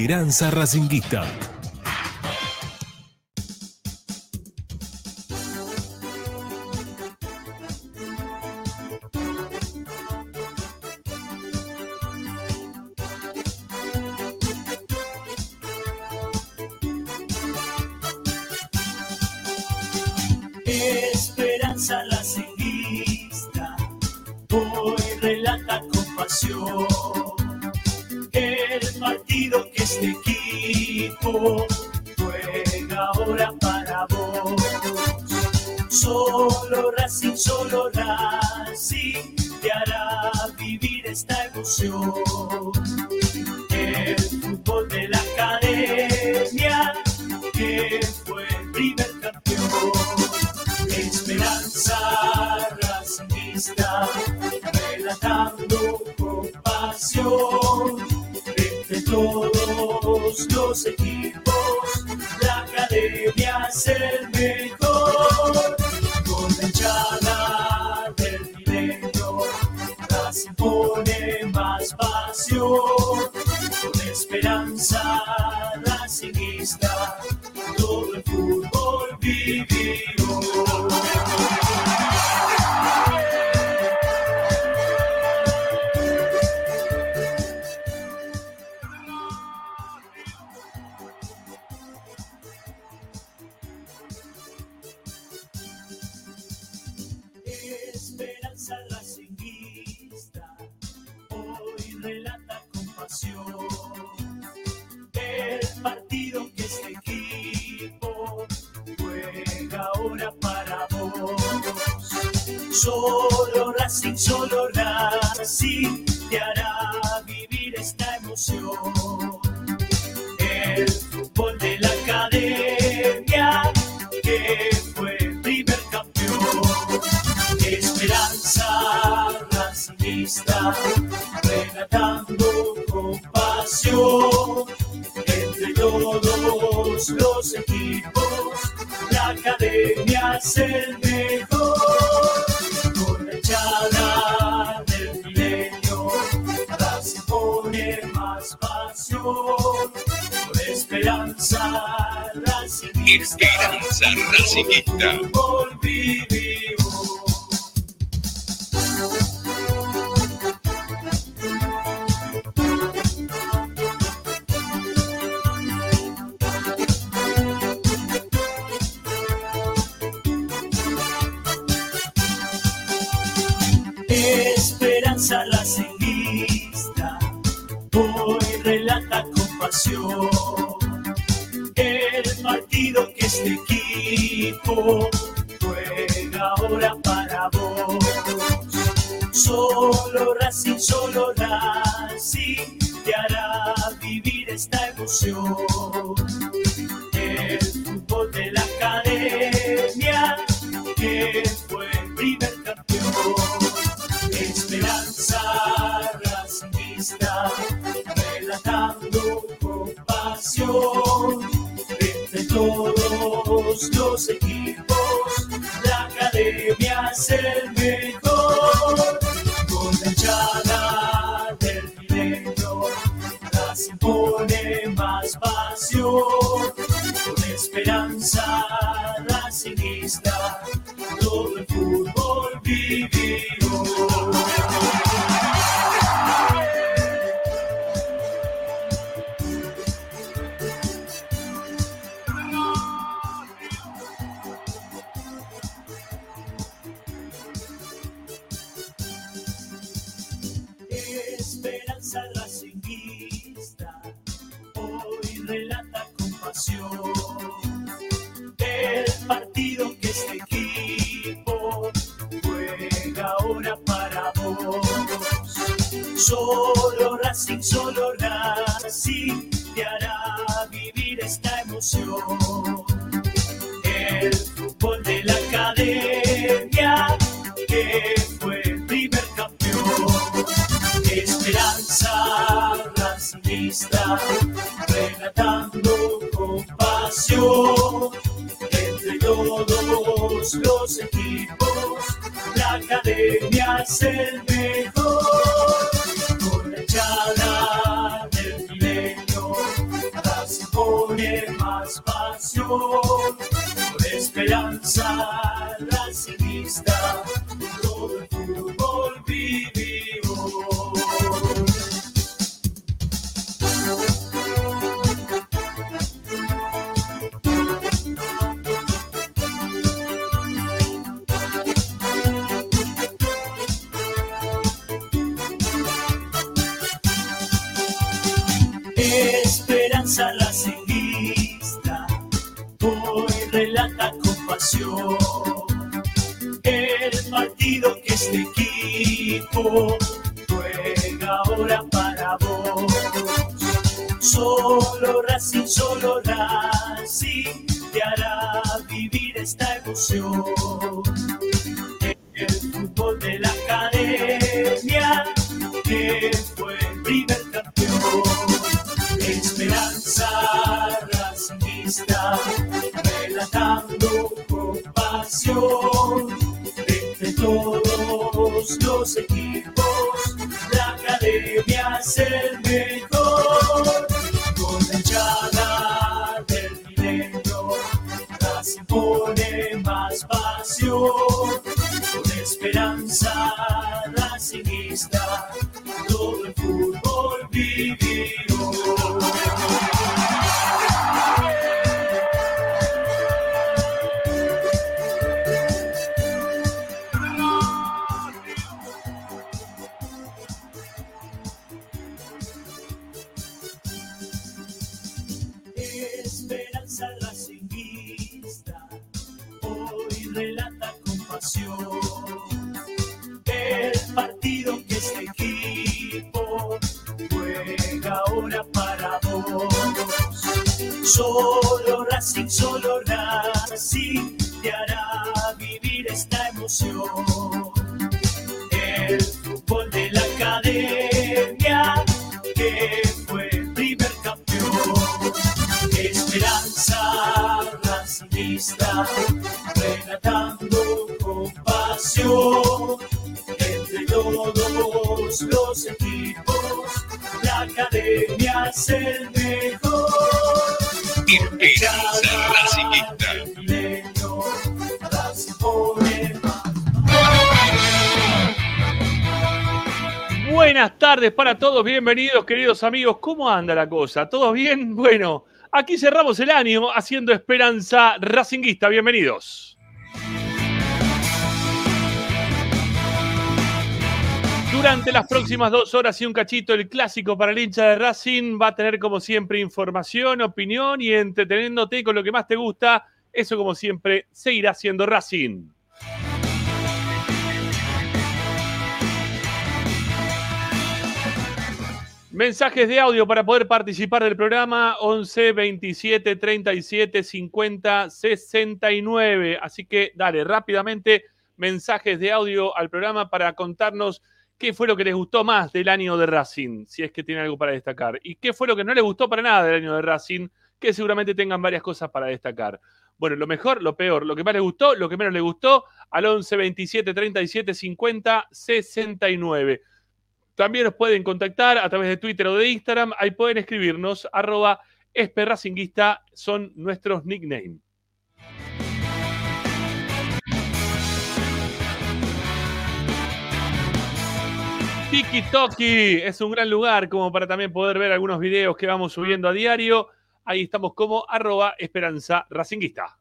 Esperanza Racinguista. Solo Racing, solo tardes para todos, bienvenidos queridos amigos. ¿Cómo anda la cosa? ¿Todos bien? Bueno, aquí cerramos el año haciendo Esperanza Racinguista. Bienvenidos. Durante las próximas dos horas y un cachito, el clásico para el hincha de Racing va a tener como siempre información, opinión y entreteniéndote con lo que más te gusta. Eso como siempre seguirá siendo Racing. Mensajes de audio para poder participar del programa 11 27 37 50 69. Así que dale rápidamente mensajes de audio al programa para contarnos qué fue lo que les gustó más del año de Racing, si es que tiene algo para destacar, y qué fue lo que no les gustó para nada del año de Racing, que seguramente tengan varias cosas para destacar. Bueno, lo mejor, lo peor, lo que más les gustó, lo que menos les gustó, al 11 27 37 50 69. También nos pueden contactar a través de Twitter o de Instagram. Ahí pueden escribirnos, arroba esperracinguista, son nuestros nicknames. Tiki Toki es un gran lugar como para también poder ver algunos videos que vamos subiendo a diario. Ahí estamos como arroba esperanza racinguista.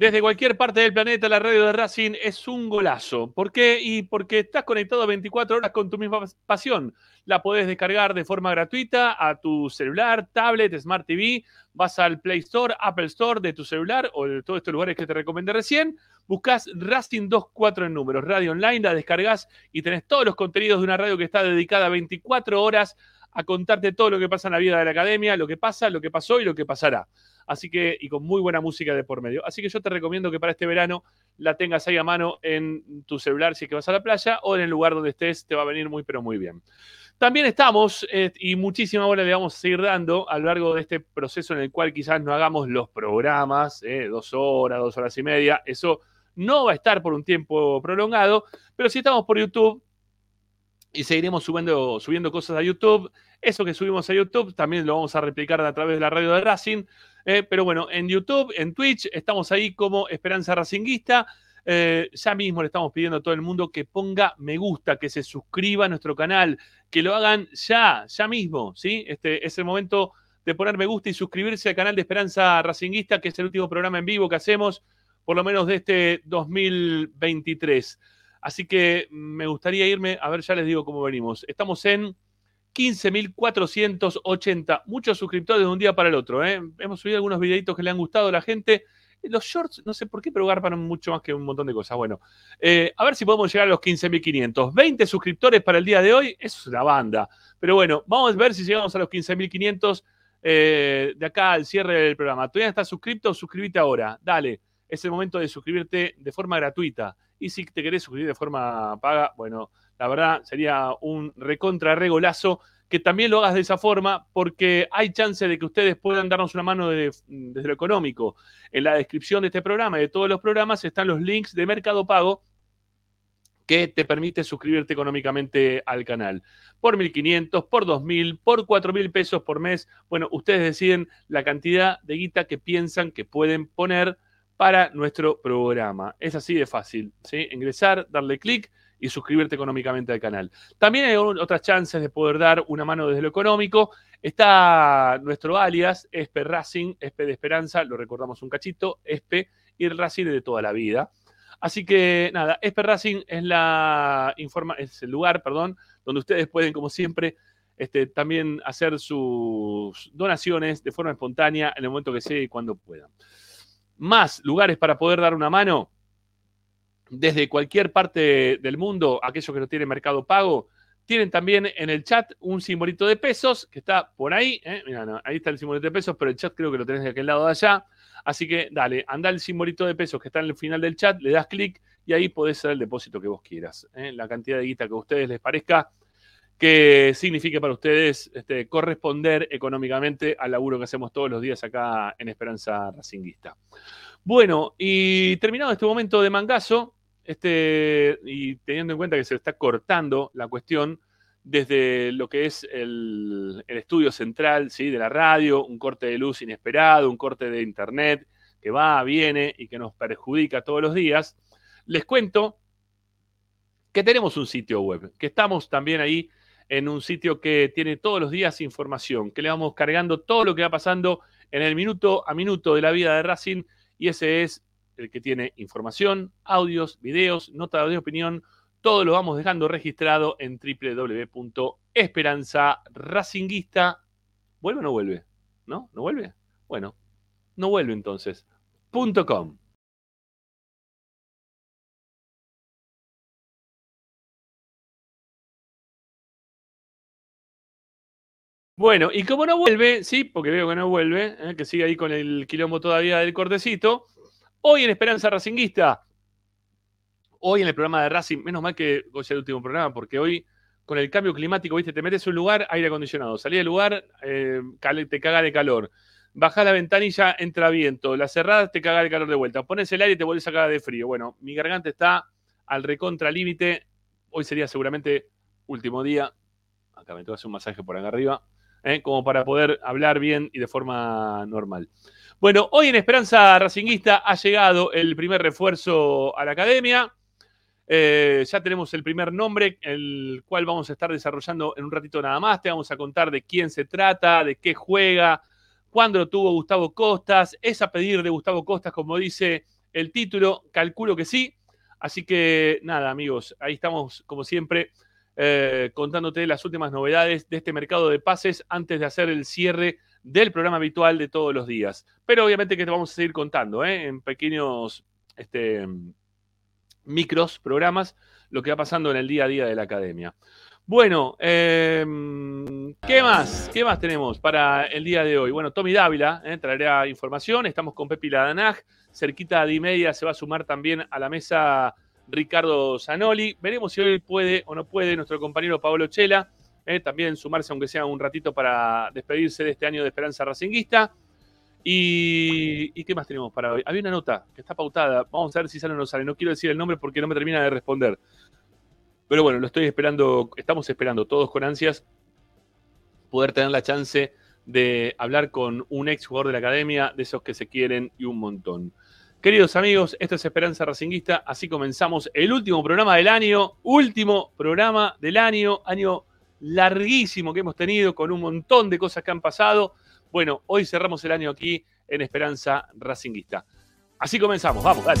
Desde cualquier parte del planeta, la radio de Racing es un golazo. ¿Por qué? Y porque estás conectado 24 horas con tu misma pasión. La podés descargar de forma gratuita a tu celular, tablet, Smart TV. Vas al Play Store, Apple Store de tu celular o de todos estos lugares que te recomendé recién. Buscas Racing 24 en números, radio online, la descargas y tenés todos los contenidos de una radio que está dedicada 24 horas a contarte todo lo que pasa en la vida de la academia, lo que pasa, lo que pasó y lo que pasará. Así que, y con muy buena música de por medio. Así que yo te recomiendo que para este verano la tengas ahí a mano en tu celular si es que vas a la playa o en el lugar donde estés, te va a venir muy, pero muy bien. También estamos, eh, y muchísima bola le vamos a seguir dando a lo largo de este proceso en el cual quizás no hagamos los programas, eh, dos horas, dos horas y media. Eso no va a estar por un tiempo prolongado, pero si estamos por YouTube, y seguiremos subiendo, subiendo cosas a YouTube. Eso que subimos a YouTube también lo vamos a replicar a través de la radio de Racing. Eh, pero bueno, en YouTube, en Twitch, estamos ahí como Esperanza Racinguista. Eh, ya mismo le estamos pidiendo a todo el mundo que ponga me gusta, que se suscriba a nuestro canal, que lo hagan ya, ya mismo, ¿sí? Este es el momento de poner me gusta y suscribirse al canal de Esperanza Racinguista, que es el último programa en vivo que hacemos, por lo menos de este 2023. Así que me gustaría irme, a ver, ya les digo cómo venimos. Estamos en 15.480, muchos suscriptores de un día para el otro. ¿eh? Hemos subido algunos videitos que le han gustado a la gente. Los shorts, no sé por qué, pero garpan mucho más que un montón de cosas. Bueno, eh, a ver si podemos llegar a los 15.500. 20 suscriptores para el día de hoy, eso es una banda. Pero bueno, vamos a ver si llegamos a los 15.500 eh, de acá al cierre del programa. ¿Todavía estás suscrito? Suscríbete ahora. Dale, es el momento de suscribirte de forma gratuita. Y si te querés suscribir de forma paga, bueno, la verdad sería un recontra regolazo que también lo hagas de esa forma, porque hay chance de que ustedes puedan darnos una mano desde, lo económico. En la descripción de este programa y de todos los programas están los links de Mercado Pago que te permite suscribirte económicamente al canal. Por 1.500, por 2.000, por 4.000 pesos por mes. Bueno, ustedes deciden la cantidad de guita que piensan que pueden poner para nuestro programa. Es así de fácil. ¿sí? Ingresar, darle clic y suscribirte económicamente al canal. También hay otras chances de poder dar una mano desde lo económico. Está nuestro alias, Espe Racing, Espe de Esperanza, lo recordamos un cachito, Espe y Racing de toda la vida. Así que nada, Espe Racing es, la informa es el lugar, perdón, donde ustedes pueden, como siempre, este, también hacer sus donaciones de forma espontánea en el momento que sea y cuando puedan. Más lugares para poder dar una mano desde cualquier parte del mundo, aquellos que no tienen mercado pago, tienen también en el chat un simbolito de pesos que está por ahí. ¿eh? Mira, ahí está el simbolito de pesos, pero el chat creo que lo tenés de aquel lado de allá. Así que dale, anda el simbolito de pesos que está en el final del chat, le das clic y ahí podés hacer el depósito que vos quieras. ¿eh? La cantidad de guita que a ustedes les parezca que signifique para ustedes este, corresponder económicamente al laburo que hacemos todos los días acá en Esperanza Racinguista. Bueno, y terminado este momento de mangazo, este, y teniendo en cuenta que se está cortando la cuestión desde lo que es el, el, estudio central ¿sí? de la radio, un corte de luz inesperado, un corte de internet que va, viene y que nos perjudica todos los días, les cuento que tenemos un sitio web, que estamos también ahí en un sitio que tiene todos los días información, que le vamos cargando todo lo que va pasando en el minuto a minuto de la vida de Racing y ese es el que tiene información, audios, videos, nota de opinión, todo lo vamos dejando registrado en www.esperanzaracinguista. ¿Vuelve o no vuelve? ¿No? ¿No vuelve? Bueno, no vuelve entonces. .com. Bueno, y como no vuelve, sí, porque veo que no vuelve, ¿eh? que sigue ahí con el quilombo todavía del cortecito, Hoy en Esperanza Racinguista, hoy en el programa de Racing, menos mal que hoy es el último programa, porque hoy con el cambio climático, viste, te metes en un lugar, aire acondicionado, salís del lugar, eh, te caga de calor, bajás la ventanilla, entra viento, la cerrada te caga de calor de vuelta, pones el aire y te vuelves a cagar de frío. Bueno, mi garganta está al recontra límite, hoy sería seguramente último día, acá me tengo que hacer un masaje por acá arriba, ¿eh? como para poder hablar bien y de forma normal. Bueno, hoy en Esperanza Racinguista ha llegado el primer refuerzo a la academia. Eh, ya tenemos el primer nombre, el cual vamos a estar desarrollando en un ratito nada más. Te vamos a contar de quién se trata, de qué juega, cuándo lo tuvo Gustavo Costas. Es a pedir de Gustavo Costas, como dice el título. Calculo que sí. Así que nada, amigos, ahí estamos, como siempre, eh, contándote las últimas novedades de este mercado de pases antes de hacer el cierre del programa habitual de todos los días. Pero obviamente que te vamos a seguir contando ¿eh? en pequeños este, micros, programas, lo que va pasando en el día a día de la academia. Bueno, eh, ¿qué más? ¿Qué más tenemos para el día de hoy? Bueno, Tommy Dávila ¿eh? traerá información. Estamos con Pepi Ladanaj. Cerquita de y media se va a sumar también a la mesa Ricardo Zanoli. Veremos si hoy puede o no puede nuestro compañero Pablo Chela. ¿Eh? también sumarse, aunque sea un ratito, para despedirse de este año de Esperanza Racinguista. Y, qué más tenemos para hoy? Había una nota que está pautada. Vamos a ver si sale o no sale. No quiero decir el nombre porque no me termina de responder. Pero bueno, lo estoy esperando, estamos esperando todos con ansias poder tener la chance de hablar con un ex jugador de la academia, de esos que se quieren y un montón. Queridos amigos, esto es Esperanza Racinguista, así comenzamos el último programa del año, último programa del año, año larguísimo que hemos tenido, con un montón de cosas que han pasado. Bueno, hoy cerramos el año aquí en Esperanza Racinguista. Así comenzamos, vamos, dale.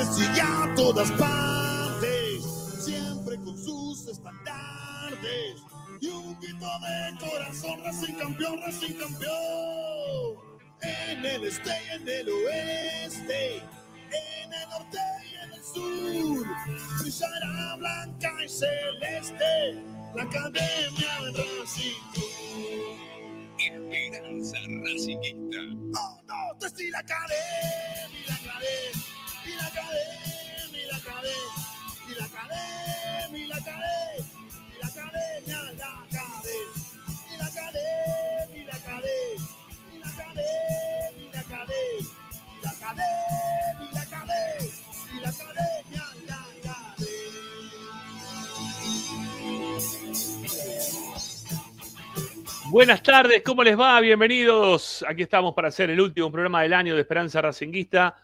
que te sigue a todas partes, siempre con sus estandartes y un grito de corazón, Racing campeón, Racing campeón. En el este y en el oeste, en el norte y en el sur, brillará blanca y celeste la academia de Racing. Esperanza Racinguista. Oh no, te la academia, la academia, y la academia, y la academia, y la academia, y la academia, y la academia, la academia, y la academia, y la academia, y la academia, y la academia, y la academia, y la academia, y la academia, la. Buenas tardes, ¿cómo les va? Bienvenidos. Aquí estamos para hacer el último programa del año de Esperanza Racinguista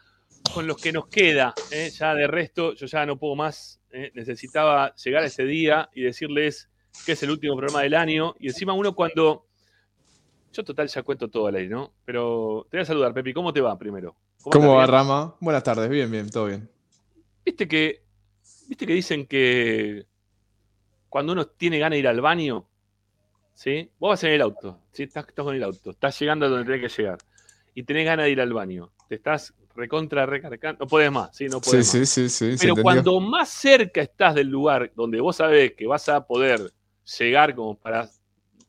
con los que nos queda. ¿eh? Ya de resto, yo ya no puedo más. ¿eh? Necesitaba llegar a ese día y decirles que es el último programa del año. Y encima uno cuando... Yo total ya cuento todo la ley, ¿no? Pero te voy a saludar, Pepi. ¿Cómo te va primero? ¿Cómo va, Rama? Buenas tardes, bien, bien, todo bien. ¿Viste que, ¿Viste que dicen que cuando uno tiene ganas de ir al baño, ¿sí? Vos vas en el auto, ¿sí? Estás, estás con el auto, estás llegando a donde tenés que llegar y tenés ganas de ir al baño, te estás recontra recargando, no podés más, ¿sí? No Sí, podés sí, más. sí, Pero cuando más cerca estás del lugar donde vos sabés que vas a poder llegar como para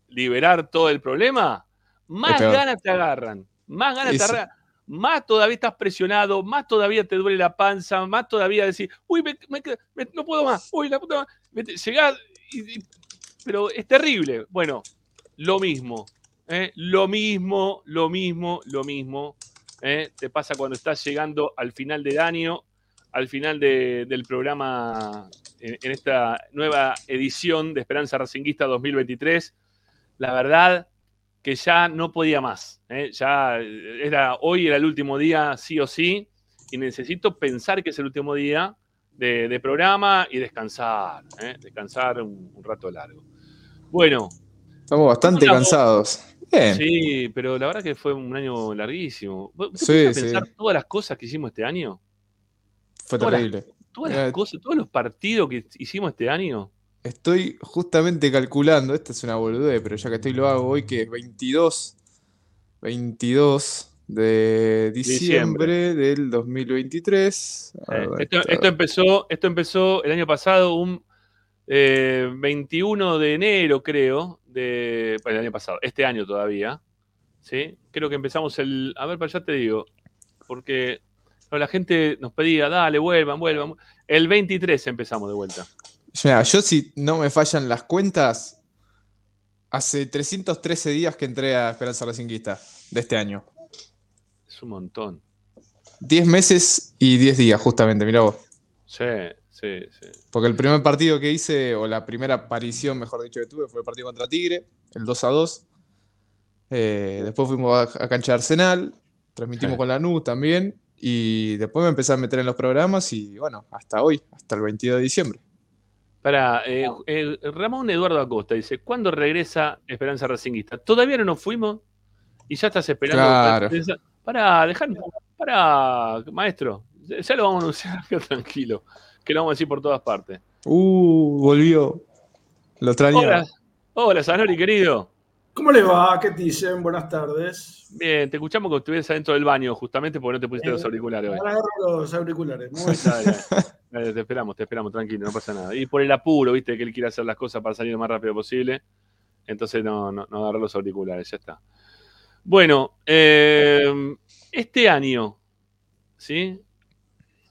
liberar todo el problema, más ganas te agarran, más ganas te agarran, más todavía estás presionado, más todavía te duele la panza, más todavía decís, uy, me- me quedo- me- no puedo más, uy, la puta madre", Vete, llegás, y- y- pero es terrible. Bueno, lo mismo, ¿eh? lo mismo, lo mismo, lo mismo. ¿Eh? Te pasa cuando estás llegando al final del año, al final de- del programa, en, en esta nueva edición de Esperanza Racinguista 2023. La verdad que ya no podía más. ¿eh? Ya era, hoy era el último día, sí o sí, y necesito pensar que es el último día de, de programa y descansar, ¿eh? descansar un, un rato largo. Bueno, Estamos bastante cansados. Bien. sí, pero la verdad que fue un año larguísimo. ¿Vos Sí, pensar todas las cosas que hicimos este año? Fue terrible. Todas las Eh. cosas, todos los partidos que hicimos este año. Estoy justamente calculando, esta es una boludez, pero ya que estoy lo hago hoy, que es 22 22 de Diciembre. diciembre del 2023. A Eh, esto, esto empezó, esto empezó el año pasado, un eh, 21 de enero, creo, de, bueno, el año pasado, este año todavía. ¿sí? Creo que empezamos el. A ver, para allá te digo. Porque no, la gente nos pedía, dale, vuelvan, vuelvan. El 23 empezamos de vuelta. Mira, yo si no me fallan las cuentas, hace 313 días que entré a Esperanza Racinguista de este año. Es un montón. 10 meses y 10 días, justamente, mira vos. Sí, sí, sí. Porque el primer partido que hice, o la primera aparición, mejor dicho, que tuve, fue el partido contra Tigre, el 2 a 2. Eh, después fuimos a, a cancha de Arsenal, transmitimos Sí. con la NU también. Y después me empecé a meter en los programas y bueno, hasta hoy, hasta el 22 de diciembre. Para Ramón Eduardo Acosta dice: ¿Cuándo regresa Esperanza Racinguista? Todavía no nos fuimos y ya estás esperando. Claro. Para, dejar, para, maestro, ya lo vamos a anunciar, tranquilo, que lo vamos a decir por todas partes. Uh, volvió. Lo extrañaba. Hola, hola, Sanori, querido. ¿Cómo le va? ¿Qué te dicen? Buenas tardes. Bien, te escuchamos que estuvieras adentro del baño, justamente porque no te pusiste Eh, los auriculares hoy. Los auriculares. Muy bien. Dale, dale, te esperamos, te esperamos, tranquilo, no pasa nada. Y por el apuro, viste, que él quiere hacer las cosas para salir lo más rápido posible. Entonces no, no, no agarró los auriculares, ya está. Bueno, eh, este año, ¿sí?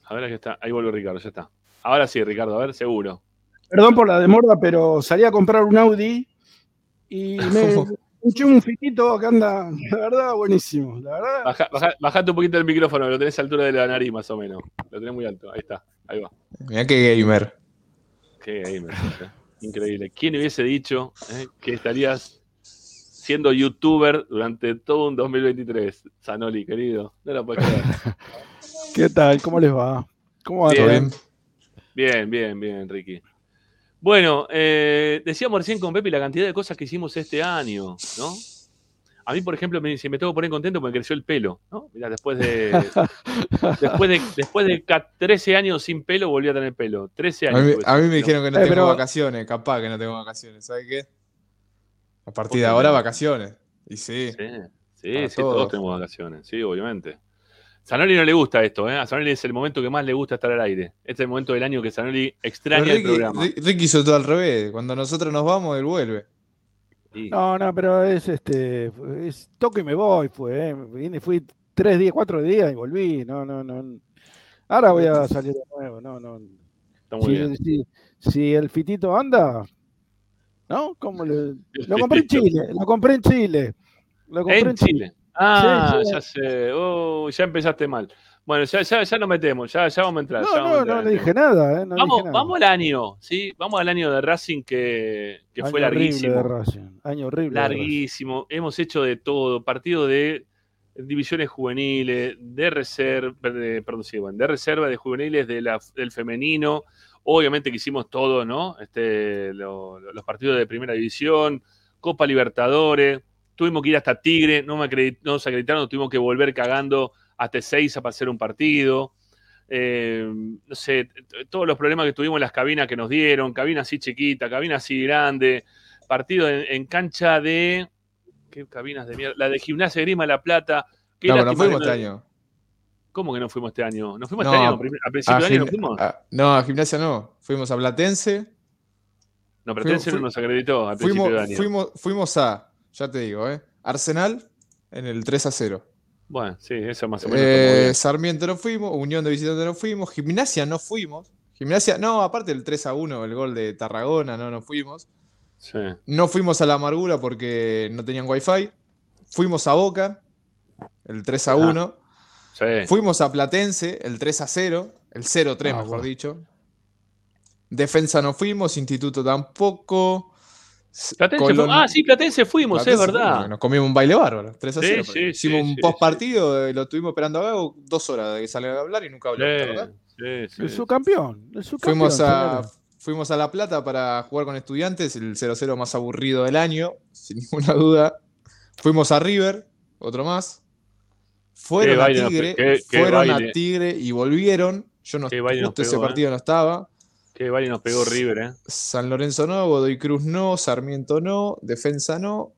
A ver, aquí está. Ahí vuelve Ricardo, ya está. Ahora sí, Ricardo, a ver, seguro. Perdón por la demora, pero salí a comprar un Audi y me escuché un fitito que anda, la verdad, buenísimo. La verdad, Baja, baja- bajate un poquito el micrófono, lo tenés a altura de la nariz más o menos. Lo tenés muy alto, ahí está, ahí va. Mirá qué gamer. Qué gamer, eh. increíble. ¿Quién hubiese dicho eh, que estarías siendo youtuber durante todo un 2023? Sanoli, querido, no lo puedes creer. ¿qué tal? ¿Cómo les va? ¿Cómo va? Bien. ¿Todo todo? bien? Bien, bien, bien, Ricky. Bueno, eh, decíamos recién con Pepe la cantidad de cosas que hicimos este año, ¿no? A mí, por ejemplo, me, se me tengo que poner contento porque me creció el pelo, ¿no? Mira, después de, después de después de ca- 13 años sin pelo volví a tener pelo. 13 A años. mí, tuve a mí me pelo. dijeron que no Eh, tengo pero- vacaciones, capaz que no tengo vacaciones, ¿sabes qué? A partir ¿Por de ahora vacaciones. Y sí. Sí, sí, Para sí, todos. todos. tenemos vacaciones, sí, obviamente. Sanoli no le gusta esto, ¿eh? A Sanoli es el momento que más le gusta estar al aire. Este es el momento del año que Sanoli Pero extraña el programa. Ri- Ricky hizo todo al revés. Cuando nosotros nos vamos, él vuelve. Sí. No, no, pero es este, es toque y me voy, fue, eh. Vine, fui tres días, cuatro días y volví, no, no, no. Ahora voy a salir de nuevo, no, no. Está muy Si, bien. si- si el fitito anda, ¿no? ¿Cómo le- Lo compré en. Chile, lo compré en Chile. Lo compré En Chile. Ah, Sí, ya sé. Oh, ya empezaste mal. Bueno, ya, ya, ya nos metemos, ya, ya vamos a entrar. ya No, vamos no, no le dije nada, ¿eh? No Vamos, dije nada. vamos al año, ¿sí? Vamos al año de Racing que, que fue Año horrible larguísimo. de Racing, año horrible. de larguísimo. Hemos hecho de todo. Partido de divisiones juveniles, de reserva, de, perdón, sí, bueno, de reserva, de juveniles de la- del femenino. Obviamente que hicimos todo, ¿no? Este, lo- lo- los partidos de primera división, Copa Libertadores. Tuvimos que ir hasta Tigre, no, me acredit- no nos acreditaron, tuvimos que volver cagando hasta Ezeiza para hacer un partido. Eh, no sé, todos los problemas que tuvimos en las cabinas que nos dieron, cabina así chiquita, cabina así grande, partido en, en cancha de. ¿Qué cabinas de mierda? La de Gimnasia de Grima de La Plata. Qué No, pero no fuimos este año. ¿Cómo que no fuimos este año? ¿No fuimos No, este año? ¿A principio A de año no fuimos? a- no, a gimnasia no. Fuimos a Platense. No, pero fuimos- Tense no nos acreditó al principio Fuimos, de año. fuimos, fuimos a, ya te digo, ¿eh? Arsenal en el 3 a 0. Bueno, sí, eso más o menos. Eh. Sarmiento no fuimos, Unión de Visitantes no fuimos, Gimnasia no fuimos. Gimnasia, no, aparte del 3 a 1, el gol de Tarragona, no, no fuimos. Sí. No fuimos a la amargura porque no tenían wifi. Fuimos a Boca, el 3 a Ajá. 1. sí. Fuimos a Platense, el 3 a 0, el 0-3 Ah, mejor bueno. dicho. Defensa no fuimos, Instituto tampoco. Platense Colón- Ah, sí, Platense fuimos, Platense es verdad. fuimos, Nos comimos un baile bárbaro, 3 a Sí, 0. sí, Hicimos sí, un sí, post partido, lo estuvimos esperando a Gago dos horas de que salga a hablar y nunca habló. El subcampeón, el subcampeón. Fuimos a, fuimos a La Plata para jugar con estudiantes, el 0-0 más aburrido del año, sin ninguna duda. Fuimos a River, otro más. Fueron a Tigre, pe- qué- qué fueron a Tigre y volvieron. Yo no justo ese ¿eh? partido no estaba. Qué baile nos pegó River, ¿eh? San Lorenzo no, Godoy Cruz no, Sarmiento no, Defensa no.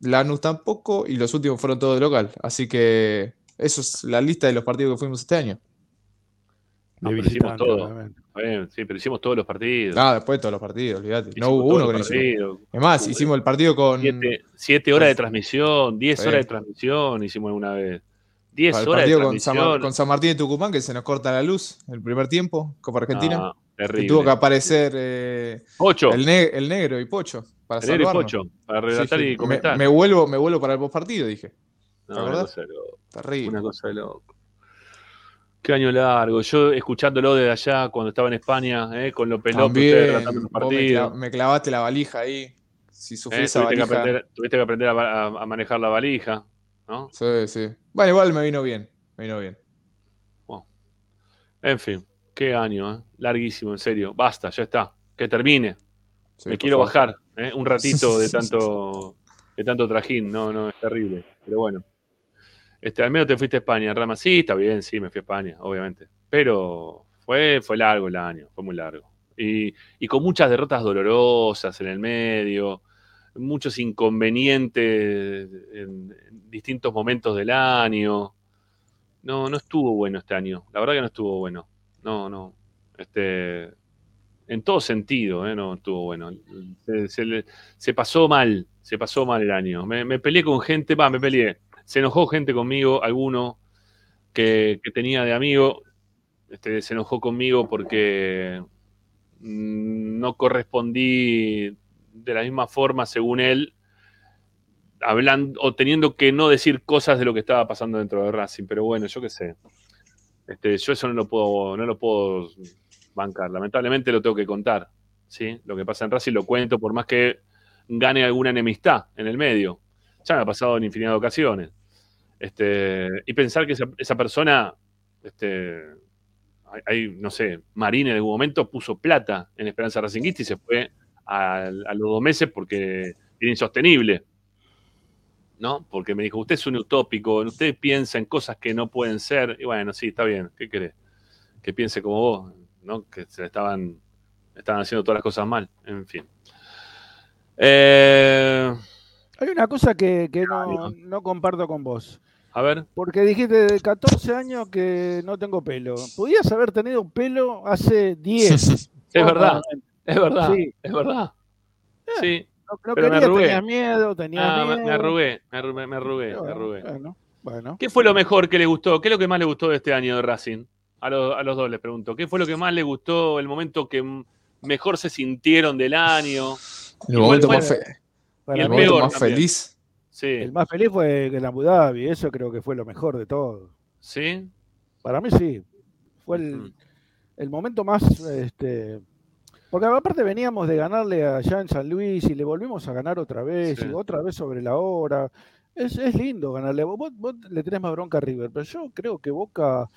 Lanús tampoco, y los últimos fueron todos de local. Así que eso es la lista de los partidos que fuimos este año. No, De pero hicimos todo. bien, sí, pero hicimos todos los partidos. Ah, después de todos los partidos, olvídate. No hubo uno que no hicimos. Es más, hicimos el partido con. Siete, siete horas de transmisión, diez Sí. horas de transmisión hicimos alguna vez. Diez el horas de partido con San, transmisión. con San Martín de Tucumán, que se nos corta la luz el primer tiempo, Copa Argentina. Ah, que terrible. tuvo que aparecer eh, Pocho, el, ne- el negro y Pocho para el negro y. Pocho, para Sí, relatar sí. y Me- comentar. Me, vuelvo, me vuelvo para el post partido, dije. No, ¿te una cosa de loco. Terrible. Una cosa de loco. Qué año largo. Yo escuchándolo desde allá cuando estaba en España, eh, con vos me, partidos. me clavaste la valija ahí. Si sufrí Eh, esa tuviste, que valija. aprender, tuviste que aprender a, a- a manejar la valija, ¿no? Sí, sí. Bueno, igual me vino bien. Me vino bien. En fin, qué año, ¿eh? larguísimo, en serio. Basta, ya está. Que termine. Sí, Me quiero favor. bajar, ¿eh? un ratito de tanto, de tanto trajín. No, no, es terrible. Pero bueno. Este, al menos te fuiste a España, Rama. Sí, está bien, sí, me fui a España, obviamente. Pero fue, fue largo el año, fue muy largo. Y, y con muchas derrotas dolorosas en el medio, muchos inconvenientes en, en distintos momentos del año. No, no estuvo bueno este año. La verdad que no estuvo bueno. No, no. Este, en todo sentido, ¿eh? no estuvo bueno. Se, se se pasó mal, se pasó mal el año. Me, me peleé con gente, va, me peleé. Se enojó gente conmigo, alguno que, que tenía de amigo, este, se enojó conmigo porque mm, no correspondí de la misma forma, según él, hablando o teniendo que no decir cosas de lo que estaba pasando dentro de Racing. Pero bueno, yo qué sé. Este, yo eso no lo puedo, no lo puedo bancar. Lamentablemente lo tengo que contar. ¿sí? Lo que pasa en Racing lo cuento por más que gane alguna enemistad en el medio. Ya me ha pasado en infinidad de ocasiones. Este, y pensar que esa, esa persona, este, hay, no sé, Marín en algún momento puso plata en Esperanza Racingista y se fue a, a los dos meses porque era insostenible. ¿No? Porque me dijo, usted es un utópico, usted piensa en cosas que no pueden ser. Y bueno, sí, está bien, ¿qué querés? Que piense como vos, ¿no? Que se le estaban, estaban haciendo todas las cosas mal. En fin. Eh, Hay una cosa que, que no, comparto con vos. a ver, Porque dijiste de 14 años que no tengo pelo. Podías haber tenido pelo hace 10. es verdad, es verdad, Sí. es verdad. Sí, No, no Pero me querías, arrugué. tenías miedo, tenías Ah, me, miedo. me arrugué, me arrugué, me arrugué, me Bueno, arrugué. Bueno, bueno. ¿Qué fue lo mejor que le gustó? ¿Qué es lo que más le gustó de este año de Racing? A, los- a los dos les pregunto. ¿Qué fue lo que más le gustó? El momento que mejor se sintieron del año. El momento fue- más, fe- Para y el el mí, momento peor más feliz. Sí, El más feliz fue en Abu Dhabi. Eso creo que fue lo mejor de todo. sí. Para mí sí. Fue el, el momento más. Este, porque aparte veníamos de ganarle allá en San Luis y le volvimos a ganar otra vez Sí. y otra vez sobre la hora. Es, es lindo ganarle. Vos, vos le tenés más bronca a River, pero yo creo que Boca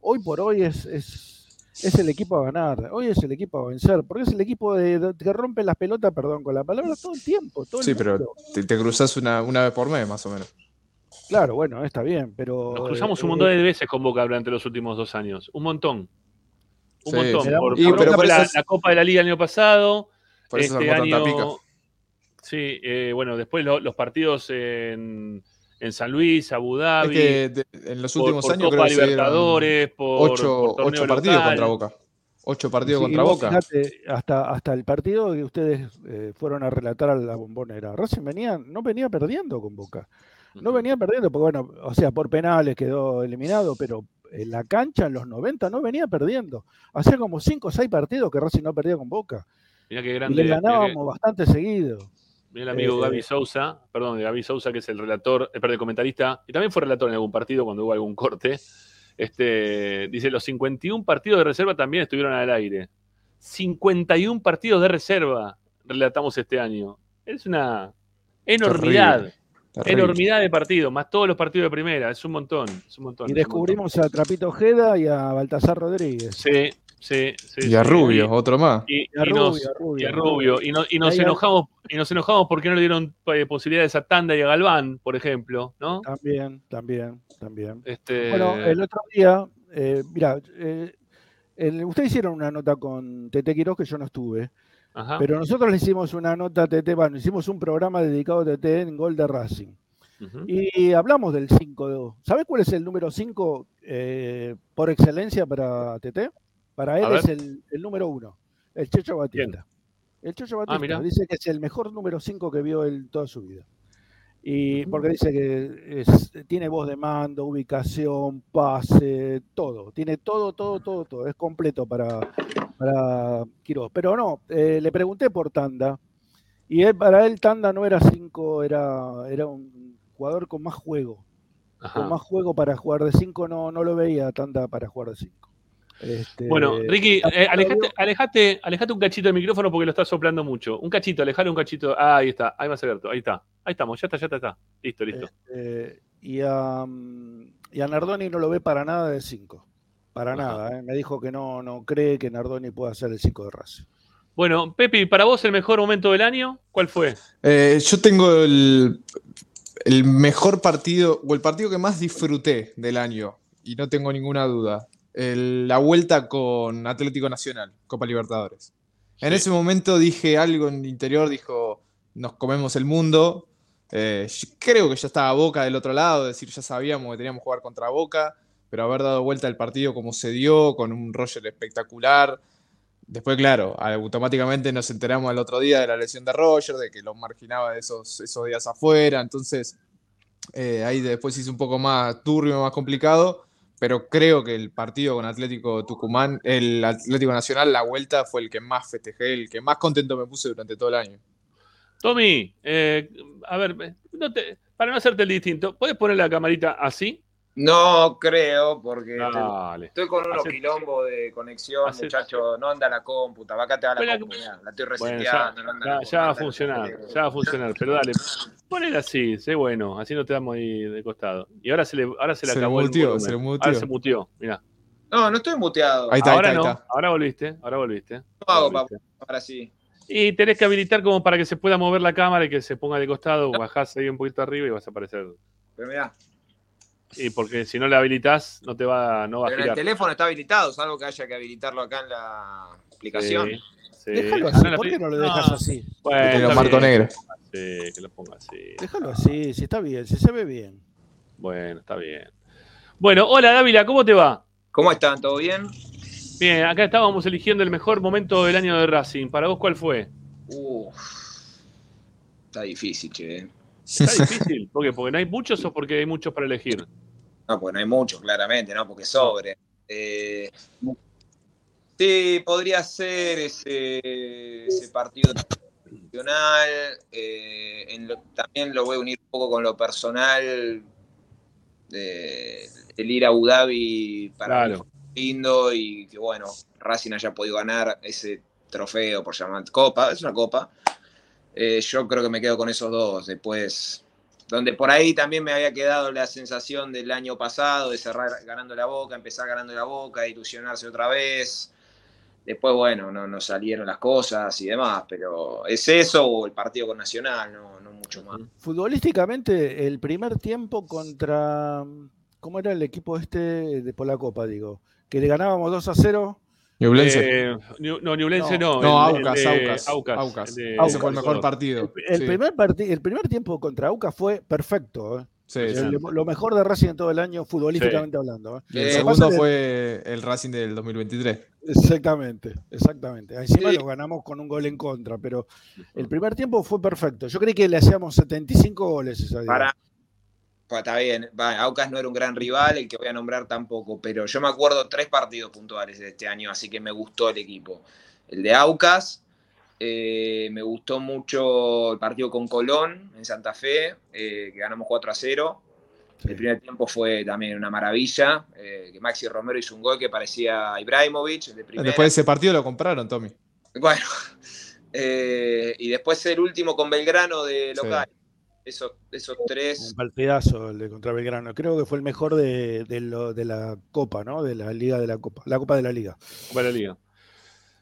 hoy por hoy es, es, es el equipo a ganar. Hoy es el equipo a vencer. Porque es el equipo de, de- que rompe las pelotas, perdón, con la palabra todo el tiempo. Todo el Sí, pero te, te cruzas una, una vez por mes, más o menos. Claro, bueno, está bien, pero. Nos cruzamos eh, un montón de veces con Boca durante los últimos dos años. Un montón. Un Sí, montón. sí. Por, Y, por pero ejemplo, por la, Copa de la Liga el año pasado. Por eso este año. pica. Sí, eh, bueno, después lo- los partidos en, en San Luis, Abu Es Dhabi. que de- en los últimos por años Copa creo que Libertadores, por, ocho, ocho partidos local. contra Boca. Ocho partidos Sí, contra Boca. fijate, hasta, hasta el partido que ustedes eh, fueron a relatar a la bombonera. Racing venía, no venía perdiendo con Boca. No venía perdiendo, porque bueno, o sea, por penales quedó eliminado, pero en la cancha en los 90 no venía perdiendo. Hacía como 5 o 6 partidos que Racing no perdía con Boca. Mirá qué Y grande. le mirá que- ganábamos bastante seguido. Mirá el amigo Eh, Gaby Sousa, perdón, de Gaby Sousa, que es el relator, eh, perdón, el comentarista, y también fue relator en algún partido cuando hubo algún corte. Este, dice, los 51 partidos de reserva también estuvieron al aire. 51 partidos de reserva relatamos este año. Es una enormidad, Terrible. enormidad de partidos, más todos los partidos de primera, es un montón. Es un montón Y descubrimos a Trapito Ojeda y a Baltasar Rodríguez. montón. Sí, sí, sí. Y a sí. Rubio, otro más. Y, Y a y nos- Rubio, a Rubio, y a a Rubio. Y, no- y nos Ahí enojamos, y nos enojamos porque no le dieron eh, posibilidades a Tanda y a Galván, por ejemplo, ¿no? También, también, también. Este, Bueno, el otro día, eh, mira, eh, ustedes hicieron una nota con Tete Quiroz que yo no estuve, Ajá. Pero nosotros le hicimos una nota a TT, bueno, hicimos un programa dedicado a TT en Gol de Racing. Y hablamos del 5. ¿Sabe cuál es el número 5 por excelencia para TT? Para él es el, el número 1, el Checho Batista. El Checho Batista Ah, mirá. dice que es el mejor número 5 que vio él toda su vida. Y porque dice que es- tiene voz de mando, ubicación, pase, todo. Tiene todo, todo, todo, todo. Es completo para, para Quiroz. Pero no, eh, le pregunté por Tanda. Y él, para él Tanda no era 5, era, era un jugador con más juego. Ajá. Con más juego para jugar de 5 no, no lo veía Tanda para jugar de 5. Bueno, Ricky, eh, alejate, alejate, alejate un cachito del micrófono porque lo estás soplando mucho. Un cachito, alejale un cachito. Ah, ahí está, ahí más abierto, ahí está. Ahí estamos, ya está, ya está, está. Listo, listo. Eh, y, a, y a Nardoni no lo ve para nada de 5. Para Ajá. nada. eh. Me dijo que no, no cree que Nardoni pueda ser el 5 de Racing. Bueno, Pepi, para vos el mejor momento del año, ¿cuál fue? Eh, yo tengo el, el mejor partido, o el partido que más disfruté del año, y no tengo ninguna duda. El- la vuelta con Atlético Nacional, Copa Libertadores. En Sí. ese momento dije algo en el interior, dijo, nos comemos el mundo. Eh, creo que ya estaba Boca del otro lado, es decir, ya sabíamos que teníamos que jugar contra Boca, pero haber dado vuelta el partido como se dio, con un Roger espectacular. Después, claro, automáticamente nos enteramos al otro día de la lesión de Roger, de que lo marginaba esos, esos días afuera. Entonces, eh, ahí después hizo un poco más turbio, más complicado. Pero creo que el partido con Atlético Tucumán, el Atlético Nacional, la vuelta fue el que más festejé, el que más contento me puse durante todo el año. Tommy, eh, a ver, no te- para no hacerte el distinto, ¿puedes poner la camarita así? No creo, porque Dale. estoy con unos Hace- quilombos de conexión, hace- muchacho. No anda la computa, acá te va la Bueno, la estoy Bueno, ya, reseteando. no anda ya- ya no va a funcionar, ya va a funcionar, pero dale. Ponela así, sé bueno, así no te damos ahí de costado. Y ahora se le, ahora se le Se le acabó el muteó, volumen. se le muteó. Ahora se muteó, mirá. No, no estoy muteado. Ahí está, ahora ahí no, está. ahora volviste, ahora volviste. No hago, Ahora papá, ahora sí. Y tenés que habilitar como para que se pueda mover la cámara y que se ponga de costado, bajás ahí un poquito arriba y vas a aparecer. Pero mirá, Y porque si no la habilitas, no te va, no va a pero el girar. teléfono está habilitado, salvo que haya que habilitarlo acá en la aplicación. Sí, sí. Déjalo Ah, así, ¿por qué no lo dejas No, así? Bueno, Que lo está marco bien. negro. Sí, que lo ponga así. Déjalo así, si está bien, si se ve bien. Bueno, está bien. Bueno, hola Dávila, ¿cómo te va? ¿Cómo están? ¿Todo bien? Bien, acá estábamos eligiendo el mejor momento del año de Racing. ¿Para vos cuál fue? Uf, está difícil, che. Está difícil. ¿Por qué? ¿Porque no hay muchos o porque hay muchos para elegir? No, porque no hay mucho, claramente, ¿no? Porque sobre. Eh, sí, podría ser ese, ese partido nacional. eh, en lo- también lo voy a unir un poco con lo personal. de- el ir a Abu Dhabi para mí Claro. fue lindo y que bueno, Racing haya podido ganar ese trofeo, por llamar copa, es una copa. Eh, yo creo que me quedo con esos dos. Después, donde por ahí también me había quedado la sensación del año pasado de cerrar ganando la boca, empezar ganando la boca, ilusionarse otra vez. Después, bueno, no, no salieron las cosas y demás, pero es eso o el partido con Nacional, no, no mucho más. Futbolísticamente, el primer tiempo contra. ¿Cómo era el equipo este de por la Copa, digo? Que le ganábamos 2 a 0. Ñublense. Eh, no, Newlense no. no, el Aucas, de Aucas, Aucas, Aucas. el de- Ese fue el mejor partido. El, Sí, primer parti- el primer tiempo contra Aucas fue perfecto. ¿eh? sí, El- sí. lo mejor de Racing en todo el año, futbolísticamente hablando. ¿eh? Y el Eh, segundo fue el Racing del 2023. Exactamente, exactamente. Encima Sí. lo ganamos con un gol en contra, pero el primer tiempo fue perfecto. Yo creí que le hacíamos 75 goles esa día. Para, pa, está bien, va, Aucas no era un gran rival, el que voy a nombrar tampoco, pero yo me acuerdo tres partidos puntuales de este año, así que me gustó el equipo. El de Aucas, eh, me gustó mucho el partido con Colón en Santa Fe, eh, que ganamos 4 a 0. Sí. El primer tiempo fue también una maravilla, eh, que Maxi Romero hizo un gol que parecía Ibrahimovic, el de. Después de ese partido lo compraron, Tommy. Bueno, y después el último con Belgrano de local. Esos, esos Un tres. partidazo el de contra Belgrano. Creo que fue el mejor de, de lo- de la Copa, ¿no? De la Liga de la Copa. La Copa de la Liga. Para la liga.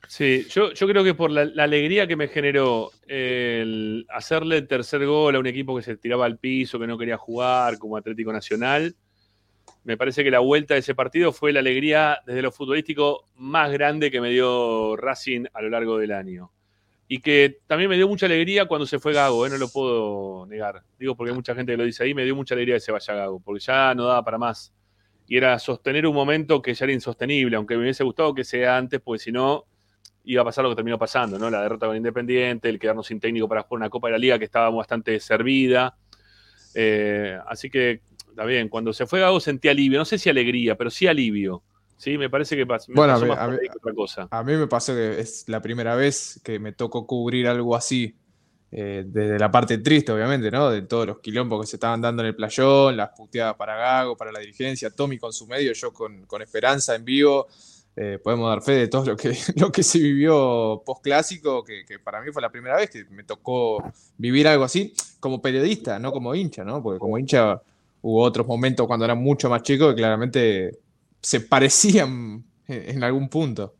Sí, yo, yo creo que por la, la alegría que me generó el hacerle el tercer gol a un equipo que se tiraba al piso, que no quería jugar, como Atlético Nacional, me parece que la vuelta de ese partido fue la alegría desde lo futbolístico más grande que me dio Racing a lo largo del año. Y que también me dio mucha alegría cuando se fue Gago, ¿eh? no lo puedo negar. Digo porque hay mucha gente que lo dice ahí, me dio mucha alegría que se vaya Gago, porque ya no daba para más. Y era sostener un momento que ya era insostenible, aunque me hubiese gustado que sea antes, porque si no, iba a pasar lo que terminó pasando, ¿no? La derrota con Independiente, el quedarnos sin técnico para jugar una Copa de la Liga que estaba bastante servida. Eh, así que, está bien, cuando se fue Gago sentí alivio, no sé si alegría, pero sí alivio. Sí, me parece que pas- me Bueno, a mí- más a otra cosa. A mí me pasó que es la primera vez que me tocó cubrir algo así. eh, desde la parte triste, obviamente, ¿no? De todos los quilombos que se estaban dando en el playón, las puteadas para Gago, para la dirigencia, Tommy con su medio, yo con, con Esperanza en vivo. Eh, podemos dar fe de todo lo que, lo que se vivió post clásico, que, que para mí fue la primera vez que me tocó vivir algo así como periodista, no como hincha, ¿no? Porque como hincha hubo otros momentos cuando era mucho más chico que claramente se parecían en, en algún punto.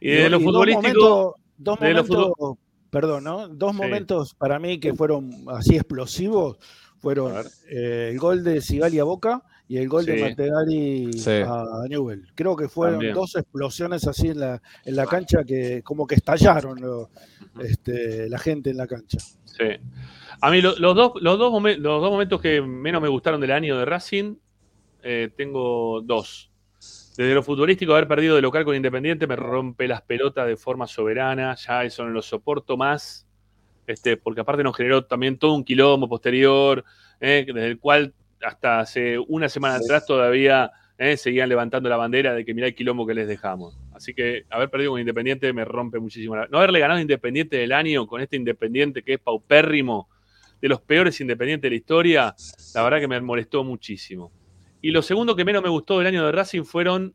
Y de lo dos futbolístico, momentos- Dos momentos, perdón, ¿no? Dos Sí. momentos para mí que fueron así explosivos fueron eh, el gol de Sigali a Boca y el gol de Sí. Mategali Sí. a Newell. Creo que fueron También. dos explosiones así en la, en la cancha que como que estallaron lo- este, la gente en la cancha. Sí. A mí lo- los, dos, los, dos momen- los dos momentos que menos me gustaron del año de Racing, eh, tengo dos. Desde lo futbolístico, haber perdido de local con Independiente me rompe las pelotas de forma soberana, ya eso no lo soporto más, este, porque aparte nos generó también todo un quilombo posterior, eh, desde el cual hasta hace una semana atrás todavía eh, seguían levantando la bandera de que mirá el quilombo que les dejamos. Así que haber perdido con Independiente me rompe muchísimo. la- No haberle ganado a Independiente del año con este Independiente que es paupérrimo, de los peores Independientes de la historia, la verdad que me molestó muchísimo. Y lo segundo que menos me gustó del año de Racing fueron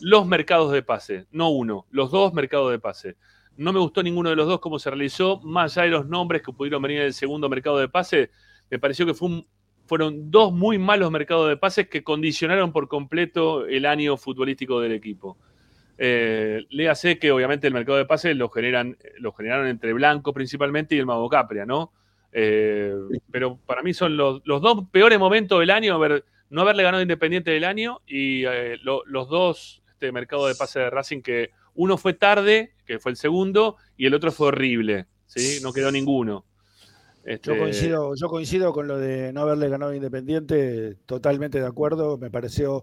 los mercados de pase, no uno, los dos mercados de pase. No me gustó ninguno de los dos cómo se realizó, más allá de los nombres que pudieron venir del segundo mercado de pase, me pareció que fue un- fueron dos muy malos mercados de pases que condicionaron por completo el año futbolístico del equipo. Eh, léase que obviamente el mercado de pases lo, generan, lo generaron entre Blanco principalmente y el Mago Capria, ¿no? Eh, pero para mí son los, los dos peores momentos del año, haber- no haberle ganado Independiente del año y eh, lo- los dos este, mercados de pase de Racing que uno fue tarde, que fue el segundo, y el otro fue horrible, ¿sí? No quedó ninguno. Este, Yo coincido, yo coincido con lo de no haberle ganado a Independiente, totalmente de acuerdo. Me pareció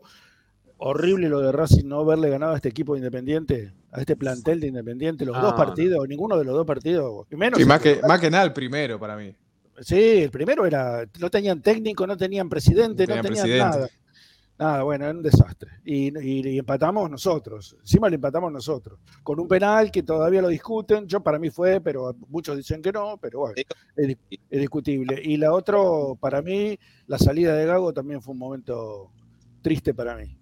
horrible lo de Racing no haberle ganado a este equipo de Independiente, a este plantel de Independiente, los Ah, dos no. partidos, ninguno de los dos partidos, y menos Y más que, más que nada el primero para mí. Sí, el primero era, no tenían técnico, no tenían presidente, No no tenían presidente. nada. Nada, bueno, era un desastre. Y, y- y empatamos nosotros. Encima le empatamos nosotros. Con un penal que todavía lo discuten. Yo para mí fue, pero muchos dicen que no, pero bueno, es, di- es discutible. Y la otra, para mí, la salida de Gago también fue un momento triste para mí.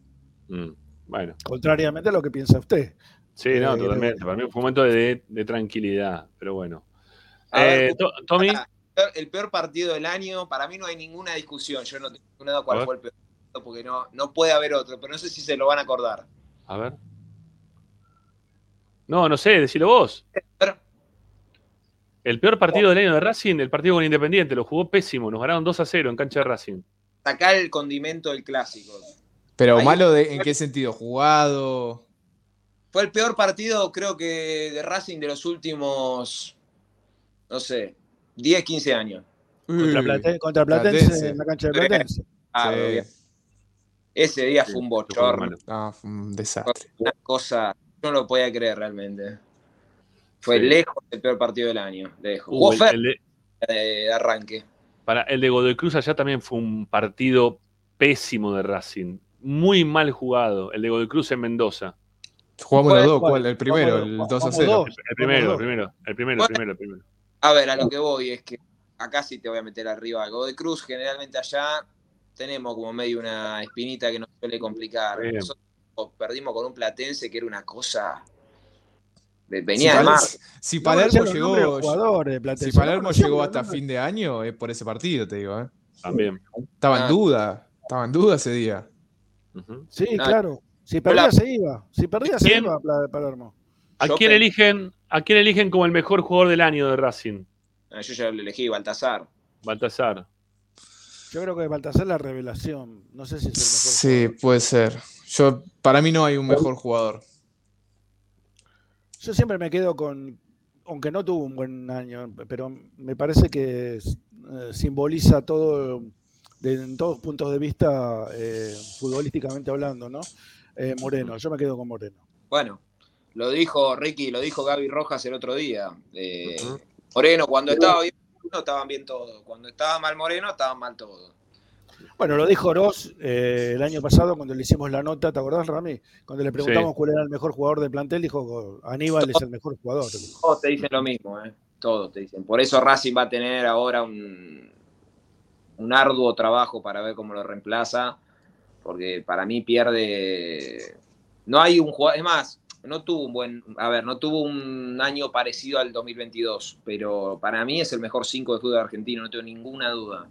mm, bueno, Contrariamente a lo que piensa usted. sí, no, Eh, totalmente. Para mí fue un momento de, de tranquilidad, pero bueno. Eh, To- Tommy, El peor partido del año, para mí no hay ninguna discusión. Yo no tengo nada cuál fue el peor partido, porque no, no puede haber otro, pero no sé si se lo van a acordar. a ver. No, no sé, decilo vos. ver. El peor partido del año de Racing, el partido con Independiente, lo jugó pésimo, nos ganaron 2 a 0 en cancha de Racing. Sacar el condimento del clásico. Pero Ahí- malo de, en qué sentido, jugado. Fue el peor partido, creo que, de Racing de los últimos, no sé, 10, 15 años. Contra, Uy, Plate- contra Platense, Platense. en la cancha de. Platense. Ah, sí. bien. Ese día Sí, fue un bochorno. Ah, fue un desastre. una cosa, no lo podía creer realmente. Fue Sí. lejos el peor partido del año, lejos. Uh, Jugó el- Fer el de- de arranque. para, el de Godoy Cruz allá también fue un partido pésimo de Racing. Muy mal jugado, el de Godoy Cruz en Mendoza. Jugamos los dos, ¿Cuál? ¿cuál? El primero, el vamos 2 a dos. 0. El primero, el primero, el primero, el Bueno. primero, el primero. A ver, a lo que voy es que acá sí te voy a meter arriba. Godoy Cruz, generalmente allá tenemos como medio una espinita que nos suele complicar. Bien. Nosotros perdimos con un platense que era una cosa. de- Si, venía de Palermo- más. si No Palermo de llegó, de Platense, si Palermo llegó hasta fin de año, es por ese partido, te digo. ¿eh? También. Estaba en Ah. duda, estaba en duda ese día. Sí, No, claro. Si perdía, se iba. Si perdía, se iba Palermo. ¿A quién, eligen, ¿A quién eligen como el mejor jugador del año de Racing? Ah, Yo ya lo elegí, Baltasar. Baltasar. Yo creo que Baltasar la revelación. No sé si es el mejor. Sí, jugador. puede ser. Yo, para mí no hay un mejor jugador. Yo siempre me quedo con. aunque no tuvo un buen año, pero me parece que eh, simboliza todo, de- en todos puntos de vista, eh, futbolísticamente hablando, ¿no? Eh, Moreno, yo me quedo con Moreno. Bueno, lo dijo Ricky, lo dijo Gaby Rojas el otro día. Eh, Moreno, cuando estaba bien Moreno, estaban bien todos. Cuando estaba mal Moreno, estaban mal todos. Bueno, lo dijo Ross eh, el año pasado cuando le hicimos la nota, ¿te acordás, Rami? Cuando le preguntamos cuál era el mejor jugador del plantel, dijo Aníbal es el mejor jugador. Todos te dicen lo mismo, ¿eh? Todos te dicen. Por eso Racing va a tener ahora un, un arduo trabajo para ver cómo lo reemplaza. Porque para mí pierde. No hay un jugador. Es más, no tuvo un buen. A ver, no tuvo un año parecido al 2022. Pero para mí es el mejor 5 de fútbol argentino, no tengo ninguna duda.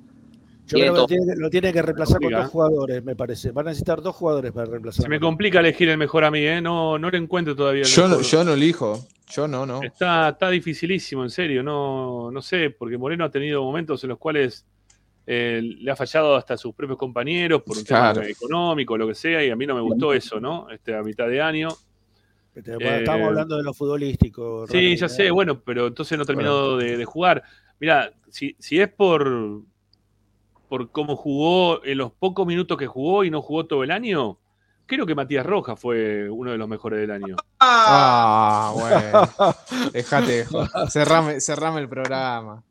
Yo Tiene creo que lo tiene, lo tiene que reemplazar con dos jugadores, me parece. Van a necesitar dos jugadores para reemplazar. Se me complica elegir el mejor a mí, ¿eh? No, no le encuentro todavía el Yo no, mejor. yo no elijo. Yo no, no. Está, está dificilísimo, en serio. No, no sé, porque Moreno ha tenido momentos en los cuales eh, le ha fallado hasta a sus propios compañeros por un Claro. tema económico, lo que sea, y a mí no me gustó eso, ¿no? Este, a mitad de año. Este, bueno, Eh, Estamos hablando de lo futbolístico. Sí, Rami, ya ¿eh? sé, bueno, pero entonces no terminó de, de jugar. Mira, si, si es por, por cómo jugó en los pocos minutos que jugó y no jugó todo el año, creo que Matías Rojas fue uno de los mejores del año. Ah, bueno. Dejate, cerrame, cerrame el programa.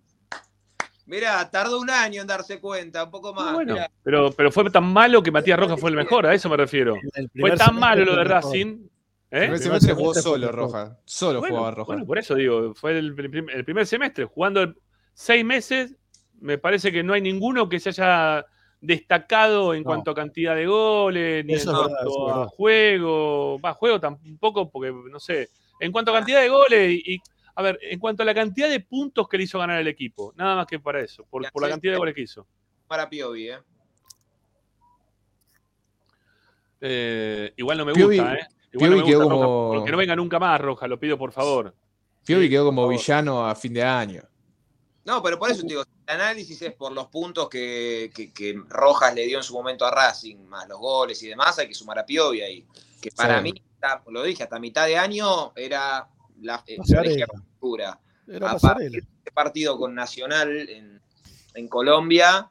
Mirá, tardó un año en darse cuenta, un poco más. Bueno, mirá. pero, pero fue tan malo que Matías Rojas fue el mejor, a eso me refiero. Fue tan malo lo de. Racing. El ¿eh? primer Primer semestre jugó solo. Roja. Solo Bueno, jugaba Roja. bueno, por eso digo, fue el, prim- el primer semestre, jugando seis meses, me parece que no hay ninguno que se haya destacado en No. cuento a cantidad de goles, ni Eso en verdad, cuanto a verdad. juego, va, juego tampoco, porque no sé, en cuanto a cantidad de goles y, y, a ver, en cuanto a la cantidad de puntos que le hizo ganar el equipo, nada más que para eso, por, por la cantidad de goles que hizo. Para Piovi, ¿eh? Eh, igual no me Piovi- gusta, ¿eh? Igual no quedó Roja, como- porque no venga nunca más, Roja, lo pido por favor. Piovi Sí, quedó como villano a fin de año. No, pero por eso te digo, el análisis es por los puntos que, que- que Rojas le dio en su momento a Racing, más los goles y demás, hay que sumar a Piovi ahí. Que para Sí. mí, hasta- lo dije, hasta mitad de año era la, eh, con figura. Era A partir de este partido con Nacional en, en Colombia,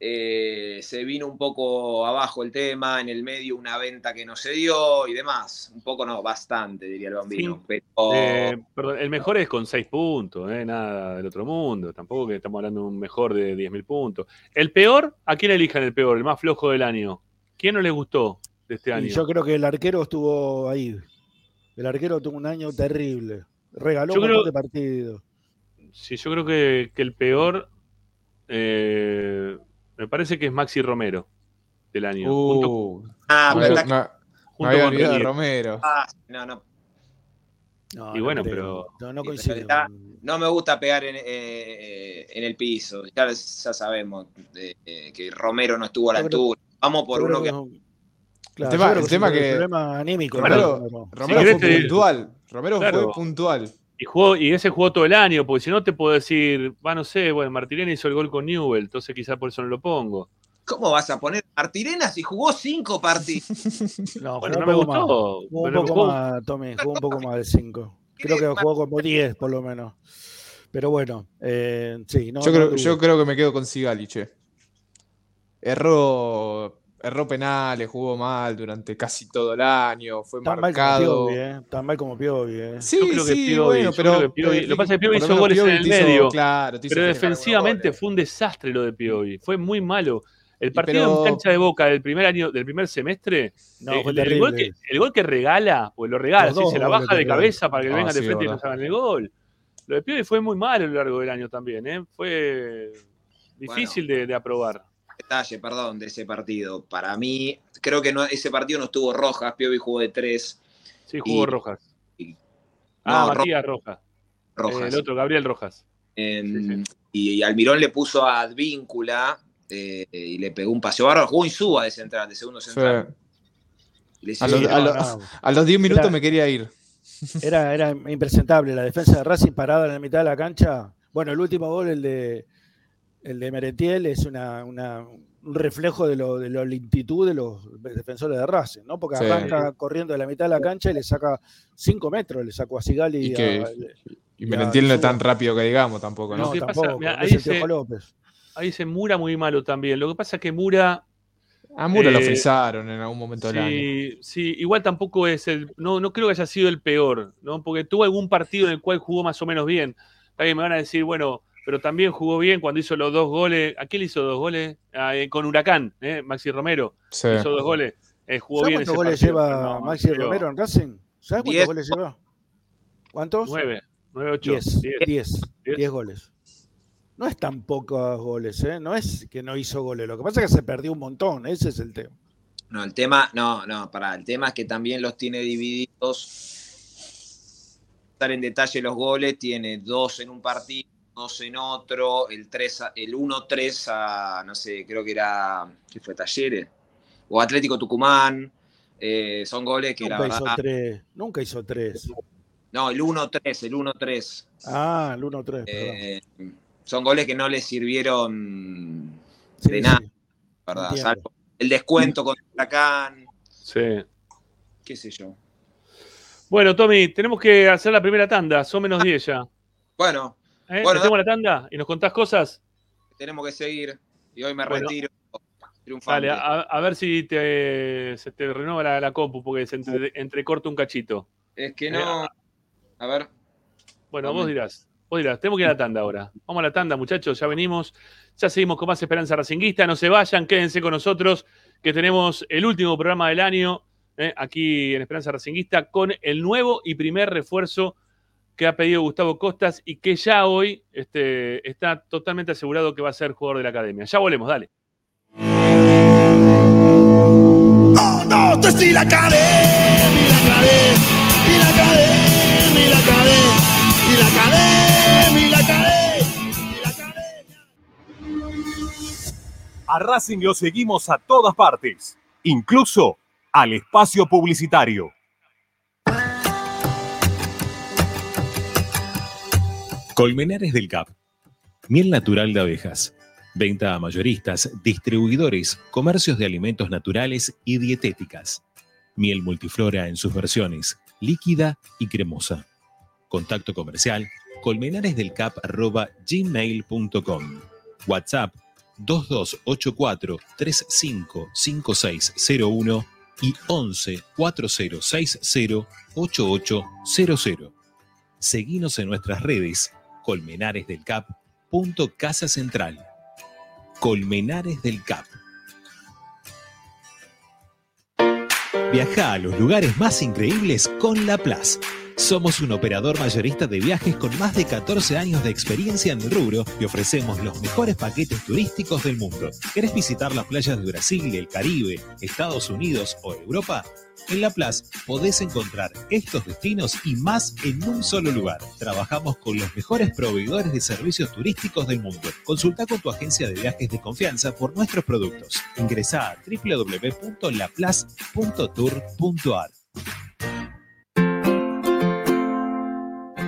eh, se vino un poco abajo el tema, en el medio una venta que no se dio y demás. Un poco no, bastante, diría el bambino. Sí. Pero Eh, perdón, el mejor es con 6 puntos, eh, nada del otro mundo. Tampoco que estamos hablando de un mejor de 10.000 puntos. El peor, ¿a quién elijan el peor? El más flojo del año. ¿Quién no les gustó de este año? Y yo creo que el arquero estuvo ahí. El arquero tuvo un año terrible. Regaló Yo un creo- de partidos. Sí, yo creo que, que el peor eh, me parece que es Maxi Romero del año. junto, Uh, ah, me, pero junto había con. Romero. ah, no, no, No, Y no bueno, creo. pero- No, no está- no me gusta pegar en, eh, en el piso. Ya, ya sabemos eh, eh, que Romero no estuvo a la creo- altura. Vamos por uno que claro, tema- yo creo el es tema un que- problema anímico. ¿no? Romero, No. Romero querés fue te- puntual. Romero Claro. fue puntual. Y, jugó, y ese jugó todo el año, porque si no te puedo decir, va, no sé, bueno, Martinelli hizo el gol con Newell, entonces quizás por eso no lo pongo. ¿Cómo vas a poner Martirena si jugó cinco partidos? No, Bueno, no me gustó. Jugó un poco jugó- más, Tommy, jugó un poco más de 5. Creo que jugó como 10 por lo menos. Pero bueno, eh, sí, no. yo, creo, yo creo que me quedo con Sigali, che. Erró, erró penales, jugó mal durante casi todo el año, fue Tan mal como marcado. Piovi, eh. Tan mal como Piovi, eh. Sí, Yo creo que sí, Piovi- bueno, pero que Piovi- eh, lo que pasa es que Piovi hizo goles en el hizo- medio, claro, Pero defensivamente fue un desastre lo de Piovi. Fue muy malo. El partido pero- en cancha de boca del primer año, del primer semestre, No, eh, fue el, el gol que, terrible. el gol que regala, pues lo regala, sí, dos se la baja de cabeza para que le Ah, vengan de sí, frente y nos hagan el gol. Lo de Piovi fue muy malo a lo largo del año también, ¿eh? Fue difícil de, de aprobar. Detalle, perdón, de ese partido. Para mí, creo que no, ese partido no estuvo Rojas. Piovi jugó de tres. Sí, jugó Y- Rojas. y- ah, no, Ro- Matías Rojas. Rojas. Eh, el otro, Gabriel Rojas. Em, Y, y Almirón le puso a Advíncula eh, y le pegó un paseo bárbaro. Jugó Insúa de central, de segundo central. A los, Sí, a los- a los 10 minutos Era- me quería ir. Era, era impresentable. La defensa de Racing parada en la mitad de la cancha. Bueno, el último gol, el de, el de Merentiel, es una, una- un reflejo de, lo, de la lentitud de los defensores de Racing, ¿no? Porque Sí. arranca corriendo de la mitad de la cancha y le saca 5 metros, le sacó a Sigali. Y que- Y Y Merentiel a- no es tan rápido que digamos tampoco, ¿no? No, tampoco. Mirá, ahí se-. Ahí dice Mura muy malo también. Lo que pasa es que Mura. A Muro lo Eh, frizaron en algún momento del año. Sí, sí, igual tampoco es el. No, no creo que haya sido el peor, ¿no? Porque tuvo algún partido en el cual jugó más o menos bien. También me van a decir, bueno, pero también jugó bien cuando hizo los dos goles. ¿A quién le hizo dos goles? Ah, eh, con Huracán, ¿eh? Maxi Romero. Sí. Hizo dos goles. Eh, jugó ¿Sabes bien cuántos ese goles partido, lleva no, Maxi pero Romero en Racing? ¿Sabes cuántos Diez. goles lleva? ¿Cuántos? Nueve, nueve, ocho. Diez. diez. Diez. Diez. Goles. No es tan pocos goles, ¿eh? No es que no hizo goles. Lo que pasa es que se perdió un montón. Ese es el tema. No, el tema, no, no, para el tema es que también los tiene divididos. Estar en detalle los goles, tiene dos en un partido, en otro, el 3 a- el 1-3 a, no sé, creo que era, ¿qué fue? Talleres, o Atlético Tucumán, eh, son goles que la Nunca hizo verdad, tres. Nunca hizo tres. no, el 1-3, el 1-3, Ah, el 1-3. perdón. eh, son goles que no le sirvieron Sí, de nada, sí, ¿verdad? Salvo el descuento con Huracán, Sí. qué sé yo. Bueno, Tommy, tenemos que hacer la primera tanda. Son menos 10 ya. Bueno, ¿Eh? Bueno, ¿Metemos la tanda y nos contás cosas? tenemos que seguir. Y hoy me Bueno. retiro triunfante. Dale, a, a ver si te, se te renueva la, la compu porque se entre- entrecorta un cachito. Es que no. A ver. Bueno, vos dirás. Vos dirás, tenemos que ir a la tanda ahora. Vamos a la tanda, muchachos, ya venimos. Ya seguimos con más Esperanza Racinguista. No se vayan, quédense con nosotros, que tenemos el último programa del año eh, aquí en Esperanza Racinguista con el nuevo y primer refuerzo que ha pedido Gustavo Costas y que ya hoy este, está totalmente asegurado que va a ser jugador de la academia. Ya volvemos, dale. Oh, no, y la la la la la la cadena. A Racing lo seguimos a todas partes, incluso al espacio publicitario. Colmenares del Cap. Miel natural de abejas. Venta a mayoristas, distribuidores, comercios de alimentos naturales y dietéticas. Miel multiflora en sus versiones, líquida y cremosa. Contacto comercial colmenaresdelcap.gmail.com WhatsApp 2284 355601 y 11 4060 8800. Seguinos en nuestras redes Colmenares del Cap. Casa Central. Colmenares del Cap. Viaja a los lugares más increíbles con La Plaza. Somos un operador mayorista de viajes con más de 14 años de experiencia en el rubro y ofrecemos los mejores paquetes turísticos del mundo. ¿Querés visitar las playas de Brasil, el Caribe, Estados Unidos o Europa? En La Plaza podés encontrar estos destinos y más en un solo lugar. Trabajamos con los mejores proveedores de servicios turísticos del mundo. Consulta con tu agencia de viajes de confianza por nuestros productos. Ingresa a www.laplace.tour.ar.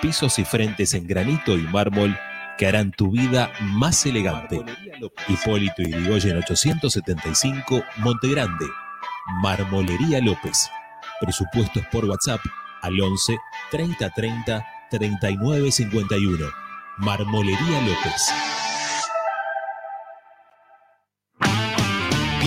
pisos y frentes en granito y mármol que harán tu vida más elegante. Hipólito Yrigoyen 875, Montegrande. Marmolería López. Presupuestos por WhatsApp al 11 30 30 39 51. Marmolería López.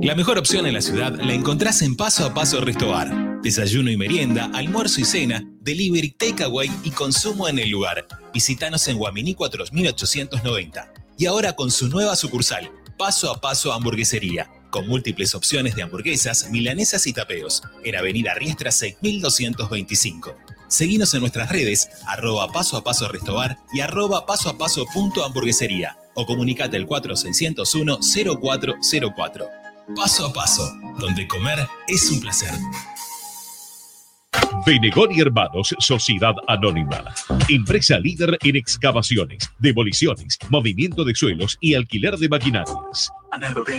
La mejor opción en la ciudad la encontrás en Paso a Paso Restobar. Desayuno y merienda, almuerzo y cena, delivery, takeaway y consumo en el lugar. Visítanos en Guaminí 4890. Y ahora con su nueva sucursal, Paso a Paso Hamburguesería, con múltiples opciones de hamburguesas, milanesas y tapeos, en Avenida Riestra 6225. Seguinos en nuestras redes, arroba paso a paso restobar y arroba paso a paso punto hamburguesería o comunicate al 4601 0404. Paso a paso, donde comer es un placer. Benegón y Hermanos, Sociedad Anónima. Empresa líder en excavaciones, demoliciones, movimiento de suelos y alquiler de maquinarias.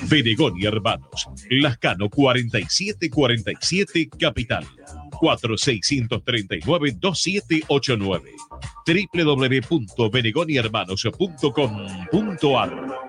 Benegón y Hermanos, Lascano 4747 Capital. 4639-2789 www.benegonihermanos.com.ar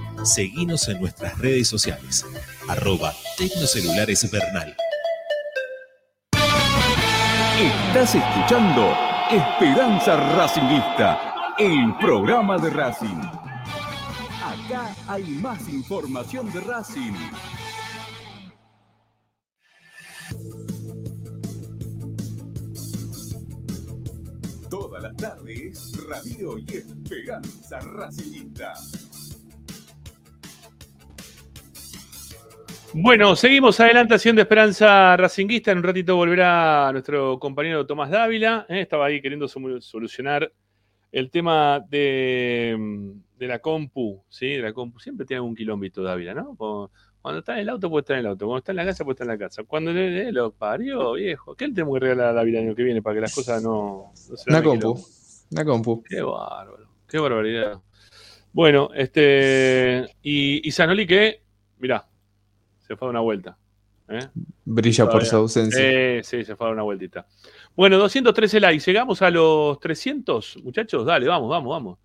Seguinos en nuestras redes sociales. Arroba Tecnocelulares Bernal. Estás escuchando Esperanza Racingista, el programa de Racing. Acá hay más información de Racing. Todas las tardes, Radio y Esperanza Racingista. Bueno, seguimos adelante haciendo Esperanza Racinguista. En un ratito volverá nuestro compañero Tomás Dávila. ¿eh? Estaba ahí queriendo sol- solucionar el tema de, de la compu. ¿sí? De la compu. Siempre tiene algún quilombito Dávila, ¿no? Cuando, está en el auto, puede estar en el auto. Cuando está en la casa, puede estar en la casa. Cuando le, le- lo parió, viejo. ¿Qué le tenemos que regalar a Dávila el año que viene para que las cosas no, no se Una compu. quilombo? Una compu. Qué bárbaro. Qué barbaridad. Bueno, este. Y, y Sanoli que, mirá, se fue a una vuelta. ¿eh? Brilla por su ausencia. Eh, sí, se fue a una vueltita. Bueno, 213 likes. ¿Llegamos a los 300, muchachos? Dale, vamos, vamos, vamos.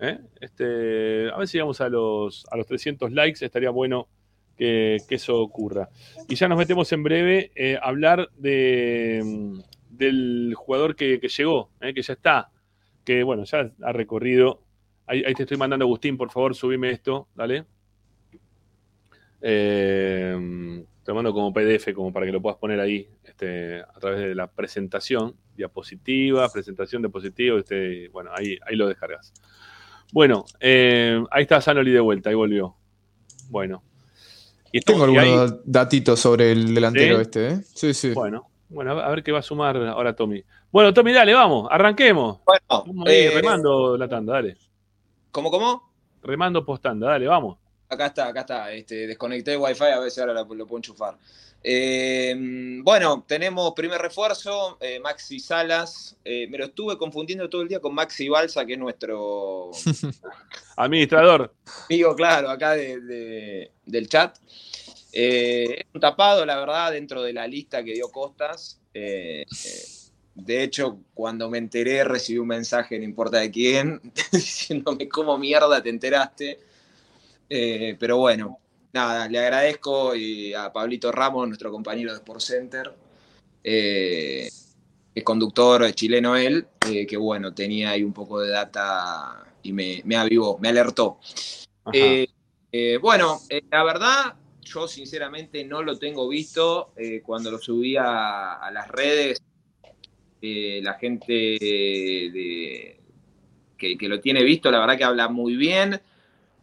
¿Eh? Este, a ver si llegamos a los, a los 300 likes. Estaría bueno que, que eso ocurra. Y ya nos metemos en breve eh, a hablar de, mm, del jugador que, que llegó, que ya está. Que bueno, ya ha recorrido. Ahí, ahí te estoy mandando, Agustín, por favor, subime esto. Dale. Eh, te mando como PDF, como para que lo puedas poner ahí este, a través de la presentación, diapositiva, presentación, diapositiva, este, bueno, ahí, ahí lo descargas. Bueno, eh, ahí está Sanoli de vuelta, ahí volvió. Bueno. Y Tengo y ahí- algunos datitos sobre el delantero ¿Sí? este, ¿eh? Sí, sí. Bueno, bueno, a ver- a ver qué va a sumar ahora Tommy. Bueno, Tommy, dale, vamos, arranquemos. Bueno, Vamos ahí, eh, remando la tanda, dale. ¿Cómo, cómo? Remando postanda, dale, vamos. Acá está, acá está. Este, desconecté el wifi, a ver si ahora lo, lo puedo enchufar. Eh, bueno, tenemos primer refuerzo, eh, Maxi Salas. Eh, me lo estuve confundiendo todo el día con Maxi Balsa, que es nuestro Administrador. amigo, claro, acá de- de- del chat. Eh, es un tapado, la verdad, dentro de la lista que dio Costas. De hecho, cuando me enteré, recibí un mensaje, no importa de quién, diciéndome cómo mierda te enteraste. Eh, pero bueno, nada, le agradezco y a Pablito Ramos, nuestro compañero de Sport Center, eh, es conductor chileno él, eh, que bueno, tenía ahí un poco de data y me, me avivó, me alertó. Eh, bueno, la verdad, yo sinceramente no lo tengo visto. cuando lo subí a, a las redes, la gente de- que, que lo tiene visto, la verdad que habla muy bien.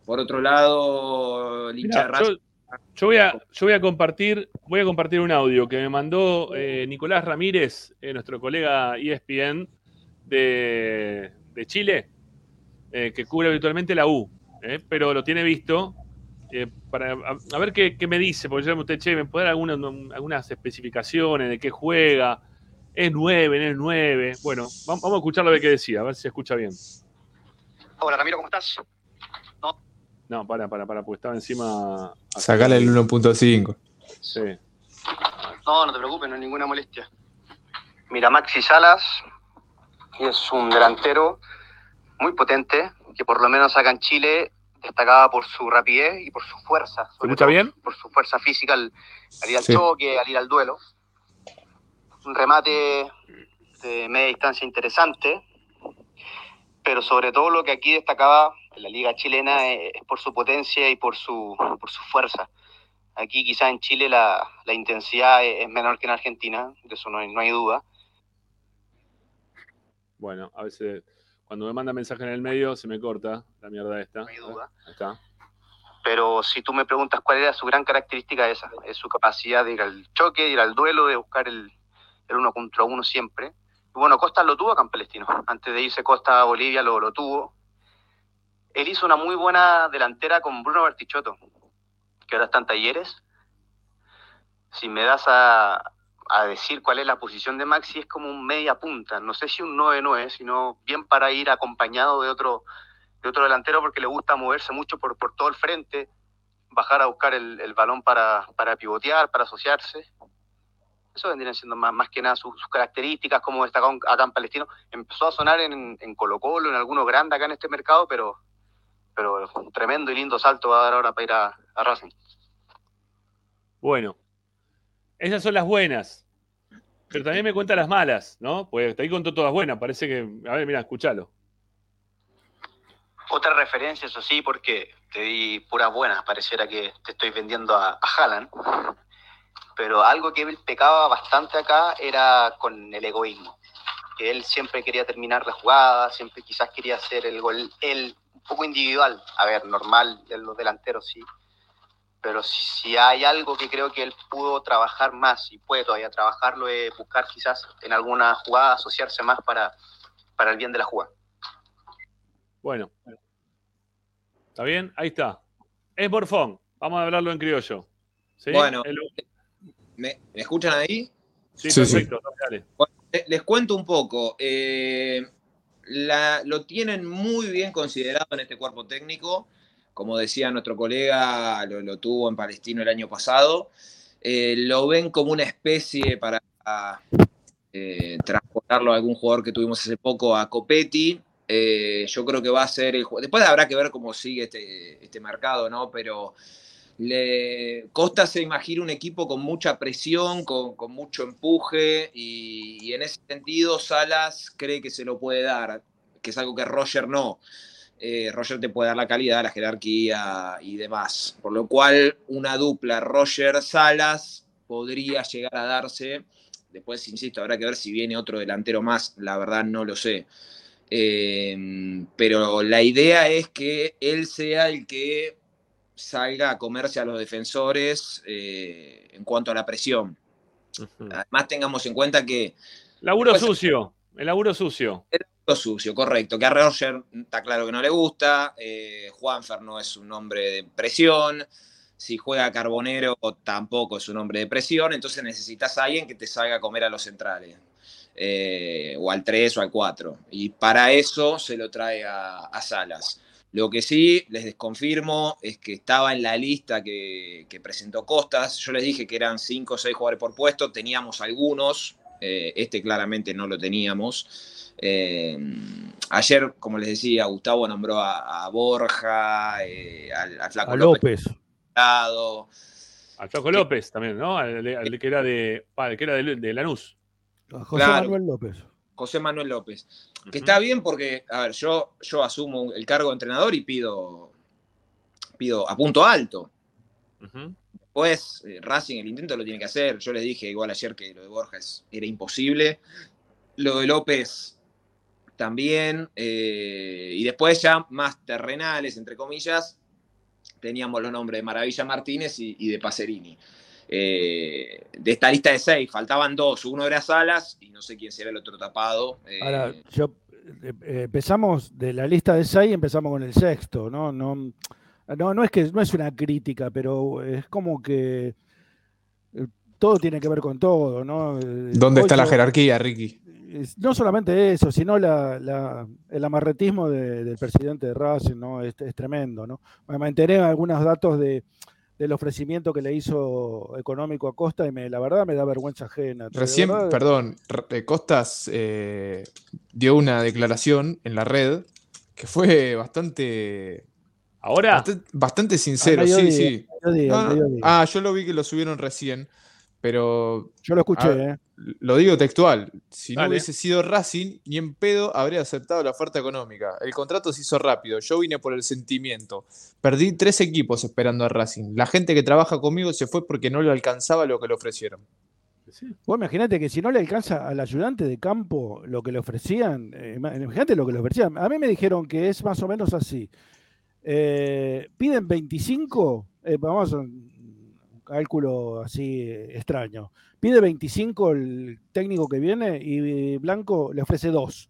Por otro lado, Mirá, Racing- yo, Yo voy a, yo voy a compartir, voy a compartir un audio que me mandó eh, Nicolás Ramírez, eh, nuestro colega ESPN de, de Chile, eh, que cubre habitualmente la U, eh, pero lo tiene visto. eh, para, a, a ver qué, qué me dice, porque yo me usted, che, ¿me puede dar alguna- algunas especificaciones de qué juega? ¿Es 9, no es 9? Bueno, vamos, vamos a escucharlo a ver qué decía, a ver si se escucha bien. Hola Ramiro, ¿cómo estás? No, para, para, para, porque estaba encima. Sacale el 1.5. Sí. No, no te preocupes, no hay ninguna molestia. Mira, Maxi Salas es un delantero muy potente, que por lo menos acá en Chile destacaba por su rapidez y por su fuerza. ¿Se sobre escucha todo bien? Por su fuerza física al, al ir al Sí. choque, al ir al duelo. Un remate de media distancia interesante, pero sobre todo lo que aquí destacaba la liga chilena es, es por su potencia y por su, por su fuerza. Aquí quizás en Chile la, la intensidad es es menor que en Argentina, de eso no hay, no hay duda. Bueno, a veces cuando me manda mensaje en el medio se me corta la mierda esta. Ahí está. Pero si tú me preguntas cuál era su gran característica esa, es su capacidad de ir al choque, de ir al duelo, de buscar el, el uno contra uno siempre. Bueno, Costa lo tuvo acá en Palestino. Antes de irse Costa a Bolivia lo, lo tuvo. Él hizo una muy buena delantera con Bruno Bertichotto, que ahora está en talleres. Si me das a, a decir cuál es la posición de Maxi, es como un media punta. No sé si un 9-9, sino bien para ir acompañado de otro, de otro delantero porque le gusta moverse mucho por, por todo el frente, bajar a buscar el, el balón para, para pivotear, para asociarse. Eso vendrían siendo más, más que nada sus, sus características, como destacó acá en Palestino. Empezó a sonar en, en Colo Colo, en algunos grandes acá en este mercado, pero, pero un tremendo y lindo salto va a dar ahora para ir a, a Racing. Bueno, esas son las buenas. Pero también me cuenta las malas, ¿no? Pues te ahí contó todas buenas. Parece que. A ver, mira, escúchalo. Otra referencia, eso sí, porque te di puras buenas, pareciera que te estoy vendiendo a, a Haaland. Pero algo que él pecaba bastante acá era con el egoísmo. Que él siempre quería terminar la jugada, siempre quizás quería hacer el gol, él un poco individual. A ver, normal, en los delanteros sí. Pero si, si hay algo que creo que él pudo trabajar más y puede todavía trabajarlo, es buscar quizás en alguna jugada asociarse más para, para el bien de la jugada. Bueno. ¿Está bien? Ahí está. Es Morfón. Vamos a hablarlo en criollo. ¿Sí? Bueno, El- ¿me, me escuchan ahí? Sí, Sí, sí. perfecto. Bueno, le- les cuento un poco. Eh, la- lo tienen muy bien considerado en este cuerpo técnico. Como decía nuestro colega, lo, lo tuvo en Palestino el año pasado. Eh, lo ven como una especie para eh, transportarlo a algún jugador que tuvimos hace poco, a Copetti. Eh, yo creo que va a ser el jugador. Después habrá que ver cómo sigue este, este mercado, ¿no? Pero le Costa se imagina un equipo con mucha presión, con, mucho empuje, y, y en ese sentido Salas cree que se lo puede dar, que es algo que Roger no. Eh, Roger te puede dar la calidad, la jerarquía y demás. Por lo cual, una dupla Roger-Salas podría llegar a darse. Después, insisto, habrá que ver si viene otro delantero más, la verdad no lo sé. Eh, pero la idea es que él sea el que salga a comerse a los defensores eh, en cuanto a la presión. Además, tengamos en cuenta que. Laburo Después- sucio. El laburo sucio. Lo sucio, correcto. Que a Roger está claro que no le gusta. Eh, Juanfer no es un hombre de presión. Si juega Carbonero tampoco es un hombre de presión. Entonces necesitas a alguien que te salga a comer a los centrales. Eh, o al 3 o al 4. Y para eso se lo trae a, a Salas. Lo que sí les desconfirmo es que estaba en la lista que, que presentó Costas. Yo les dije que eran 5 o 6 jugadores por puesto. Teníamos algunos. Eh, este claramente no lo teníamos. Eh, ayer, como les decía, Gustavo nombró a, a Borja, eh, al, al Flaco A López. Lado. Al Flaco López también, ¿no? Al, al que era de, pa, el que era de, de Lanús. A José Claro. Manuel López. José Manuel López. Que está bien porque, a ver, yo, yo asumo el cargo de entrenador y pido, pido a punto alto. Después, eh, Racing el intento lo tiene que hacer. Yo les dije igual ayer que lo de Borja es- era imposible. Lo de López también. eh, y después ya más terrenales, entre comillas. teníamos los nombres de Maravilla Martínez y, y de Pacerini. Eh, de esta lista de seis, faltaban dos, uno era Salas y no sé quién será el otro tapado. eh, Ahora, yo eh, empezamos de la lista de seis, empezamos con el sexto, ¿no? No, no, no es que no es una crítica, pero es como que todo tiene que ver con todo, ¿no? ¿Dónde está la jerarquía, Ricky? no solamente eso, sino la, la- el amarretismo de- del presidente de Racing, ¿no? Es, es tremendo, ¿no? Me me enteré algunos datos de, del ofrecimiento que le hizo económico a Costa y me, la verdad me da vergüenza ajena. Recién, verdad, perdón, eh, Costas eh, dio una declaración en la red que fue bastante. ¿Ahora? Bastante, bastante sincero, sí, sí. mediodía. Ah, yo lo vi que lo subieron recién, pero. Yo lo escuché, ¿eh? Lo digo textual. Si no hubiese sido Racing, ni en pedo habría aceptado la oferta económica. El contrato se hizo rápido. Yo vine por el sentimiento. Perdí tres equipos esperando a Racing. La gente que trabaja conmigo se fue porque no le alcanzaba lo que le ofrecieron. Vos imaginate que si no le alcanza al ayudante de campo lo que le ofrecían, eh, ima- imagínate lo que le ofrecían. A mí me dijeron que es más o menos así. Eh, piden 25, eh, vamos cálculo así eh, extraño. Pide 25 el técnico que viene y Blanco le ofrece 2.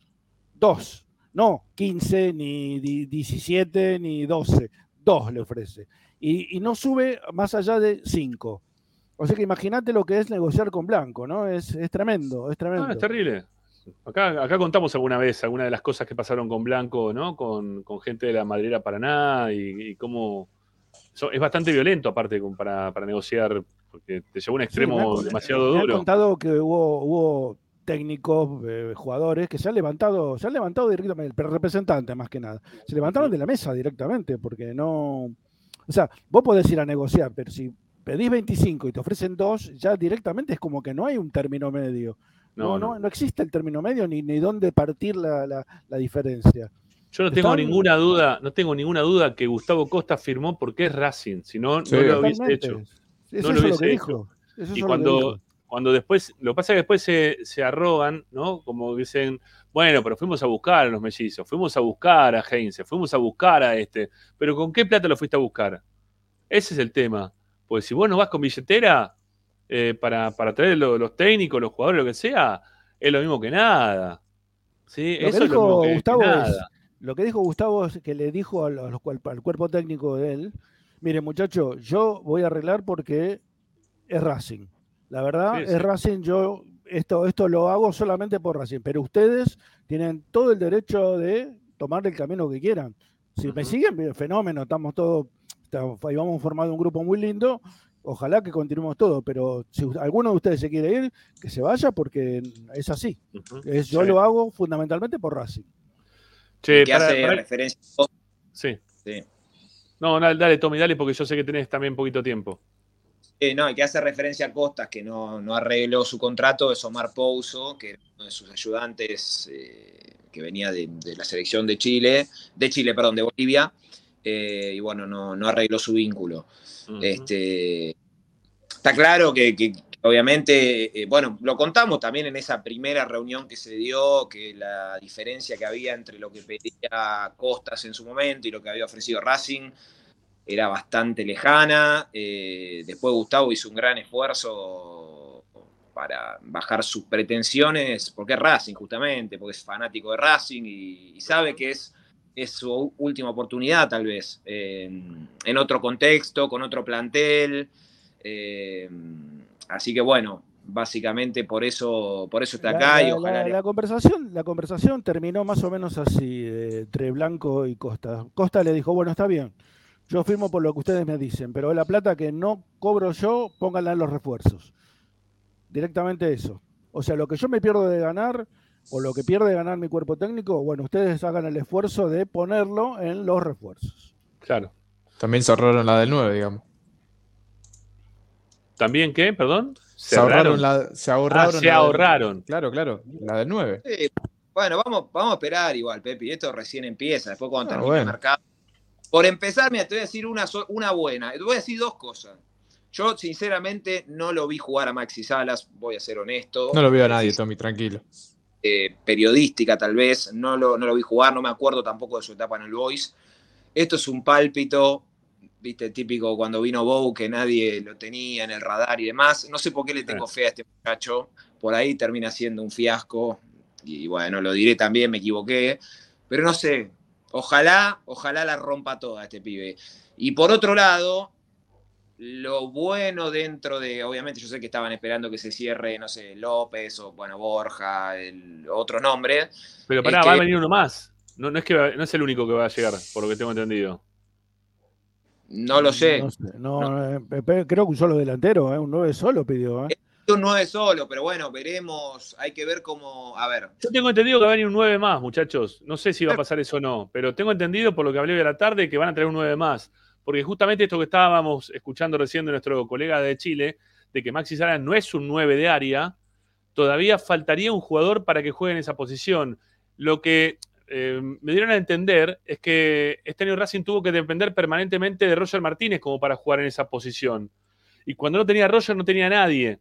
2. No 15, ni di- 17, ni 12. 2 le ofrece. Y, y no sube más allá de 5. O sea que imagínate lo que es negociar con Blanco, ¿no? Es, es tremendo, es tremendo. Ah, es terrible. Acá, acá contamos alguna vez alguna de las cosas que pasaron con Blanco, ¿no? Con, con gente de la Madrera Paraná y, y cómo. So- es bastante violento, aparte, para, para negociar, porque te llevó a un Sí, extremo me demasiado me duro. contado que hubo, hubo técnicos, eh, jugadores que se han levantado, se han levantado directamente, pero representantes más que nada, se levantaron de la mesa directamente, porque no, o sea, vos podés ir a negociar, pero si pedís 25 y te ofrecen dos, ya directamente es como que no hay un término medio. No, No, no, no. no existe el término medio ni, ni dónde partir la, la- la diferencia. Yo no tengo Están- ninguna duda, no tengo ninguna duda que Gustavo Costa firmó porque es Racing, si no, Sí. no lo hubiese hecho. Es No eso lo lo hubiese que hecho. dijo. Eso Y lo que cuando, dijo. cuando después, lo que pasa es que después se, se arrogan, ¿no? Como dicen, bueno, pero fuimos a buscar a los mellizos, fuimos a buscar a Heinze, fuimos a buscar a este, pero ¿con qué plata lo fuiste a buscar? Ese es el tema. Pues si vos no vas con billetera eh, para, para traer lo- los técnicos, los jugadores, lo que sea, es lo mismo que nada. ¿Sí? Lo que Eso es lo mismo que- que Gustavo es, nada. Lo que dijo Gustavo es que le dijo al, al cual- al cuerpo técnico de él, mire muchacho, yo voy a arreglar porque es Racing. La verdad, Sí, es. Racing, yo esto, esto lo hago solamente por Racing, pero ustedes tienen todo el derecho de tomar el camino que quieran. Si me siguen, fenómeno, estamos todos, estamos, ahí vamos formando un grupo muy lindo, ojalá que continuemos todo, pero si alguno de ustedes se quiere ir, que se vaya porque es así. Es- yo Sí. lo hago fundamentalmente por Racing. Che, que para- hace para- referencia Sí. Sí. No, dale, dale, Tommy, dale, porque yo sé que tenés también poquito tiempo. Eh, no, el que hace referencia a Costas, que no, no arregló su contrato, es Omar Pouso, que era uno de sus ayudantes, eh, que venía de, de la selección de Chile, de Chile, perdón, de Bolivia, eh, y bueno, no, no arregló su vínculo. Este, está claro que, que, obviamente, eh, bueno, lo contamos también en esa primera reunión que se dio, que la diferencia que había entre lo que pedía Costas en su momento y lo que había ofrecido Racing era bastante lejana. Eh, después Gustavo hizo un gran esfuerzo para bajar sus pretensiones, porque es Racing justamente, porque es fanático de Racing y, sabe que es, es su última oportunidad tal vez, en otro contexto, con otro plantel. eh, así que bueno, básicamente por eso, por eso está La- acá y la- ojalá la- le- la conversación, la conversación terminó más o menos así, eh, entre Blanco y Costa. Costa le dijo, bueno, está bien, yo firmo por lo que ustedes me dicen, pero la plata que no cobro yo, pónganla en los refuerzos. Directamente eso. O sea, lo que yo me pierdo de ganar, o lo que pierde de ganar mi cuerpo técnico, bueno, ustedes hagan el esfuerzo de ponerlo en los refuerzos. Claro. También se ahorraron la del 9, digamos. ¿También qué? Perdón. Se ahorraron la. Se ahorraron. Ah, se la del- ahorraron. Claro, claro. La del 9. Sí, Bueno, vamos, vamos a esperar igual, Pepi. Esto recién empieza. Después cuando Ah, termine bueno. el mercado. Por empezar, mira, te voy a decir una, so- una buena. Te voy a decir dos cosas. Yo, sinceramente, no lo vi jugar a Maxi Salas, voy a ser honesto. No lo veo a nadie, Tommy, tranquilo. Eh, periodística, tal vez. No lo, no lo vi jugar, no me acuerdo tampoco de su etapa en el Boys. Esto es un pálpito viste, típico cuando vino Bow, que nadie lo tenía en el radar y demás. No sé por qué le tengo fe a este muchacho. Por ahí termina siendo un fiasco. Y bueno, lo diré también, me equivoqué. Pero no sé, ojalá, ojalá la rompa toda este pibe. Y por otro lado, lo bueno dentro de, obviamente yo sé que estaban esperando que se cierre, no sé, López o, bueno, Borja, el otro nombre. Pero pará, va a venir uno más. No, no, es que no es el único que va a llegar, por lo que tengo entendido. No lo sé. No, sé, no, eh, pe- creo que un solo delantero, ¿eh? un 9 solo pidió. ¿eh? Un 9 solo, pero bueno, veremos. Hay que ver cómo. A ver. Yo tengo entendido que va a venir un 9 más, muchachos. No sé si va a pasar eso o no, pero tengo entendido por lo que hablé hoy a la tarde que van a traer un 9 más. Porque justamente esto que estábamos escuchando recién de nuestro colega de Chile, de que Maxi Sala no es un 9 de área, todavía faltaría un jugador para que juegue en esa posición. Lo que eh, me dieron a entender es que este año Racing tuvo que depender permanentemente de Roger Martínez como para jugar en esa posición. Y cuando no tenía Roger, no tenía nadie.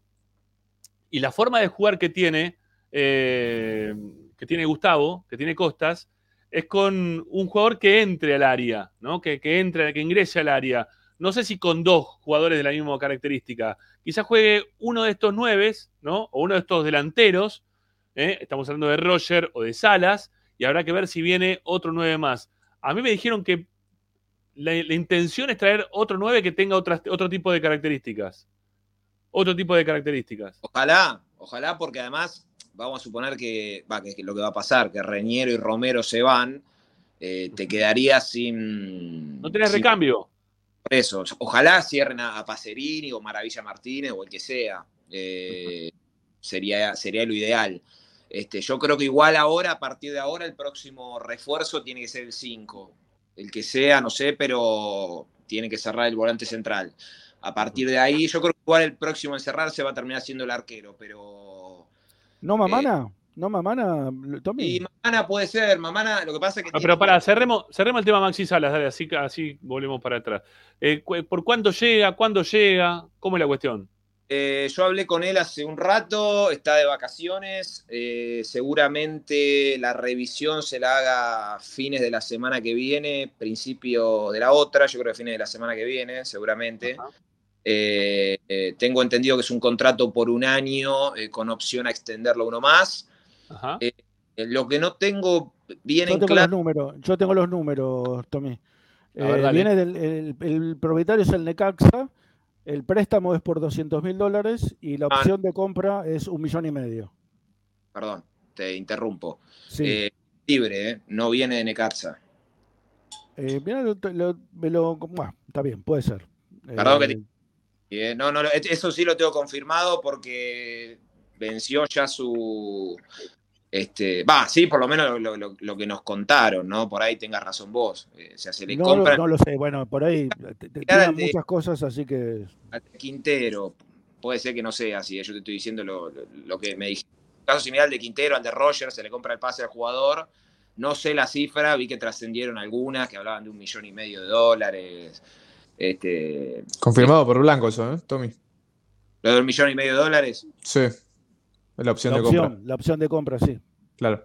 Y la forma de jugar que tiene, eh, que tiene Gustavo, que tiene Costas, es con un jugador que entre al área, ¿no? Que, que entre, que ingrese al área. No sé si con dos jugadores de la misma característica. Quizás juegue uno de estos nueves, ¿no? O uno de estos delanteros. ¿eh? Estamos hablando de Roger o de Salas. Y habrá que ver si viene otro nueve más. A mí me dijeron que la, la intención es traer otro nueve que tenga otras, otro tipo de características. Otro tipo de características. Ojalá, ojalá, porque además vamos a suponer que, va, que, que lo que va a pasar, que Reñero y Romero se van, eh, te quedarías sin. No tenés sin- recambio. Por eso, ojalá cierren a, a Pacerini o Maravilla Martínez o el que sea. Eh, sería, sería lo ideal. Este, yo creo que igual ahora, a partir de ahora, el próximo refuerzo tiene que ser el 5. El que sea, no sé, pero tiene que cerrar el volante central. A partir de ahí, yo creo que igual el próximo en cerrar se va a terminar siendo el arquero, pero. ¿No Mamana? ¿No Mamana, Tommy? Y Mamana puede ser, Mamana, lo que pasa es que. No, tiene- pero para, cerremos, cerremos el tema Maxi Salas, dale, así, así volvemos para atrás. Eh, ¿Por cuánto llega? ¿Cuándo llega? ¿Cómo es la cuestión? Eh, yo hablé con él hace un rato, está de vacaciones. eh, seguramente la revisión se la haga a fines de la semana que viene, principio de la otra. Yo creo que fines de la semana que viene, seguramente. Eh, tengo entendido que es un contrato por un año con opción a extenderlo uno más. Ajá. Lo que no tengo bien Yo en tengo claro. los números, yo tengo los números, Tommy. Ver, viene del, el, el propietario es el Necaxa, el préstamo es por 200 mil dólares y la Ah. opción de compra es un millón y medio. Perdón, te interrumpo. Sí. Eh, libre, ¿eh? no viene de Necaxa. Eh, mirá, lo- lo- me lo- bueno, está bien, puede ser. Perdón que Eh, te- Eh, no, no, lo- eso sí lo tengo confirmado porque venció ya su. Este, va, sí, por lo menos lo, lo- lo que nos contaron, ¿no? Por ahí tengas razón vos. Eh, o sea, se le no, compra no lo sé, bueno, por ahí te, te Mirá, tiran de- muchas cosas, así que al Quintero. Puede ser que no sea así, eh, yo te estoy diciendo lo, lo- lo que me dije. Caso similar al de Quintero, al de Roger, se le compra el pase al jugador. No sé la cifra, vi que trascendieron algunas que hablaban de un millón y medio de dólares. Este, Confirmado por Blanco eso, ¿eh, Tommy? lo de un millón y medio de dólares. Sí. La opción la de compra. la opción de compra, sí. Claro.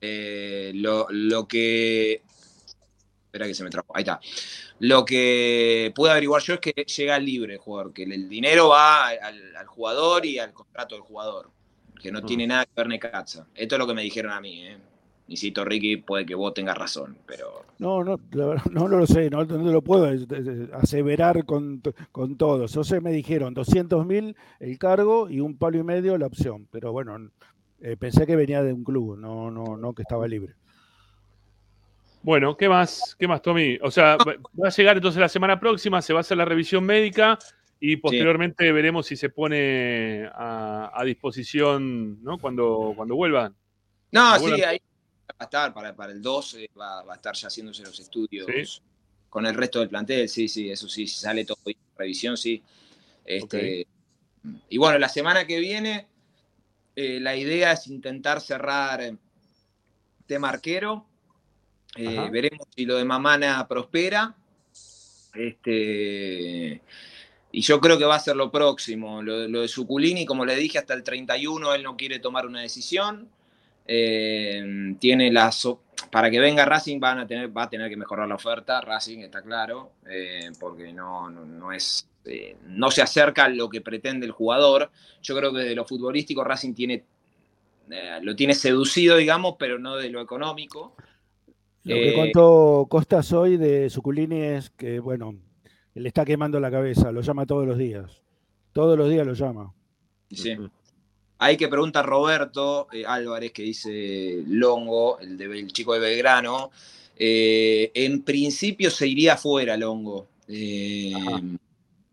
Eh, lo, lo que. Espera que se me trabó. Ahí está. Lo que pude averiguar yo es que llega libre el jugador, que el dinero va al, al jugador y al contrato del jugador, que no tiene nada que ver Necaxa. Esto es lo que me dijeron a mí. ¿eh? Insisto, Ricky, puede que vos tengas razón, pero No, no, no, no lo sé, no, no lo puedo eh, eh, aseverar con, con todos. Yo sé, me dijeron 200 mil el cargo y un palo y medio la opción, pero bueno, eh, pensé que venía de un club, no, no, no que estaba libre. Bueno, ¿qué más? ¿Qué más, Tommy? O sea, va va a llegar entonces la semana próxima, se va a hacer la revisión médica y posteriormente veremos si se pone a, a disposición, ¿no? Cuando, cuando vuelvan. No, Cuando sí, vuelvan. ahí a estar para, para el 2, eh, va, va a estar ya haciéndose los estudios Sí. con el resto del plantel, sí, sí, eso sí, si sale todo bien, revisión, sí. Este, Y bueno, la semana que viene eh, la idea es intentar cerrar eh, tema arquero. Eh, veremos si lo de Mamana prospera. Este, y yo creo que va a ser lo próximo. Lo, lo de Suculini, como le dije, hasta el 31 él no quiere tomar una decisión. Eh, tiene las. para que venga Racing van a tener, va a tener que mejorar la oferta, Racing está claro, eh, porque no, no, no es, eh, no se acerca a lo que pretende el jugador. Yo creo que de lo futbolístico Racing tiene, eh, lo tiene seducido, digamos, pero no de lo económico. Lo que contó Costas hoy de Suculini es que, bueno, le está quemando la cabeza, lo llama todos los días. Todos los días lo llama. Sí. Hay que preguntar Roberto eh, Álvarez, que dice Longo, el, de- el chico de Belgrano. Eh, en principio se iría afuera Longo. Eh,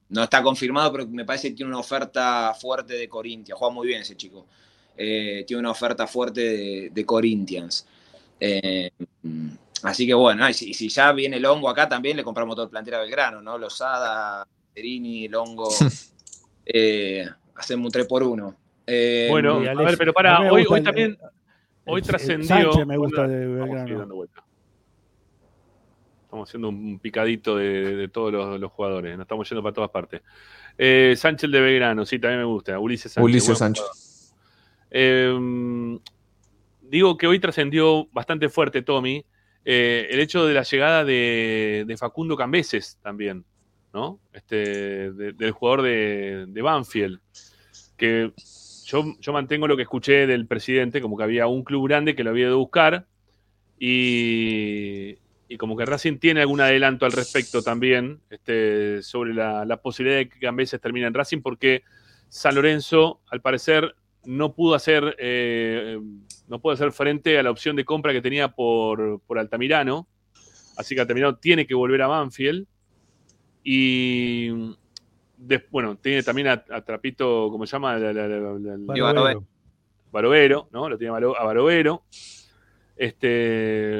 no está confirmado, pero me parece que tiene una oferta fuerte de Corinthians. Juega muy bien ese chico. Tiene una oferta fuerte de, de Corinthians. Así que bueno, y si, si ya viene Longo acá también le compramos todo el plantel a Belgrano, ¿no? Lozada, Perini, Longo. eh, hacemos un 3 por 1 Eh, Bueno, a ver, pero para, hoy, hoy el- también, hoy trascendió. Sánchez me gusta de estamos Belgrano. Estamos haciendo un picadito de, de todos los, los jugadores, nos estamos yendo para todas partes. Eh, Sánchez de Belgrano, sí, también me gusta. Ulises Sánchez. Ulises Sánchez. Eh, digo que hoy trascendió bastante fuerte, Tommy, eh, el hecho de la llegada de, de Facundo Cambeses también, ¿no? Este, de- del jugador de, de Banfield. Que yo, mantengo lo que escuché del presidente, como que había un club grande que lo había a buscar y, y como que Racing tiene algún adelanto al respecto también este, sobre la, la posibilidad de que Cambeses termine en Racing porque San Lorenzo, al parecer, no pudo hacer eh, no pudo hacer frente a la opción de compra que tenía por, por Altamirano. Así que Altamirano tiene que volver a Banfield. Y bueno, tiene también a, a Trapito, ¿cómo se llama? La- la- la- la- la- Barovero. Barovero, ¿no? Lo tiene a Baro- a Barovero. Este,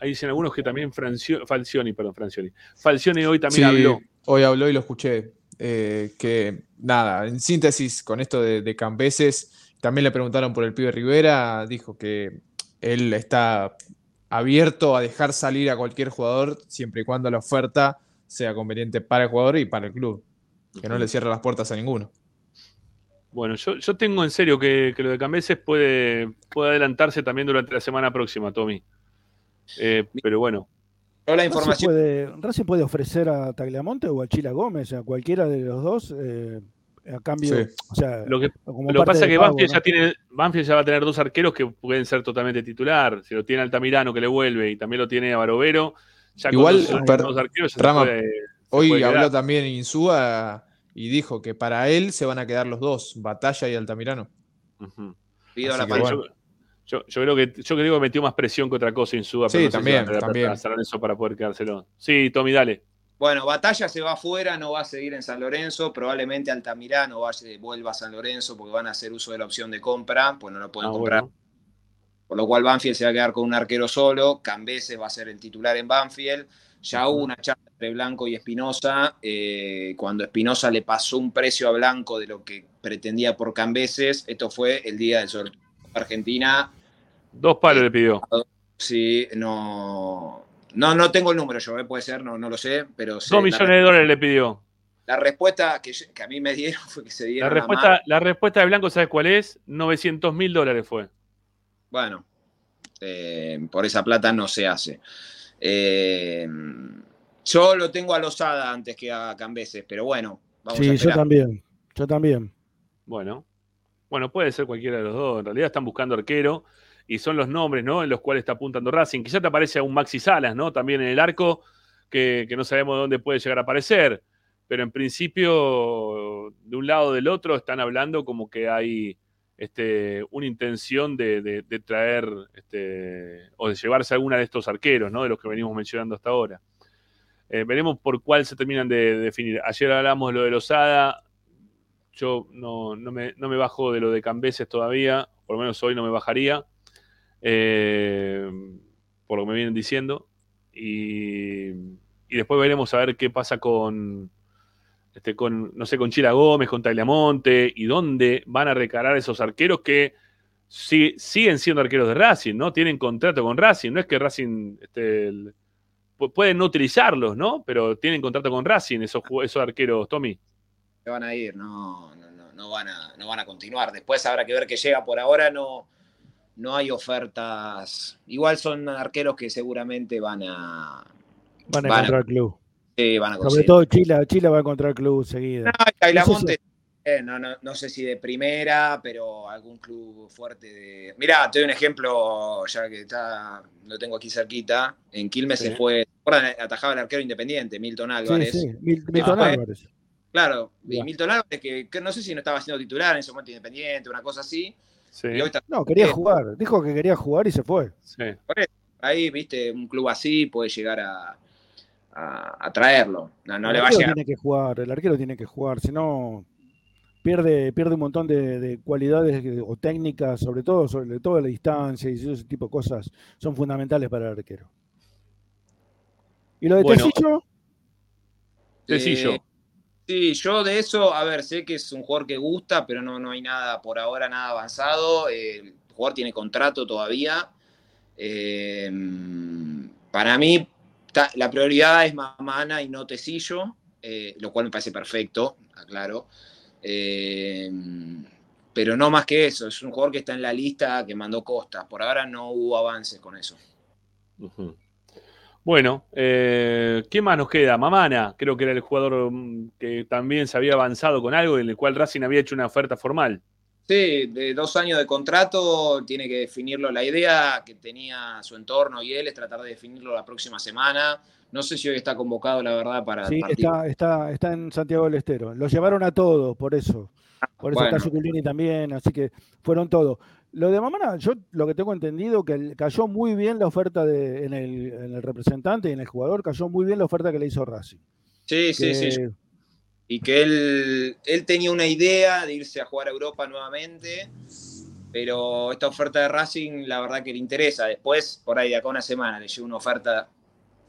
ahí dicen algunos que también Francio- Falcioni, perdón, Francioni. Falcioni hoy también Sí, habló. Hoy habló y lo escuché. eh, que nada, en síntesis, con esto de, de Cambeses, también le preguntaron por el pibe Rivera, dijo que él está abierto a dejar salir a cualquier jugador siempre y cuando la oferta sea conveniente para el jugador y para el club. Que no le cierre las puertas a ninguno. Bueno, yo, yo tengo en serio que, que lo de Cambeses puede, puede adelantarse también durante la semana próxima, Tommy. Eh, pero bueno, Yo la Racing información. puede, Racing puede ofrecer a Tagliamonte o a Chila Gómez, a cualquiera de los dos, eh, a cambio, Sí. o sea, lo que, como lo pasa es que pago, Banfield, ¿no? ya tiene, Banfield ya va a tener dos arqueros que pueden ser totalmente titular. Si lo tiene Altamirano que le vuelve y también lo tiene a Barovero, ya con Igual, dos, per- dos arqueros ya Rama, se puede, se Hoy puede habló quedar. también Insúa y dijo que para él se van a quedar los dos, Batalla y Altamirano. Ujú. Pido Así la que bueno. Yo, yo creo que yo creo que metió más presión que otra cosa en Suda, Sí, pero no sé si también, también. a San Lorenzo para poder quedárselo. Sí, Tommy, dale. Bueno, Batalla se va afuera, no va a seguir en San Lorenzo. Probablemente Altamirano vaya, vuelva a San Lorenzo porque van a hacer uso de la opción de compra, pues no lo pueden Ah, comprar. bueno. Por lo cual Banfield se va a quedar con un arquero solo. Cambeses va a ser el titular en Banfield. Ya hubo una charla entre Blanco y Espinosa. eh, cuando Espinosa le pasó un precio a Blanco de lo que pretendía por Cambeses, esto fue el día del sorteo de Argentina. Dos palos le pidió. Sí, no. No, no tengo el número yo, eh, puede ser, no, no lo sé, pero Dos millones de dólares le pidió. la respuesta que, a mí me dieron fue que se dieron la respuesta, la respuesta de Blanco, ¿sabes cuál es? 900 mil dólares fue. Bueno, eh, por esa plata no se hace. Eh, yo lo tengo a Lozada antes que a Cambeses, pero bueno, vamos a Sí, yo también, yo también. Bueno, bueno, puede ser cualquiera de los dos. En realidad están buscando arquero y son los nombres, ¿no? En los cuales está apuntando Racing. Quizá te aparece a un Maxi Salas, ¿no? También en el arco, que, que no sabemos dónde puede llegar a aparecer. Pero en principio, de un lado o del otro, están hablando como que hay este, una intención de, de- de traer este, o de llevarse a alguna de estos arqueros, ¿no? De los que venimos mencionando hasta ahora. Eh, veremos por cuál se terminan de, de definir. Ayer hablamos de lo de Lozada. Yo no, no me, no me bajo de lo de Cambeses todavía. Por lo menos hoy no me bajaría. eh, por lo que me vienen diciendo. Y, y después veremos a ver qué pasa con, este, con, no sé, con Chila Gómez, con Tagliamonte, y dónde van a recalar esos arqueros que siguen siendo arqueros de Racing, ¿no? Tienen contrato con Racing, no es que Racing este, pueden no utilizarlos, ¿no? Pero tienen contrato con Racing esos, esos arqueros, Tommy. Se van a ir, no, no, no, no van a, no van a continuar. Después habrá que ver qué llega. Por ahora no, no hay ofertas. Igual son arqueros que seguramente van a. Van a Van a- encontrar club. sí, van a Sobre todo Chile, Chile va a encontrar club seguida. No, y No sé Monte, eh, no, no, no sé si de primera, pero algún club fuerte de. Mirá, te doy un ejemplo, ya que está, lo tengo aquí cerquita. En Quilmes Sí. se fue. Atajaba el arquero independiente, Milton Álvarez. sí, Mil- Y Milton Álvarez. Claro, y. Milton Álvarez, que, que no sé si no estaba siendo titular en ese momento independiente, una cosa así. Está- No, quería jugar. Dijo que quería jugar y se fue. sí. por eso, ahí, viste, un club así puede llegar a, a, a traerlo. No, no el le va a llegar. tiene que jugar, el arquero tiene que jugar, si no pierde, pierde un montón de, de cualidades que- o técnicas, sobre todo, sobre todo la distancia y ese tipo de cosas son fundamentales para el arquero. ¿Y lo de Bueno. Tecillo? Tecillo. Eh, sí, yo de eso, a ver, sé que es un jugador que gusta, pero no, no hay nada por ahora, nada avanzado. Eh, el jugador tiene contrato todavía. Eh, para mí, ta- la prioridad es Mamana y no Tecillo, eh, lo cual me parece perfecto, aclaro. Eh, pero no más que eso, es un jugador que está en la lista que mandó Costa. Por ahora no hubo avances con eso. Bueno, eh, ¿qué más nos queda? Mamana, creo que era el jugador mm, que también se había avanzado con algo en el cual Racing había hecho una oferta formal. Sí, de dos años de contrato, tiene que definirlo. La idea que tenía su entorno y él es tratar de definirlo la próxima semana. No sé si hoy está convocado, la verdad, para el Sí, partido. está, está, está en Santiago del Estero. Lo llevaron a todos, por eso. Por eso bueno. está Zuculini también, así que fueron todos. Lo de Mamana, yo lo que tengo entendido que cayó muy bien la oferta de, en, el, en el representante y en el jugador, cayó muy bien la oferta que le hizo Racing. Sí, sí, sí. Y que él, él tenía una idea de irse a jugar a Europa nuevamente, pero esta oferta de Racing, la verdad que le interesa. Después, por ahí de acá una semana, le llegó una oferta,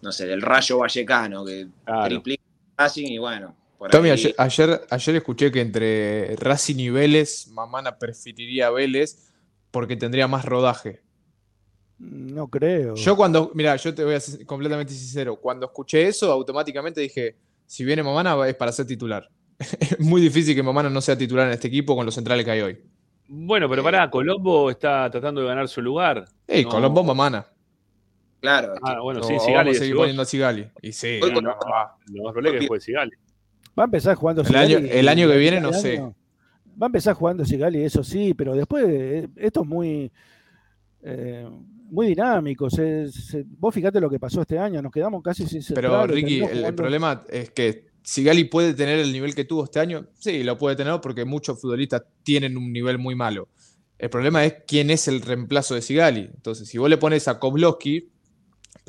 no sé, del Rayo Vallecano, que Claro. triplica Racing y bueno. Por Tommy, ahí- ayer, ayer, ayer escuché que entre Racing y Vélez, Mamana preferiría a Vélez porque tendría más rodaje. no creo. Yo cuando, mira, yo te voy a ser completamente sincero, cuando escuché eso, automáticamente dije, si viene Mamana es para ser titular. Es muy difícil que Mamana no sea titular en este equipo con los centrales que hay hoy. Bueno, pero pará, Colombo está tratando de ganar su lugar. Ey, No. Colombo Mamana. Claro. Ah, bueno, No, sí, vamos a seguir poniendo a Sigali. Y sí, Hoy no, no, es que fue Sigali. Va a empezar jugando El Sigali año- el año que viene el no sé. Va a empezar jugando Sigali, eso sí, pero después eh, esto es muy, eh, muy dinámico. Se- se- vos fíjate lo que pasó este año, nos quedamos casi sin Pero Ricky, el, el problema es que Sigali puede tener el nivel que tuvo este año. Sí, lo puede tener porque muchos futbolistas tienen un nivel muy malo. El problema es quién es el reemplazo de Sigali. Entonces, si vos le pones a Kovlowski,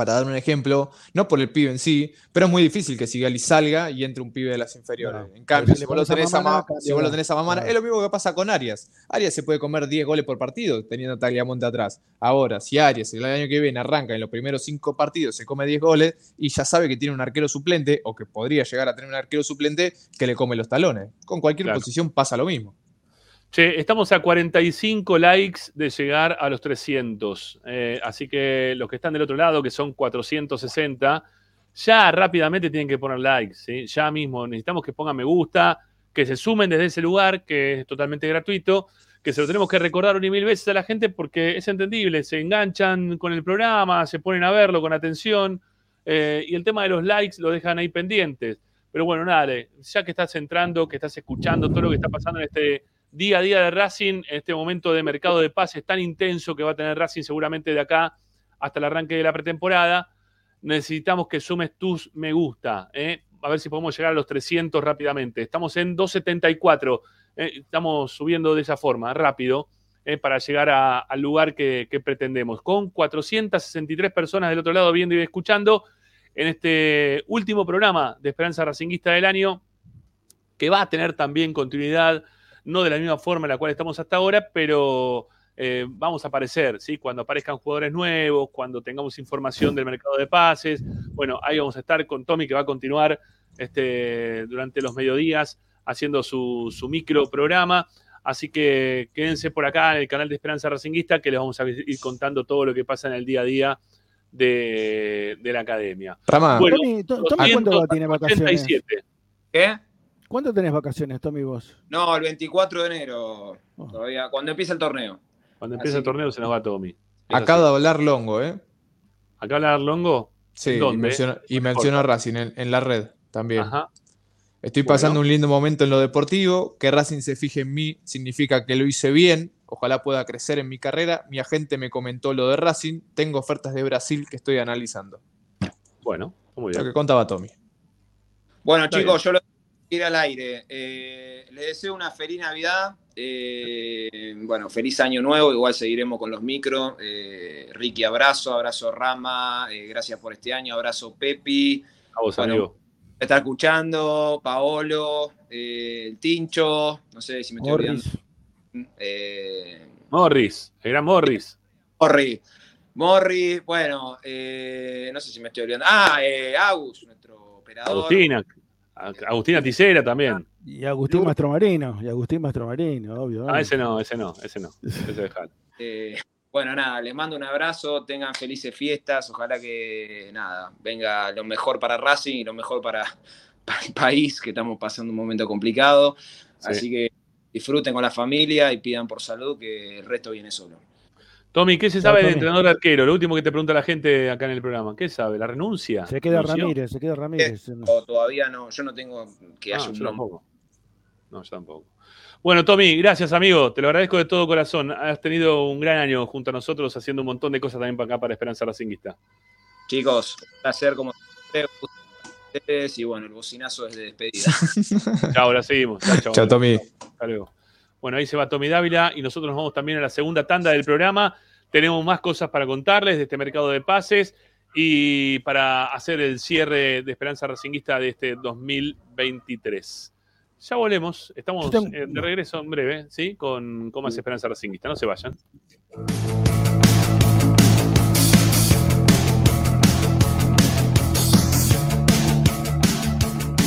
para dar un ejemplo, no por el pibe en sí, pero es muy difícil que Sigali salga y entre un pibe de las inferiores. Claro. En cambio, si vos, lo a tenés a Mamana, Ma- cambia si vos lo tenés a Mamana, claro. es lo mismo que pasa con Arias. Arias se puede comer 10 goles por partido teniendo a Tagliamonte atrás. Ahora, si Arias el año que viene arranca en los primeros 5 partidos, se come 10 goles y ya sabe que tiene un arquero suplente o que podría llegar a tener un arquero suplente que le come los talones. Con cualquier Claro. posición pasa lo mismo. Che, estamos a 45 likes de llegar a los 300. Eh, así que los que están del otro lado, que son 460, ya rápidamente tienen que poner likes. ¿sí? Ya mismo necesitamos que pongan me gusta, que se sumen desde ese lugar, que es totalmente gratuito, que se lo tenemos que recordar una y mil veces a la gente porque es entendible. Se enganchan con el programa, se ponen a verlo con atención eh, y el tema de los likes lo dejan ahí pendientes. Pero bueno, nada, ya que estás entrando, que estás escuchando todo lo que está pasando en este día a día de Racing, este momento de mercado de pases tan intenso que va a tener Racing seguramente de acá hasta el arranque de la pretemporada, necesitamos que sumes tus me gusta. ¿eh? A ver si podemos llegar a los 300 rápidamente. Estamos en 274. ¿eh? Estamos subiendo de esa forma, rápido, ¿eh? para llegar al lugar que, que pretendemos. Con 463 personas del otro lado viendo y escuchando en este último programa de Esperanza Racinguista del año, que va a tener también continuidad, no de la misma forma en la cual estamos hasta ahora, pero eh, vamos a aparecer, ¿sí? Cuando aparezcan jugadores nuevos, cuando tengamos información del mercado de pases. Bueno, ahí vamos a estar con Tommy, que va a continuar este, durante los mediodías haciendo su, su micro programa. Así que quédense por acá en el canal de Esperanza Racinguista, que les vamos a ir contando todo lo que pasa en el día a día de, de la academia. Rama, Bueno, Tommy, To- Tommy, ¿cuánto tiene vacaciones? 287. ¿Qué? ¿Cuánto tenés vacaciones, Tommy, vos? No, el 24 de enero, Oh. todavía, cuando empieza el torneo. Cuando empieza Así el torneo se nos va Tommy. Es Acaba así. de hablar Longo, ¿eh? ¿Acá habla Longo? Sí, y ¿Dónde? menciona, y menciona. Racing en, en la red también. Ajá. Estoy Bueno. pasando un lindo momento en lo deportivo. Que Racing se fije en mí significa que lo hice bien. Ojalá pueda crecer en mi carrera. Mi agente me comentó lo de Racing. Tengo ofertas de Brasil que estoy analizando. Bueno, muy Lo bien. que contaba Tommy. Bueno, Está chicos, yo lo ir al aire. Eh, les deseo una feliz Navidad. eh, bueno, feliz año nuevo. Igual seguiremos con los micros. Eh, Ricky, abrazo. Abrazo Rama. eh, gracias por este año. Abrazo Pepi. A vos, Bueno, amigo. está escuchando. Paolo. eh, el Tincho. No sé si me estoy Morris. olvidando. Eh, Morris, el gran Morris. Morri. Morri, bueno, eh, no sé si me estoy olvidando. Ah, eh, Agus, nuestro operador. Agustina. Agustina Ticera también. Y Agustín Mastromarino, y Agustín Mastromarino, obvio. Ah, ese no, ese no, ese no. Ese dejalo. Eh, bueno, nada, les mando un abrazo, tengan felices fiestas, ojalá que nada, venga lo mejor para Racing y lo mejor para, para el país, que estamos pasando un momento complicado. Sí. Así que disfruten con la familia y pidan por salud, que el resto viene solo. Tommy, ¿qué se sabe del entrenador arquero? Lo último que te pregunta la gente acá en el programa. ¿Qué sabe? ¿La renuncia? Se queda ¿Renunció? Ramírez, se queda Ramírez. O todavía no, yo no tengo que Ah, yo nombre. tampoco. No, yo tampoco. Bueno, Tommy, gracias, amigo. Te lo agradezco de todo corazón. Has tenido un gran año junto a nosotros haciendo un montón de cosas también para acá para Esperanza Racinguista. Chicos, un placer como siempre, ustedes y bueno, el bocinazo es de despedida. Chao, ahora seguimos. Chao, chao. Chao, Tommy. Hasta luego. Bueno, ahí se va Tommy Dávila y nosotros nos vamos también a la segunda tanda del programa. Tenemos más cosas para contarles de este mercado de pases y para hacer el cierre de Esperanza Racinguista de este 2023. Ya volvemos, estamos eh, de regreso en breve, ¿sí? Con, con más Esperanza Racinguista. No se vayan.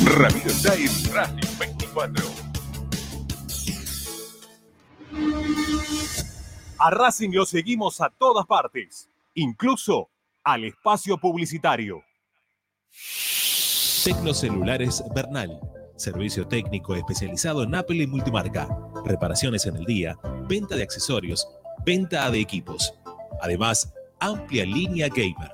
Ramiro en Racing 24. A Racing lo seguimos a todas partes, incluso al espacio publicitario. Tecnocelulares Bernal. Servicio técnico especializado en Apple y multimarca. Reparaciones en el día, venta de accesorios, venta de equipos. Además, amplia línea gamer.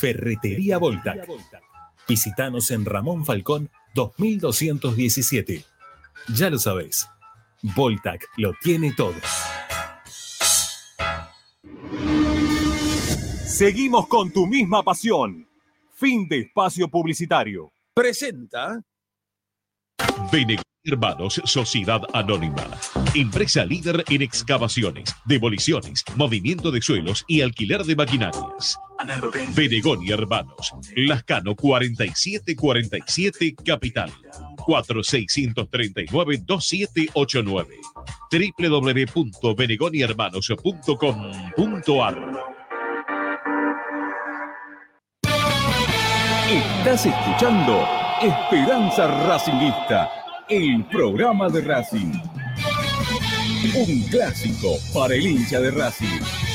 Ferretería Voltac. Visítanos en Ramón Falcón 2217. Ya lo sabéis. Voltac lo tiene todo. Seguimos con tu misma pasión. Fin de espacio publicitario. Presenta. Benegoni Hermanos Sociedad Anónima. Empresa líder en excavaciones, demoliciones, movimiento de suelos y alquiler de maquinarias. Benegoni Hermanos. Lascano 4747 Capital. 4639-2789. www.benegonihermanos.com.ar Estás escuchando Esperanza Racingista, el programa de Racing. Un clásico para el hincha de Racing.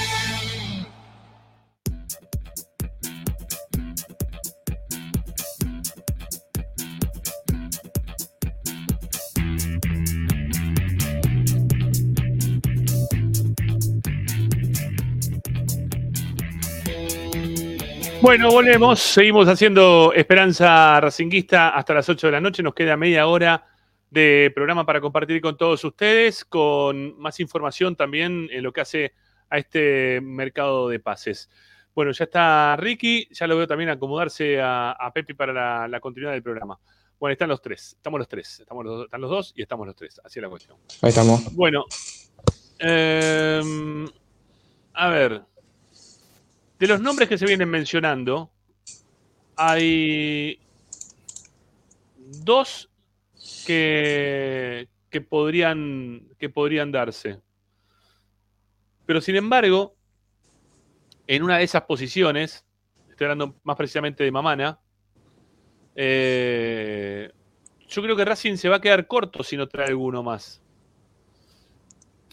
Bueno, volvemos. Seguimos haciendo Esperanza Racinguista hasta las 8 de la noche. Nos queda media hora de programa para compartir con todos ustedes, con más información también en lo que hace a este mercado de pases. Bueno, ya está Ricky, ya lo veo también acomodarse a, a Pepi para la, la continuidad del programa. Bueno, están los tres, estamos los tres, estamos los, dos- están los dos y estamos los tres, así es la cuestión. Ahí estamos. Bueno, em, a ver, de los nombres que se vienen mencionando, hay dos que, que, podrían, que podrían darse. Pero sin embargo, en una de esas posiciones, estoy hablando más precisamente de Mamana, eh, yo creo que Racing se va a quedar corto si no trae alguno más.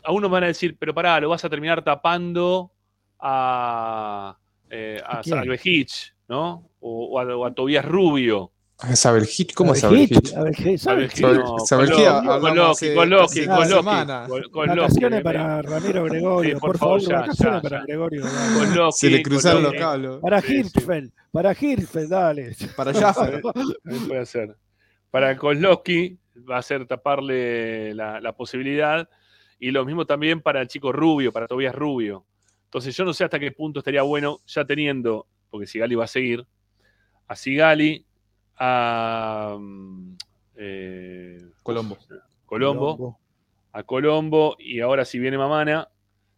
A uno van a decir, pero pará, lo vas a terminar tapando a, eh, a quién? Salvejich, ¿no? O, o a, o a Tobías Rubio. Sabelhit, ¿cómo es Sabelhit? Sabelhit, Sabelhit, no, no, Sabelhit con Loki, con Loki, con Loki, con- Loki. para Ramiro Gregorio, por, favor, ya, vacaciones ya, para. Gregorio. Con. Loki, Se le cruzaron los cables. Para. Hirschfeld, para Hirschfeld, dale. Para Jaffer. Puede ser. Para Kozlowski va a ser taparle la, la posibilidad. Y lo mismo también para el chico Rubio, para Tobías Rubio. Entonces yo no sé hasta qué punto estaría bueno ya teniendo, porque Sigali va a seguir, a Sigali, a mm, eh, Colombo. Colombo, Colombo. a Colombo y ahora si viene Mamana,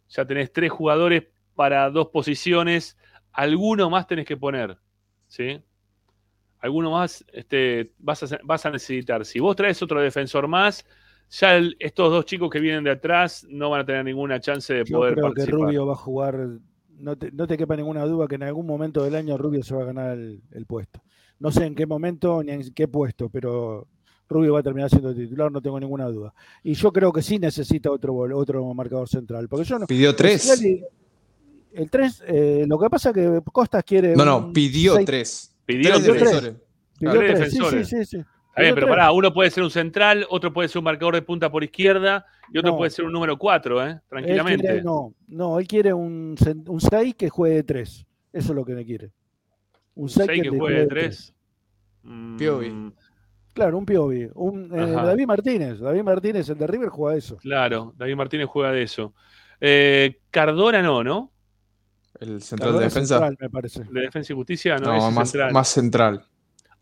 ya tenés tres jugadores para dos posiciones, alguno más tenés que poner, ¿sí? Alguno más este, vas, a, vas a necesitar. Si vos traes otro defensor más, ya el- estos dos chicos que vienen de atrás no van a tener ninguna chance de Yo poder creo que participar. Rubio va a jugar. No te, no te quepa ninguna duda que en algún momento del año Rubio se va a ganar el, el puesto. No sé en qué momento ni en qué puesto, pero Rubio va a terminar siendo titular, no tengo ninguna duda. Y yo creo que sí necesita otro otro marcador central. Porque yo no. Pidió tres. El 3, lo que pasa es que Costas quiere. No, no, pidió seis- tres. Pidió tres tres. defensores. Pidió Tres tres, sí, defensores. sí, sí, sí. Está bien, pero pará, uno puede ser un central, otro puede ser un marcador de punta por izquierda y otro No. puede ser un número 4, ¿eh? Él tranquilamente. quiere- no, no, él quiere un 6 que juegue de 3. Eso es lo que me quiere. Un 6 Seis que juegue de tres. 3. Piovi. Claro, un Piovi. Un, eh. David Martínez. David Martínez, el de River, juega eso. Claro, David Martínez juega de eso. Eh, Cardona no, ¿no? El central de Cardona defensa. central, me parece. De Defensa y Justicia, no, es más, central. más central.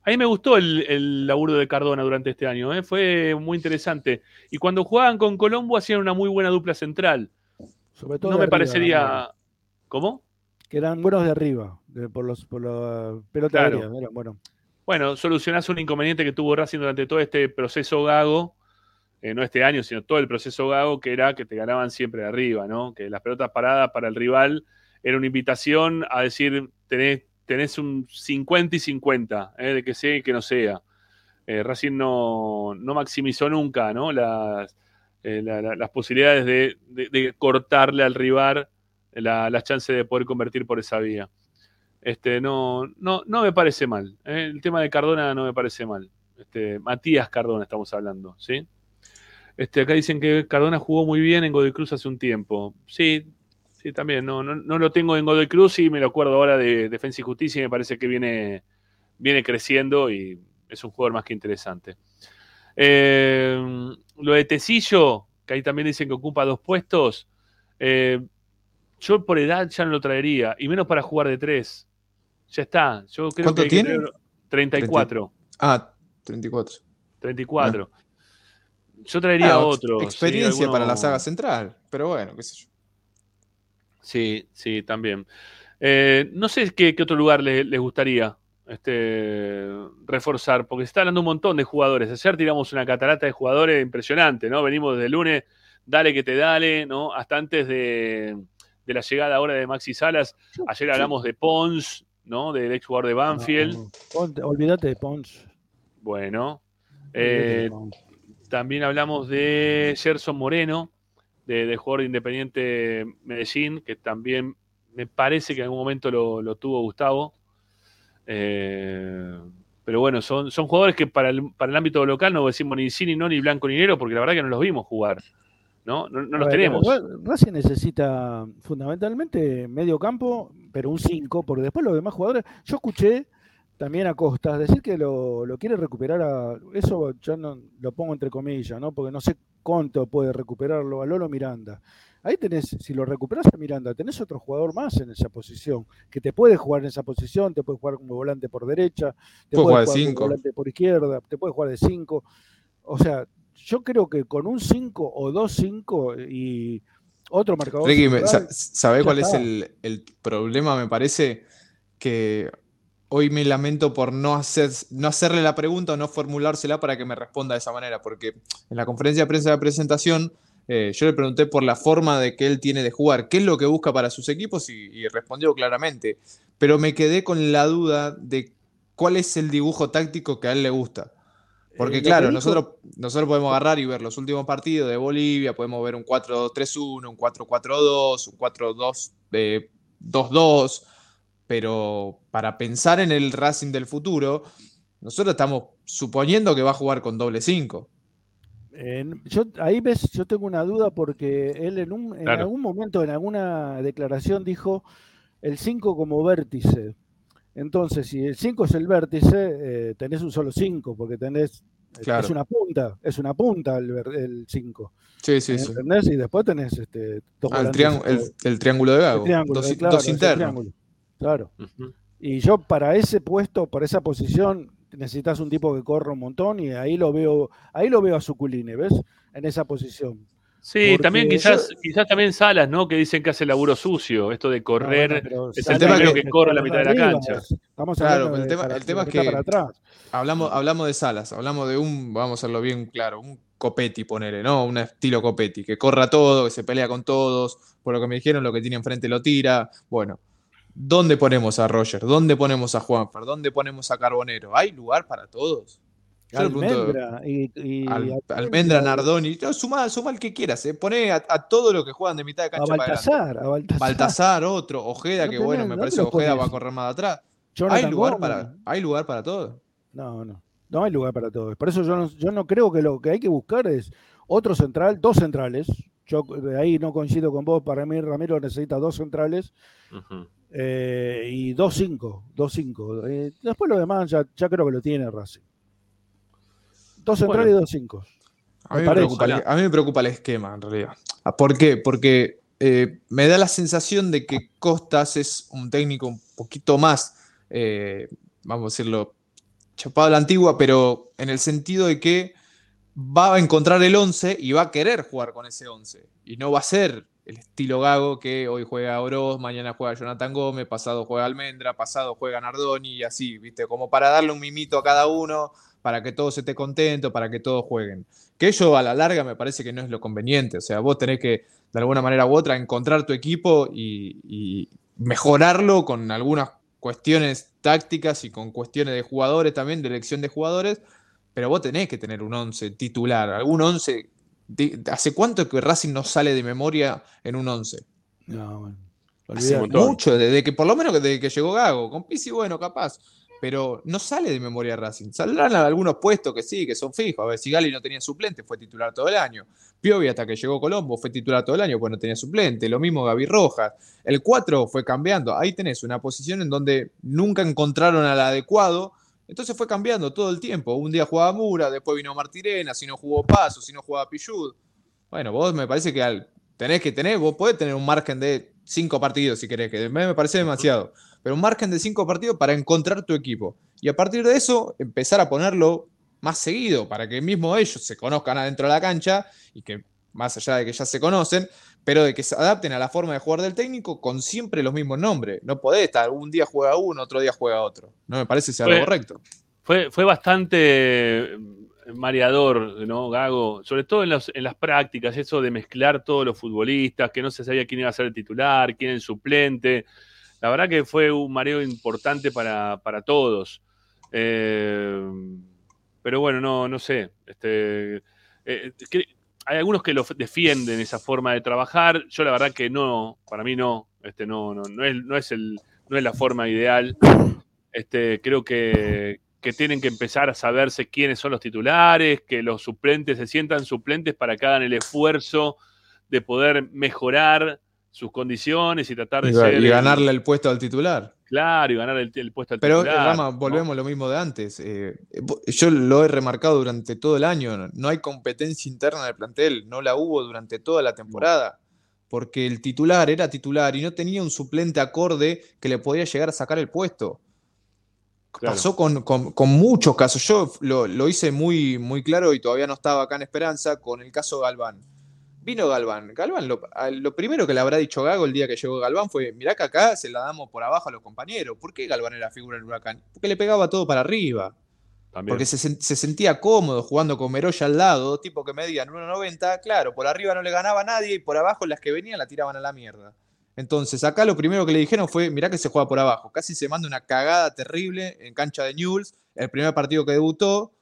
A mí me gustó el, el laburo de Cardona durante este año, ¿eh? fue muy interesante. Y cuando jugaban con Colombo hacían una muy buena dupla central. Sobre todo No me arriba, parecería. ¿Cómo? Que eran buenos de arriba, de- por los por la pelota Claro. aérea, eran buenos. Bueno, solucionás un inconveniente que tuvo Racing durante todo este proceso gago, eh, no este año, sino todo el proceso gago, que era que te ganaban siempre de arriba, ¿no? Que las pelotas paradas para el rival era una invitación a decir, tenés, tenés un 50 y 50, ¿eh? de que sea y que no sea. eh, Racing no, no maximizó nunca ¿no? las, eh, la- la- las posibilidades de, de- cortarle al rival la, la chance de poder convertir por esa vía. Este, no, no, no me parece mal. El tema de Cardona no me parece mal. Este, Matías Cardona estamos hablando, ¿sí? Este, acá dicen que Cardona jugó muy bien en Godoy Cruz hace un tiempo. Sí, sí, también. No, no, no lo tengo en Godoy Cruz y me lo acuerdo ahora de Defensa y Justicia y me parece que viene, viene creciendo y es un jugador más que interesante. Eh, lo de Tecillo, que ahí también dicen que ocupa dos puestos, eh, yo por edad ya no lo traería, y menos para jugar de tres. Ya está. Yo creo ¿Cuánto que que tiene? traer- 34. Ah, 34. 34. Yo traería Ah, otro. sí, Experiencia para la saga central, pero bueno, qué sé yo. Sí, sí, también. Eh, no sé qué, qué otro lugar le- les gustaría este, reforzar, porque se está hablando un montón de jugadores. Ayer tiramos una catarata de jugadores impresionante, ¿no? Venimos desde el lunes, dale que te dale, ¿no? Hasta antes de, de la llegada ahora de Maxi Salas. Ayer hablamos de Pons, ¿no? Del ex jugador de Banfield. No, Ponte- olvídate de Pons. Bueno. Eh, también hablamos de Gerson Moreno, de, de jugador de Independiente Medellín, que también me parece que en algún momento lo, lo tuvo Gustavo. Eh, pero bueno, son, son jugadores que para el, para el ámbito local no decimos ni sí, ni no, ni blanco, ni negro, porque la verdad que no los vimos jugar. ¿No? No, no los ver, tenemos. Ra- Racing necesita fundamentalmente medio campo, pero un 5, porque después los demás jugadores. Yo escuché también a Costas decir que lo, lo quiere recuperar a. Eso yo no lo pongo entre comillas, ¿no? Porque no sé cuánto puede recuperarlo a Lolo Miranda. Ahí tenés, si lo recuperas a Miranda, tenés otro jugador más en esa posición, que te puede jugar en esa posición, te puede jugar como volante por derecha, te Puede jugar de jugar como cinco. volante por izquierda, te puede jugar de 5. O sea, yo creo que con un 5 o dos 5 y otro marcador. Ricky, me- central, sa- ¿sabe ya cuál es el, el problema? Me parece que hoy me lamento por no, hacer, no hacerle la pregunta o no formulársela para que me responda de esa manera, porque en la conferencia de prensa de presentación eh, yo le pregunté por la forma de que él tiene de jugar, qué es lo que busca para sus equipos y, y respondió claramente, pero me quedé con la duda de cuál es el dibujo táctico que a él le gusta. Porque Eh, claro, nosotros, nosotros podemos agarrar y ver los últimos partidos de Bolivia, podemos ver un 4-2-3-1, un 4-4-2, un 4-2-2-2, pero para pensar en el Racing del futuro, nosotros estamos suponiendo que va a jugar con doble 5. En- yo, ahí ves, yo tengo una duda porque él en, un, en Claro. algún momento, en alguna declaración, dijo el 5 como vértice. Entonces, si el 5 es el vértice, eh, tenés un solo 5, porque tenés. Claro. Es una punta, es una punta el 5. Sí, sí, sí. Y después tenés este, dos Ah, el, triángulo, el, eh, el triángulo de el Gago, triángulo, dos, eh, claro, dos es Claro. Y yo para ese puesto, para esa posición, necesitas un tipo que corra un montón y ahí lo veo, ahí lo veo a Suculine, ¿ves? En esa posición. Sí, Porque también yo- quizás, quizás también Salas, ¿no? Que dicen que hace laburo sucio, esto de correr, bueno, es el es que que corre la mitad de la arriba, cancha. Estamos Claro, hablando pero el de tema, para- el tema es que para atrás. hablamos, hablamos de Salas, hablamos de un, vamos a hacerlo bien claro, un Copetti, ponele, ¿no? Un estilo Copetti, que corra todo, que se pelea con todos, por lo que me dijeron, lo que tiene enfrente lo tira. Bueno, ¿dónde ponemos a Roger? ¿Dónde ponemos a Juanfer? ¿Dónde ponemos a Carbonero? ¿Hay lugar para todos? Almendra y, y Al- a- Almendra, Nardoni, no, suma, suma el que quieras, eh. pone a, a todos los que juegan de mitad de a cancha para adelante. Baltasar, a Baltasar. Baltasar, otro, Ojeda, No que tenés, bueno, me ¿dónde parece que Ojeda pones? va a correr más de atrás. Jonathan ¿Hay lugar, Gómez. para, ¿Hay lugar para todo? No, no. No hay lugar para todos. Por eso yo no, yo no creo que lo que hay que buscar es otro central, dos centrales. Yo de ahí no coincido con vos. Para mí, Ramiro necesita dos centrales eh, y dos cinco. Dos cinco. Eh, después lo demás ya, ya creo que lo tiene Racing. Dos centrales Bueno. y dos cinco. A mí, me preocupa, el- a mí me preocupa el esquema, en realidad. Ah, ¿Por qué? Porque eh, me da la sensación de que Costas es un técnico un poquito más, eh, vamos a decirlo, chapado a la antigua, pero en el sentido de que va a encontrar el 11 y va a querer jugar con ese 11. Y no va a ser el estilo Gago que hoy juega Oroz, mañana juega Jonathan Gómez, pasado juega Almendra, pasado juega Nardoni y así, ¿viste? Como para darle un mimito a cada uno, para que todos esté contento, para que todos jueguen. Que ello a la larga me parece que no es lo conveniente. O sea, vos tenés que, de alguna manera u otra, encontrar tu equipo y, y mejorarlo con algunas cuestiones tácticas y con cuestiones de jugadores también, de elección de jugadores, pero vos tenés que tener un 11 titular, algún 11. De- ¿Hace cuánto que Racing no sale de memoria en un 11? No, bueno. Hace mucho, desde que por lo menos desde que llegó Gago. Con Pizzi, bueno, capaz. Pero no sale de memoria Racing. Saldrán algunos puestos que sí, que son fijos. A ver, si Gali no tenía suplente, fue titular todo el año. Piovi, hasta que llegó Colombo, fue titular todo el año, pues no tenía suplente. Lo mismo Gaby Rojas. El 4 fue cambiando. Ahí tenés una posición en donde nunca encontraron al adecuado. Entonces fue cambiando todo el tiempo. Un día jugaba Mura, después vino Martirena, si no jugó Paso, si no jugaba Pillud. Bueno, vos me parece que al- tenés que tener, vos podés tener un margen de cinco partidos si querés, que me me parece demasiado. Pero un margen de cinco partidos para encontrar tu equipo. Y a partir de eso, empezar a ponerlo más seguido, para que mismo ellos se conozcan adentro de la cancha y que, más allá de que ya se conocen, pero de que se adapten a la forma de jugar del técnico con siempre los mismos nombres. No podés estar, un día juega uno, otro día juega otro. No me parece ser Fue- lo correcto. Fue, fue bastante eh, mareador, ¿no, Gago? Sobre todo en, los- en las prácticas, eso de mezclar todos los futbolistas, que no se sabía quién iba a ser el titular, quién el suplente. La verdad que fue un mareo importante para, para todos. Eh, pero bueno, no, no sé. Este, eh, que- hay algunos que lo defienden esa forma de trabajar. Yo la verdad que no, para mí no. Este, no, no, no es, no es el, no es la forma ideal. Este, creo que, que tienen que empezar a saberse quiénes son los titulares, que los suplentes se sientan suplentes para que hagan el esfuerzo de poder mejorar sus condiciones y tratar de Y, ser y ganarle el puesto al titular. Claro y ganar el, el puesto al Pero, titular. Rama, volvemos a lo mismo de antes. Eh, yo lo he remarcado durante todo el año. No hay competencia interna del plantel. No la hubo durante toda la temporada. Porque el titular era titular y no tenía un suplente acorde que le podía llegar a sacar el puesto. Claro. Pasó con, con- con muchos casos. Yo lo, lo hice muy, muy claro y todavía no estaba acá en Esperanza con el caso Galván. Vino Galván. Galván, lo, primero que le habrá dicho Gago el día que llegó Galván fue: Mirá que acá se la damos por abajo a los compañeros. ¿Por qué Galván era figura del huracán? Porque le pegaba todo para arriba. También. Porque se, sen- se sentía cómodo jugando con Meroya al lado, dos tipos que medían 1.90. Claro, por arriba no le ganaba a nadie y por abajo las que venían la tiraban a la mierda. Entonces, acá lo primero que le dijeron fue: Mirá que se juega por abajo. Casi se manda una cagada terrible en cancha de Newell's, el primer partido que debutó,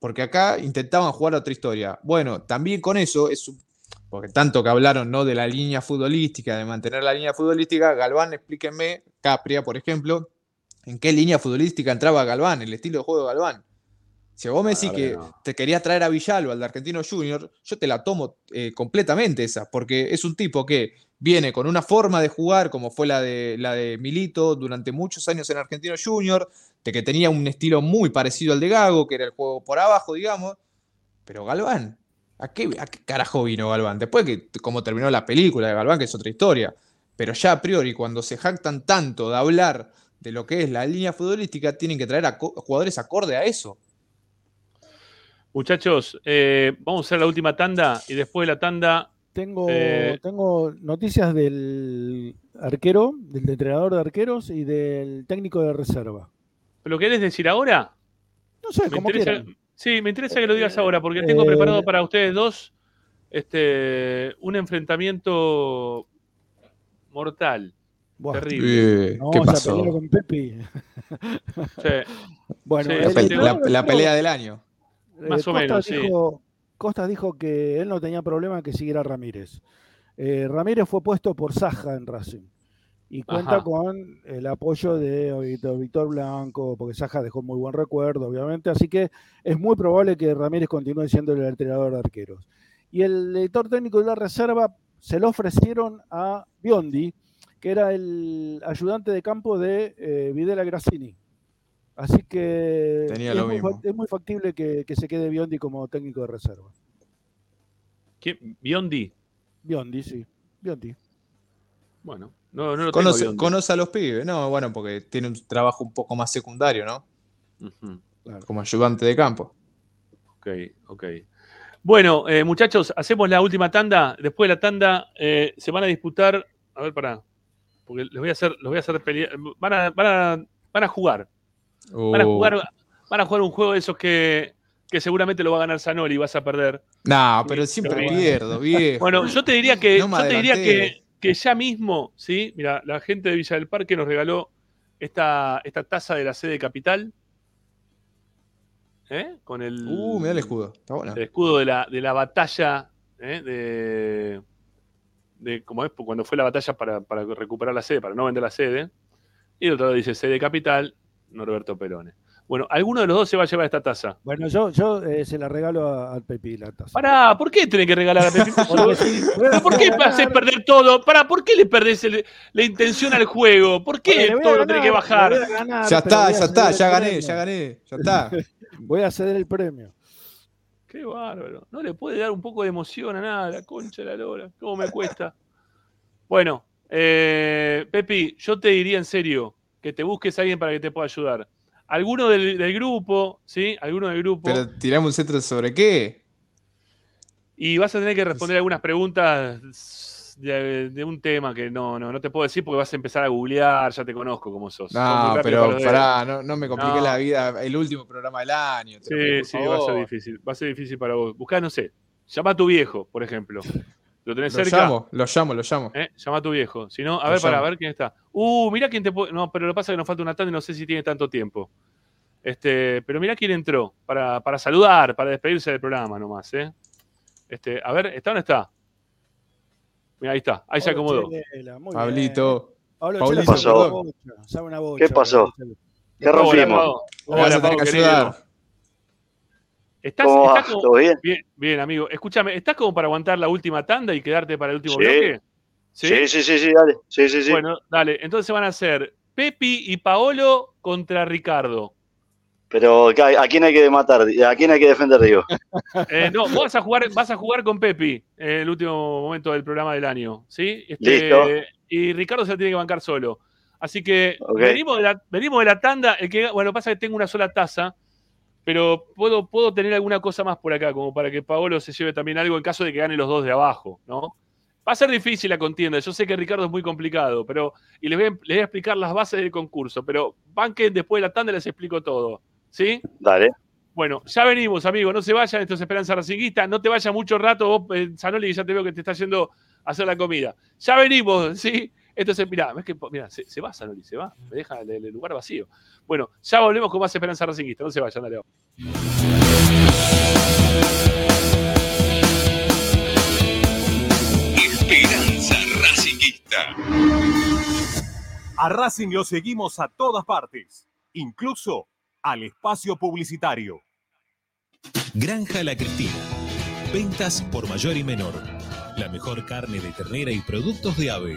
porque acá intentaban jugar otra historia. Bueno, también con eso es un porque tanto que hablaron ¿no? de la línea futbolística, de mantener la línea futbolística, Galván, explíquenme, Capria, por ejemplo, ¿en qué línea futbolística entraba Galván, el estilo de juego de Galván? Si vos me decís que no. te querías traer a Villalba, al de Argentino Junior, yo te la tomo eh, completamente esa, porque es un tipo que viene con una forma de jugar, como fue la de, la de Milito durante muchos años en Argentino Junior, de que tenía un estilo muy parecido al de Gago, que era el juego por abajo, digamos, pero Galván, ¿a qué, a qué carajo vino Galván? Después que como terminó la película de Galván, que es otra historia. Pero ya a priori, cuando se jactan tanto de hablar de lo que es la línea futbolística, tienen que traer a jugadores acorde a eso. Muchachos, eh, vamos a hacer la última tanda y después de la tanda. Tengo, eh, tengo noticias del arquero, del entrenador de arqueros y del técnico de reserva. ¿Lo querés decir ahora? No sé, como interesa- quieran. Sí, me interesa que lo digas ahora, porque tengo Eh, preparado para ustedes dos este, un enfrentamiento mortal. Buah. Terrible. Eh, No ¿Qué vamos a pasó? pelear con Pepi. Sí. Bueno, Sí, La, pelea del año. eh, Más o Costas menos, sí. dijo, Costas dijo que él no tenía problema en que siguiera Ramírez. Eh, Ramírez fue puesto por Saja en Racing y cuenta Ajá. con el apoyo de Víctor, Víctor Blanco, porque Saja dejó muy buen recuerdo, obviamente, así que es muy probable que Ramírez continúe siendo el entrenador de arqueros. Y el editor técnico de la reserva se lo ofrecieron a Biondi, que era el ayudante de campo de eh, Videla Grassini. Así que Tenía es, lo muy, mismo. es muy factible que, que se quede Biondi como técnico de reserva. ¿Quién? Biondi. Biondi, sí. Biondi. Bueno, no, no lo tengo Conoce, conoce a los pibes, no, bueno, porque tiene un trabajo un poco más secundario, ¿no? Como ayudante de campo. Ok, ok. Bueno, eh, muchachos, hacemos la última tanda. Después de la tanda eh, se van a disputar. A ver, pará. Porque les voy a hacer, los voy a hacer pelear. Van a, van a, van a jugar. Van a Uh. jugar, van a jugar un juego de esos que, que seguramente lo va a ganar Zanoli y vas a perder. No, pero siempre pierdo, viejo. Bueno, yo te diría que, No yo te diría que. Que ya mismo, ¿sí? Mira, la gente de Villa del Parque nos regaló esta, esta taza de la sede capital. ¿eh? Con el. Uh, mirá el escudo. Está. El escudo de la, de la batalla. ¿eh? De. de como es cuando fue la batalla para, para recuperar la sede, para no vender la sede. Y el otro lado dice sede capital, Norberto Perone. Bueno, alguno de los dos se va a llevar esta taza. Bueno, yo, yo eh, se la regalo a- al Pepi la taza. Pará, ¿por qué tenés que regalar a Pepi? ¿Pero ¿Por qué haces perder todo? Pará, ¿por qué le perdés el- la intención al juego? ¿Por qué Bueno, todo lo tenés que bajar? ganar, Ya está, ya está, ya el gané, premio. ya gané, ya está. Voy a ceder el premio. Qué bárbaro. No le puede dar un poco de emoción a nada, la concha de la lora. ¿Cómo me cuesta? Bueno, eh, Pepi, yo te diría en serio que te busques a alguien para que te pueda ayudar. Alguno del, del grupo, ¿sí? Alguno del grupo. Pero tiramos un centro sobre qué? Y vas a tener que responder algunas preguntas de, de un tema que no, no, no te puedo decir porque vas a empezar a googlear, ya te conozco cómo sos. No, pero pará, no, no me compliqué No. la vida. El último programa del año. te lo pido, Sí, sí, va a ser difícil. Va a ser difícil para vos. Buscá, no sé. Llama a tu viejo, por ejemplo. ¿Lo tenés Lo cerca? llamo, lo llamo, lo llamo. ¿Eh? Llama a tu viejo. Si no, a Lo ver, para llamo. ver quién está. Uh, mira quién te puede. No, pero lo que pasa es que nos falta una tanda y no sé si tiene tanto tiempo. Este, pero mira quién entró para, para saludar, para despedirse del programa nomás, ¿eh? Este, a ver, ¿está o no está? Mira, ahí está, ahí se Pablo acomodó. Chela, Pablito. Pablo Chela una bocha, ¿Qué pasó? Pablo Chela. ¿Qué rompimos? Hola, a querido. ¿Estás, ¿Cómo estás va? como- ¿Todo bien? bien? Bien, amigo. Escúchame, ¿estás como para aguantar la última tanda y quedarte para el último Sí. bloque? Sí, sí, sí, sí, dale. Sí, sí, sí. Bueno, dale. Entonces van a ser Pepi y Paolo contra Ricardo. Pero ¿a quién hay que matar? ¿A quién hay que defender, digo? Eh, no, vos vas a jugar, vas a jugar con Pepi en el último momento del programa del año, ¿sí? Este, Listo. Y Ricardo se la tiene que bancar solo. Así que venimos, de la, venimos de la tanda. El que, bueno, pasa que tengo una sola taza, pero puedo, puedo tener alguna cosa más por acá, como para que Paolo se lleve también algo en caso de que gane los dos de abajo, ¿no? Va a ser difícil la contienda. Yo sé que Ricardo es muy complicado, pero. Y les voy a, les voy a explicar las bases del concurso, pero banquen después de la tanda les explico todo. ¿Sí? Dale. Bueno, ya venimos, amigos. No se vayan, esto es Esperanza Racinguista. No te vayas mucho rato, vos, eh, Zanoli, ya te veo que te está yendo a hacer la comida. Ya venimos, ¿sí? Esto es, mirá, ves que, mirá, se, se va Zanoli, se va. Me deja el, el lugar vacío. Bueno, ya volvemos con más Esperanza Racinguista. No se vayan, dale. vamos. Esperanza Racinguista. A Racing lo seguimos a todas partes, incluso al espacio publicitario. Granja La Cristina. Ventas por mayor y menor. La mejor carne de ternera y productos de ave.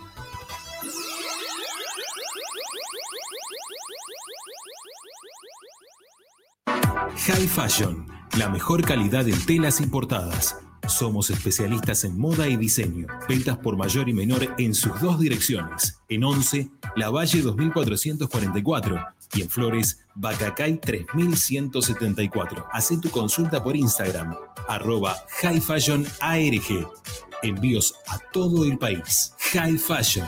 High Fashion, la mejor calidad en telas importadas. Somos especialistas en moda y diseño. Ventas por mayor y menor en sus dos direcciones. En 11, La Valle 2444 y en Flores, Bacacay 3174. Haz tu consulta por Instagram, arroba High Fashion ARG. Envíos a todo el país. High Fashion.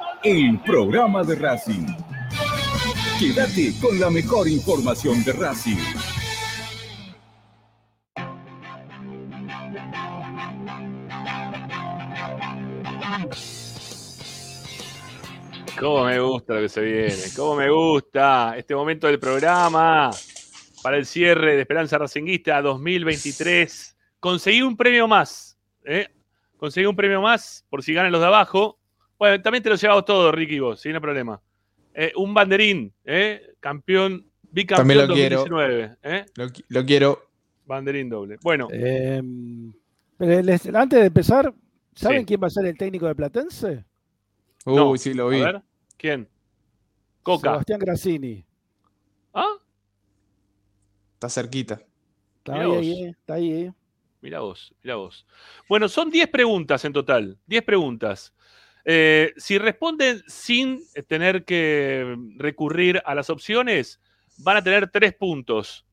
el programa de Racing. Quédate con la mejor información de Racing. Cómo me gusta lo que se viene, cómo me gusta este momento del programa para el cierre de Esperanza Racinguista 2023. Conseguí un premio más, ¿eh? Conseguí un premio más por si ganan los de abajo. Bueno, también te lo llevamos todo, Ricky, vos, sin problema. Eh, un banderín, ¿eh? Campeón, bicampeón También lo quiero. 2019. ¿eh? Lo, qui- lo quiero. Banderín doble. Bueno, Eh, pero les- antes de empezar, ¿saben Sí. quién va a ser el técnico de Platense? Uy, No. sí, lo a vi. ver, ¿quién? Coca. Sebastián Grassini. ¿Ah? Está cerquita. Está Mirá ahí, vos. ahí, eh, está ahí. eh. Mira vos, mira vos. Bueno, son 10 preguntas en total. 10 preguntas. Eh, si responden sin tener que recurrir a las opciones, van a tener 3 puntos.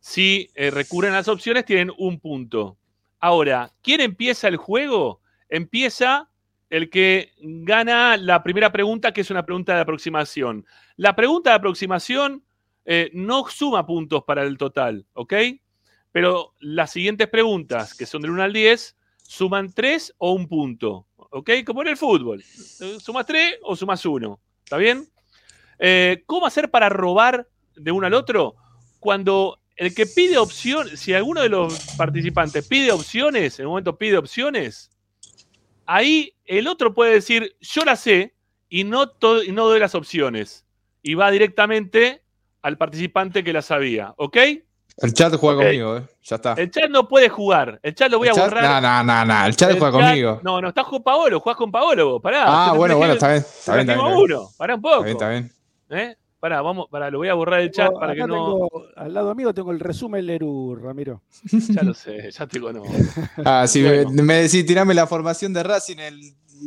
Si eh, recurren a las opciones, tienen un punto. Ahora, ¿quién empieza el juego? Empieza el que gana la primera pregunta, que es una pregunta de aproximación. La pregunta de aproximación eh, no suma puntos para el total, ¿ok? Pero las siguientes preguntas, que son del 1 al 10, suman 3 o un punto. ¿Ok? Como en el fútbol. ¿Sumas 3 o sumas 1? ¿Está bien? Eh, ¿Cómo hacer para robar de uno al otro? Cuando el que pide opción, si alguno de los participantes pide opciones, en un momento pide opciones, ahí el otro puede decir, yo la sé y no, y no doy las opciones. Y va directamente al participante que la sabía. ¿Ok? El chat juega conmigo, ¿eh? Ya está. El chat no puede jugar. El chat lo voy a ¿El chat? borrar. No, no, no, no. El chat El juega chat- conmigo. No, no, estás con Paolo, jugás con Paolo vos. Pará. Ah, bueno, bueno, está bien. Está bien, está bien, uno. Pará un poco. Está bien, está bien. ¿Eh? Pará, vamos, pará, lo voy a borrar del chat Tengo- para que no. tengo- al lado mío tengo el resumen Lerú, Ramiro. Ya lo sé, ya te conozco. Ah, sí, Bueno. me, me decís, tirame la formación de Racing el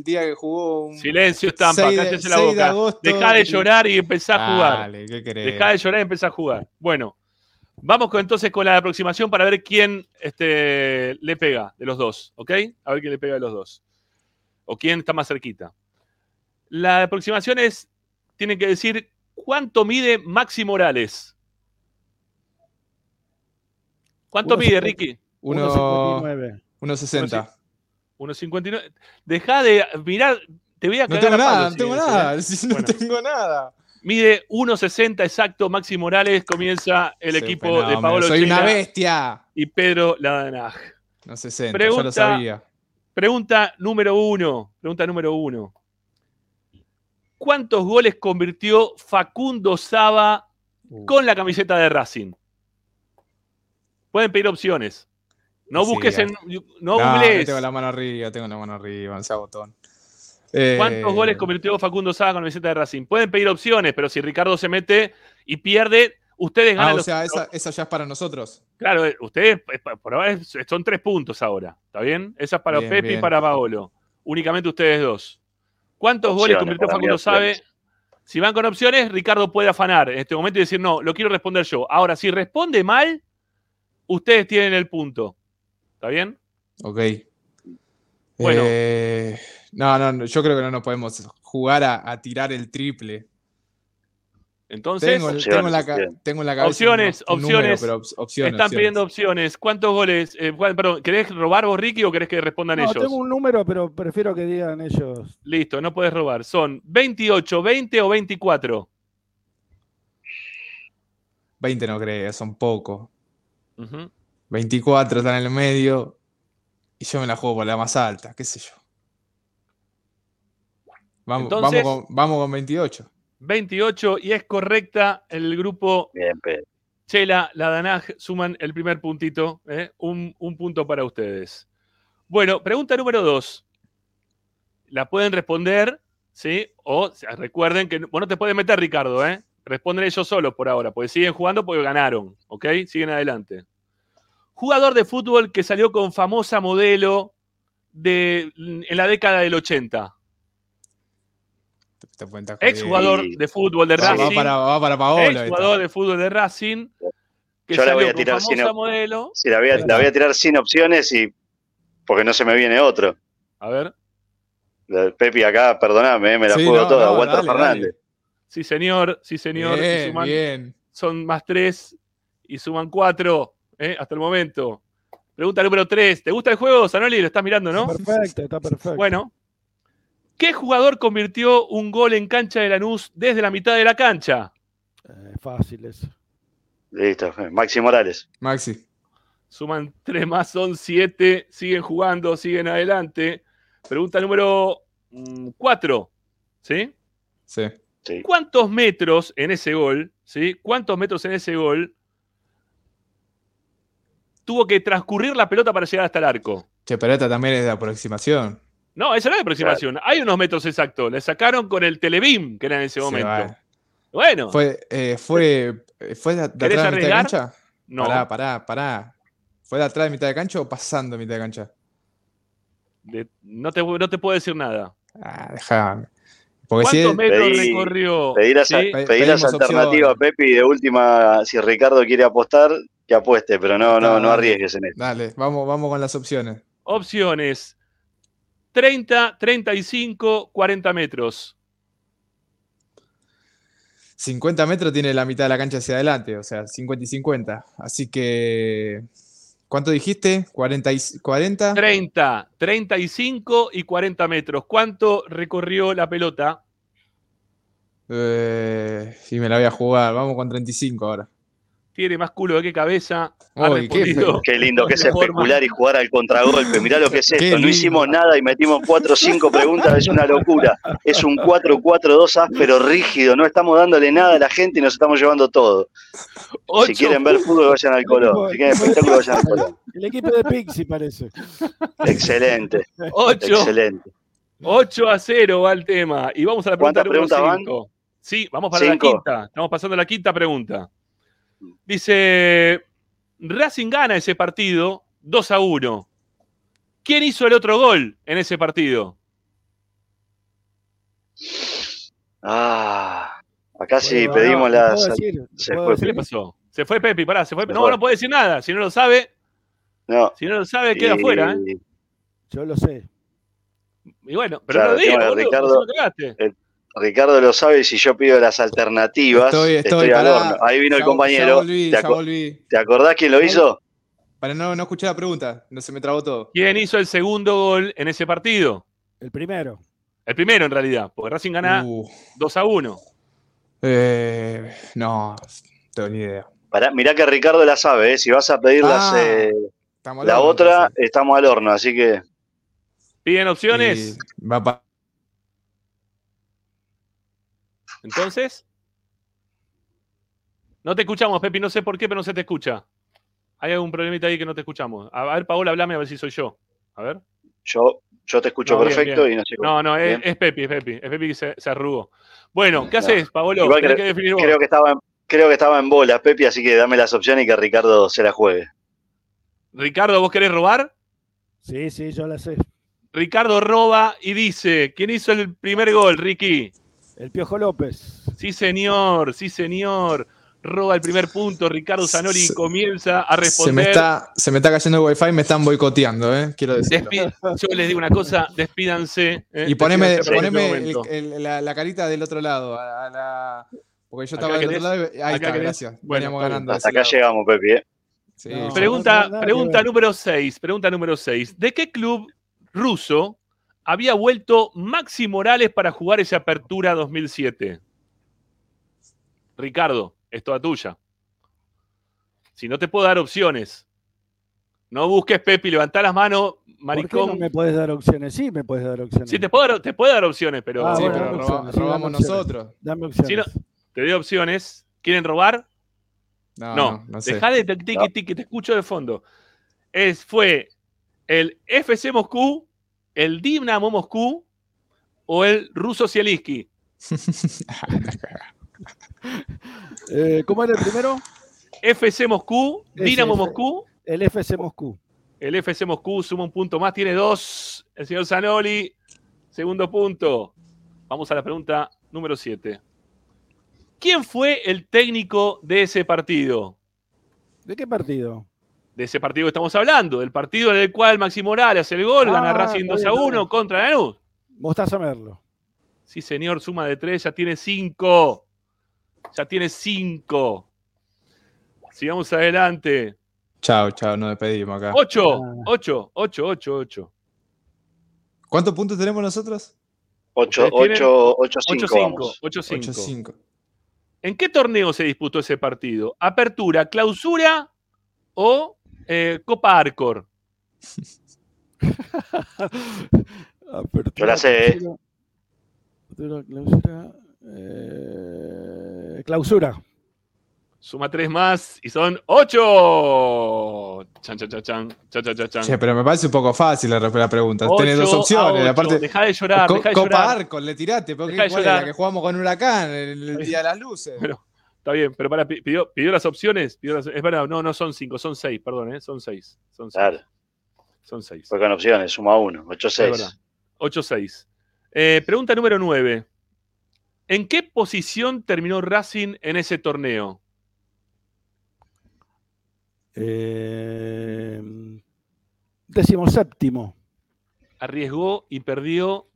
día que jugó un. Silencio, estampa, 6 de- cállese la 6 de boca. agosto. Dejá de llorar y empezá a jugar. Dale, ¿qué querés? Dejá de llorar y empezá a jugar. Bueno, vamos con, entonces con la aproximación para ver quién este, le pega de los dos, ¿ok? A ver quién le pega de los dos. O quién está más cerquita. La aproximación es, tienen que decir cuánto mide Maxi Morales. ¿Cuánto Uno mide, Ricky? Uno- 1.59. 1.60. 1.59. Dejá de mirar, te voy a No tengo nada, no tengo nada. ¿eh? no Bueno. tengo nada. Mide 1.60 exacto Maxi Morales. Comienza el equipo un de fenómeno, Paolo Soy una bestia. y Pedro Ladanaj. No 60, ya Pregunta- lo sabía. Pregunta número uno. Pregunta número uno. ¿Cuántos goles convirtió Facundo Saba con la camiseta de Racing? Pueden pedir opciones. No Sí, busques en. No, No, googlees. tengo la mano arriba, tengo la mano arriba, no sea Eh, ¿Cuántos goles convirtió Facundo Saba con la camiseta de Racing? Pueden pedir opciones, pero si Ricardo se mete y pierde, ustedes Ah, ganan o los sea, esa, esa ya es para nosotros. Claro, eh, ustedes eh, son tres puntos ahora, ¿está bien? Esa es para Bien, Pepe y para Paolo. Únicamente ustedes dos. ¿Cuántos Opciones, goles convirtió Facundo Sabe? opciones. Si van con opciones, Ricardo puede afanar en este momento y decir, no, lo quiero responder yo. Ahora, si responde mal, ustedes tienen el punto. ¿Está ¿Está bien? Ok. Bueno. Eh, no, no, no, yo creo que no nos podemos jugar a, a tirar el triple. Entonces, Tengo, en la, ca- tengo en la cabeza opciones, un- un número, opciones. pero op- opciones, Están opciones. pidiendo opciones. ¿Cuántos goles? Eh, Juan, perdón, ¿querés robar vos, Ricky, o querés que respondan No, ellos? tengo un número, pero prefiero que digan ellos. Listo, no puedes robar. Son 28, 20 o 24. 20 no creo, son pocos. Ujú. 24 están en el medio. Y yo me la juego por la más alta, qué sé yo. Vamos, Entonces- vamos, con, vamos con 28. 28 y es correcta el grupo Bien, Pedro. Chela, la Danaj suman el primer puntito, ¿eh? un, un punto para ustedes. Bueno, pregunta número dos. La pueden responder, ¿sí? O sea, recuerden que vos no te puedes meter, Ricardo, ¿eh? Responden ellos solos por ahora, porque siguen jugando porque ganaron, ¿ok? Siguen adelante. Jugador de fútbol que salió con famosa modelo de, en la década del 80. Te cuenta Ex jugador de fútbol de va Racing. para- va para Paolo Ex jugador de fútbol de Racing. Que Yo la voy a tirar sin famosa op- modelo. Sí, la voy, a, la voy a tirar sin opciones y porque no se me viene otro. A ver. Pepi acá, perdoname, eh, me la Sí, juego no, toda. no, Walter dale, Fernández. Sí, señor, sí, señor. Bien, suman- bien. Son más tres y suman cuatro ¿eh? hasta el momento. Pregunta número tres. ¿Te gusta el juego, Zanoli? Lo estás mirando, ¿no? Perfecto, está perfecto. Bueno. ¿Qué jugador convirtió un gol en cancha de Lanús desde la mitad de la cancha? Eh, fácil eso. Listo, eh, Maxi Morales. Maxi. Suman tres más, son siete. Siguen jugando, siguen adelante. Pregunta número mm, cuatro. ¿Sí? Sí. ¿Cuántos metros en ese gol? ¿Sí? ¿Cuántos metros en ese gol tuvo que transcurrir la pelota para llegar hasta el arco? Che, pero esta también es de aproximación. No, esa no es de aproximación. Hay unos metros exactos. Le sacaron con el Telebeam que era en ese momento. Bueno. Fue, eh, fue, eh, ¿fue de, de ¿Querés atrás de mitad de cancha? No. Pará, pará, pará. ¿Fue de atrás de mitad de cancha o pasando mitad de cancha? De- no, te, no te puedo decir nada. Ah, déjame. Porque si ¿Cuántos es- metros Pedí- recorrió? Pedí las, ¿Sí? las alternativas. Pepi, y de última, si Ricardo quiere apostar, que apueste, pero no, no, no Dale. arriesgues en esto. Dale, vamos, vamos con las opciones. Opciones. 30, 35, 40 metros. 50 metros tiene la mitad de la cancha hacia adelante, o sea, 50 y 50. Así que. ¿Cuánto dijiste? ¿40? y- 40? 30, 35 y 40 metros. ¿Cuánto recorrió la pelota? Eh, y me la voy a jugar. Vamos con 35 ahora. Tiene más culo que cabeza. Ha Uy, qué respondido Qué lindo que es especular y jugar al contragolpe. Mirá lo que es esto. No hicimos nada y metimos cuatro o cinco preguntas. Es una locura. Es un 4-4-2 áspero, rígido. No estamos dándole nada a la gente y nos estamos llevando todo. Ocho Si quieren ver fútbol, vayan al Colón. Si quieren espectáculo, vayan al Colón. El equipo de Pixie parece. Excelente. Ocho. Excelente. 8 a 0 va el tema. Y vamos a la pregunta ¿Cuántas preguntas 5. Sí, vamos para Cinco. la quinta. Estamos pasando a la quinta pregunta. Dice, Racing gana ese partido 2 a 1. ¿Quién hizo el otro gol en ese partido? Ah, acá sí Bueno, pedimos no, las. ¿puedo decir? Se ¿Puedo fue. ¿Qué le pasó? Se fue Pepi, pará, se fue. Se No, fue. no puede decir nada. Si no lo sabe, No. si no lo sabe, queda Y- fuera. ¿eh? Yo lo sé. Y bueno, pero Claro, no lo digas, Ricardo- el- Ricardo lo sabe y si yo pido las alternativas, Estoy, estoy, estoy, al horno. Ahí vino el compañero. Ya volví, ¿Te, ya aco- volví. te acordás quién lo hizo? Para no, no escuchar la pregunta, no se me trabó todo. ¿Quién hizo el segundo gol en ese partido? El primero. El primero, en realidad, porque Racing gana Uh, 2 a 1. eh, no, no tengo ni idea. Pará, mirá que Ricardo la sabe, ¿eh? si vas a pedir las, Ah, eh, la horno, otra, estamos al horno, así que ¿Piden opciones? Y va pa- Entonces. No te escuchamos, Pepi, no sé por qué, pero no se te escucha. Hay algún problemita ahí que no te escuchamos. A ver, Paola, hablame a ver si soy yo. A ver. yo, yo te escucho No, bien, perfecto bien. y no sé No, no, es, Pepi, es Pepi. Es Pepi que se, se arrugó. Bueno, ¿qué No. haces, Paolo? Igual Tenés cre- que definir vos. creo que estaba en, creo que estaba en bola, Pepi, así que dame las opciones y que Ricardo se la juegue. Ricardo, ¿vos querés robar? Sí, sí, yo la sé. Ricardo roba y dice: ¿Quién hizo el primer gol, Ricky? El Piojo López. Sí, señor, sí, señor. roba el primer punto. Ricardo Zanoli comienza a Se responder. me, está, se me está cayendo el wifi, me están boicoteando, ¿eh? quiero. Despi- Yo les digo una cosa, despídanse. eh, Y poneme, este poneme momento. el- el- la, la carita del otro lado. a- a la- porque yo estaba del otro lado. y- Ahí está, querés. gracias. Bueno, ganando. Hasta acá lado. llegamos, Pepi. ¿eh? Sí, No, Pregunta, no, pregunta número 6. Pregunta número 6. ¿De qué club ruso había vuelto Maxi Morales para jugar esa apertura 2007? Ricardo, es toda tuya. Si no te puedo dar opciones. No busques, Pepi, levantá las manos, ¿Por qué no maricón. me puedes dar opciones? Sí, me puedes dar opciones. Sí, te puedo dar, te puedo dar opciones, pero. Ah, Sí, bueno, pero dame roba- opciones, sí, robamos dame opciones. nosotros. Dame opciones. Si no, te doy opciones. ¿Quieren robar? No, No, no, sé. dejá de tiqui tiqui, te escucho de fondo. Es, fue el FC Moscú, el Dinamo Moscú o el Ruso Zielinski. Eh, ¿Cómo era el primero? FC Moscú, Dinamo. Moscú, El FC Moscú. el FC Moscú suma un punto más, tiene dos. El señor Zanoli, segundo punto. Vamos a la pregunta número 7. ¿Quién fue el técnico de ese partido? ¿De qué partido? De ese partido que estamos hablando, del partido en el cual Maxi Morales hace el gol, gana Ah, Racing está 2 a bien, está 1 bien. contra Lanús. Mostaza Merlo. Sí, señor, suma de tres, ya tiene cinco. Ya tiene cinco. Sigamos adelante. Chao, chao, nos despedimos acá. Ocho, Ah. ocho, ocho, ocho, ocho. ¿Cuántos puntos tenemos nosotros? 8, Ustedes tienen 8, 8, Ocho 5 cinco, vamos. ocho cinco. 8-5. ¿En qué torneo se disputó ese partido? ¿Apertura, clausura o eh, Copa Arcor? Apertura, Yo la sé, ¿eh? clausura, apertura, clausura, eh, clausura. Suma tres más y son ocho. Chan, chan, chan, chan, chan, chan, chan, chan. Che, pero me parece un poco fácil la, la pregunta. Tenés dos Ocho a opciones. Aparte, Dejá de llorar, Co- dejá de Copa llorar. Le tiraste. de ¿Cuál es la llorar. que jugamos con Huracán el, el día de las luces. Está bien, pero para, pidió, pidió las opciones. pidió las- es verdad, no, no son cinco, son seis, perdón, ¿eh? son seis. Son seis. Claro, Son seis. fue con opciones, suma 1, 8, Es verdad. 6. 8-6. Eh, pregunta número 9. ¿En qué posición terminó Racing en ese torneo? Eh, décimo séptimo. Arriesgó y perdió.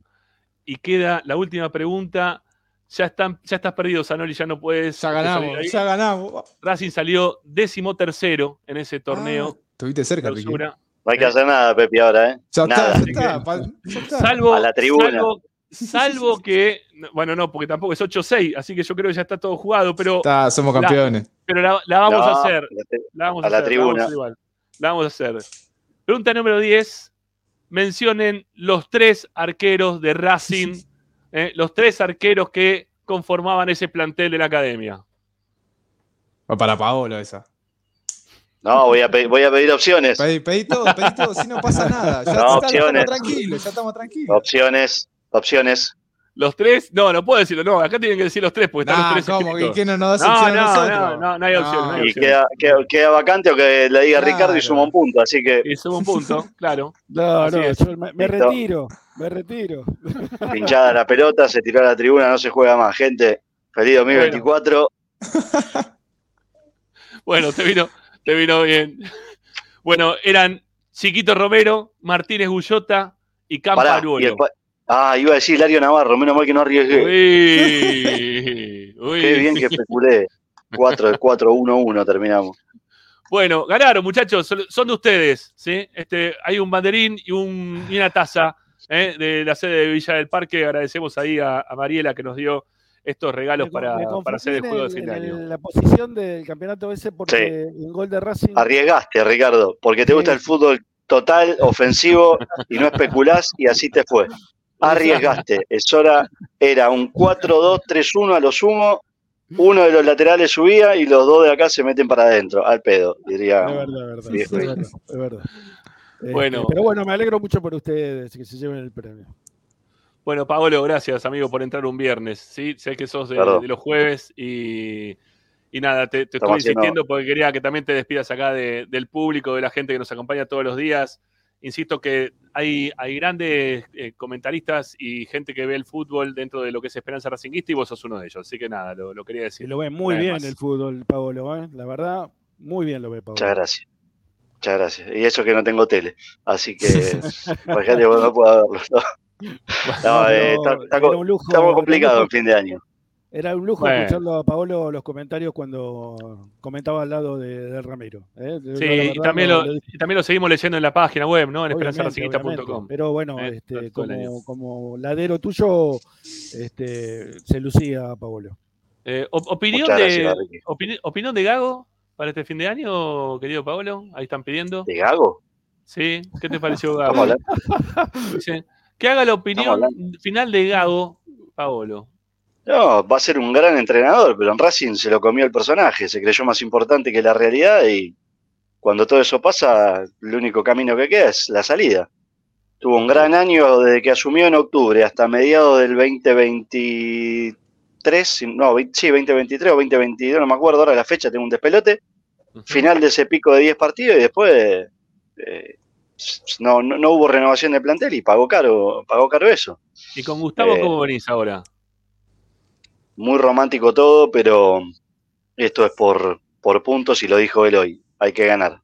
Y queda la última pregunta. Ya, están, ya estás perdido, Zanoli, ya no puedes. Ya ganamos, ya ganamos. Racing salió décimo tercero en ese torneo. Estuviste cerca, Ricky. clausura. No hay que hacer nada, Pepi, ahora, ¿eh? Ya está, Nada. ya está, pa- ya está. Salvo, A la tribuna. salvo, salvo que. Bueno, no, porque tampoco es 8-6, así que yo creo que ya está todo jugado, pero, Está, somos La- campeones. pero la, la vamos No, a hacer. la vamos a, a la hacer, la vamos a tribuna. hacer igual. La vamos a hacer. Pregunta número 10. Mencionen los tres arqueros de Racing, eh, los tres arqueros que conformaban ese plantel de la academia. Va para Paolo esa. No, voy a, pe- voy a pedir opciones. Pedí, pedí todo, pedí todo, si no pasa nada. Ya, No, está- ya opciones. estamos tranquilos, ya estamos tranquilos. Opciones, opciones. Los tres, no, no puedo decirlo, no, acá tienen que decir los tres, porque están Nah, los tres ¿cómo? ¿Y qué no nos das no, opción a no, nosotros? no, no, no hay opción. no hay Y opción. queda, queda, queda vacante o que le diga Claro. Ricardo y suma un punto. Así que Y suma un punto, claro. No, Así no, es. yo me, me retiro, me retiro. pinchada la pelota, se tiró a la tribuna, no se juega más. Gente, feliz 2024. Bueno, te vino, te vino bien. Bueno, eran Chiquito Romero, Martínez Gullota y pa- ah, iba a decir Hilario Navarro, menos mal que no arriesgué. Uy, uy. Qué bien que especulé. 4 4 1 1 terminamos. Bueno, ganaron, muchachos. Son- Son de ustedes. ¿sí? Este, hay un banderín y, un- y una taza ¿eh? de la sede de Villa del Parque. Agradecemos ahí a, a Mariela que nos dio estos regalos Me- para, me para hacer el juego de fin de año. la posición del campeonato ese porque Sí. el gol de Racing. Arriesgaste, Ricardo, porque te gusta el fútbol total, ofensivo y no especulás y así te fue. Arriesgaste. Es hora, era un 4-2-3-1 a lo sumo. Uno de los laterales subía y los dos de acá se meten para adentro, al pedo, diría. Es verdad, es verdad, es verdad, es verdad. Bueno. pero bueno, me alegro mucho por ustedes que se lleven el premio. Bueno, Paolo, gracias, amigo, por entrar un viernes. ¿sí? Sé que sos de, los jueves y, y nada, te, te estoy insistiendo porque quería que también te despidas acá de- del público, de la gente que nos acompaña todos los días insisto que hay, hay grandes eh, comentaristas y gente que ve el fútbol dentro de lo que es Esperanza Racinguista y vos sos uno de ellos. Así que nada, lo, lo quería decir. Y lo ve muy bien más. el fútbol, Paolo, ¿eh? la verdad, muy bien lo ve Paolo. Muchas gracias. Muchas gracias. Y eso que no tengo tele. Así que, no puedo verlo. No, No, eh, está, está era co- un lujo, lujo. en fin de año. Era un lujo Bueno. escucharlo a Paolo los comentarios cuando comentaba al lado de, de Ramiro. ¿eh? Sí, verdad, y también no- lo, lo- y también lo seguimos leyendo en la página web, ¿no? En obviamente. Pero bueno, Eh, este, como, como ladero tuyo, este, se lucía Paolo. Eh, op- opinión, de, ¿Opinión de Gago para este fin de año, querido Paolo? Ahí están pidiendo. ¿De Gago? Sí, ¿qué te pareció Gago? hablando- Dice, que haga la opinión final de Gago, Paolo. No, va a ser un gran entrenador, pero en Racing se lo comió el personaje, se creyó más importante que la realidad y cuando todo eso pasa, el único camino que queda es la salida. Tuvo un gran año desde que asumió en octubre hasta mediados del 2023, si- no, sí, 2023 o 2022, no me acuerdo ahora la fecha, tengo un despelote. Final de ese pico de 10 partidos y después eh, no, no, no hubo renovación de plantel y pagó caro, pagó caro eso. ¿Y con Gustavo Eh, cómo venís ahora? muy romántico todo, pero esto es por, por puntos y lo dijo él hoy, hay que ganar.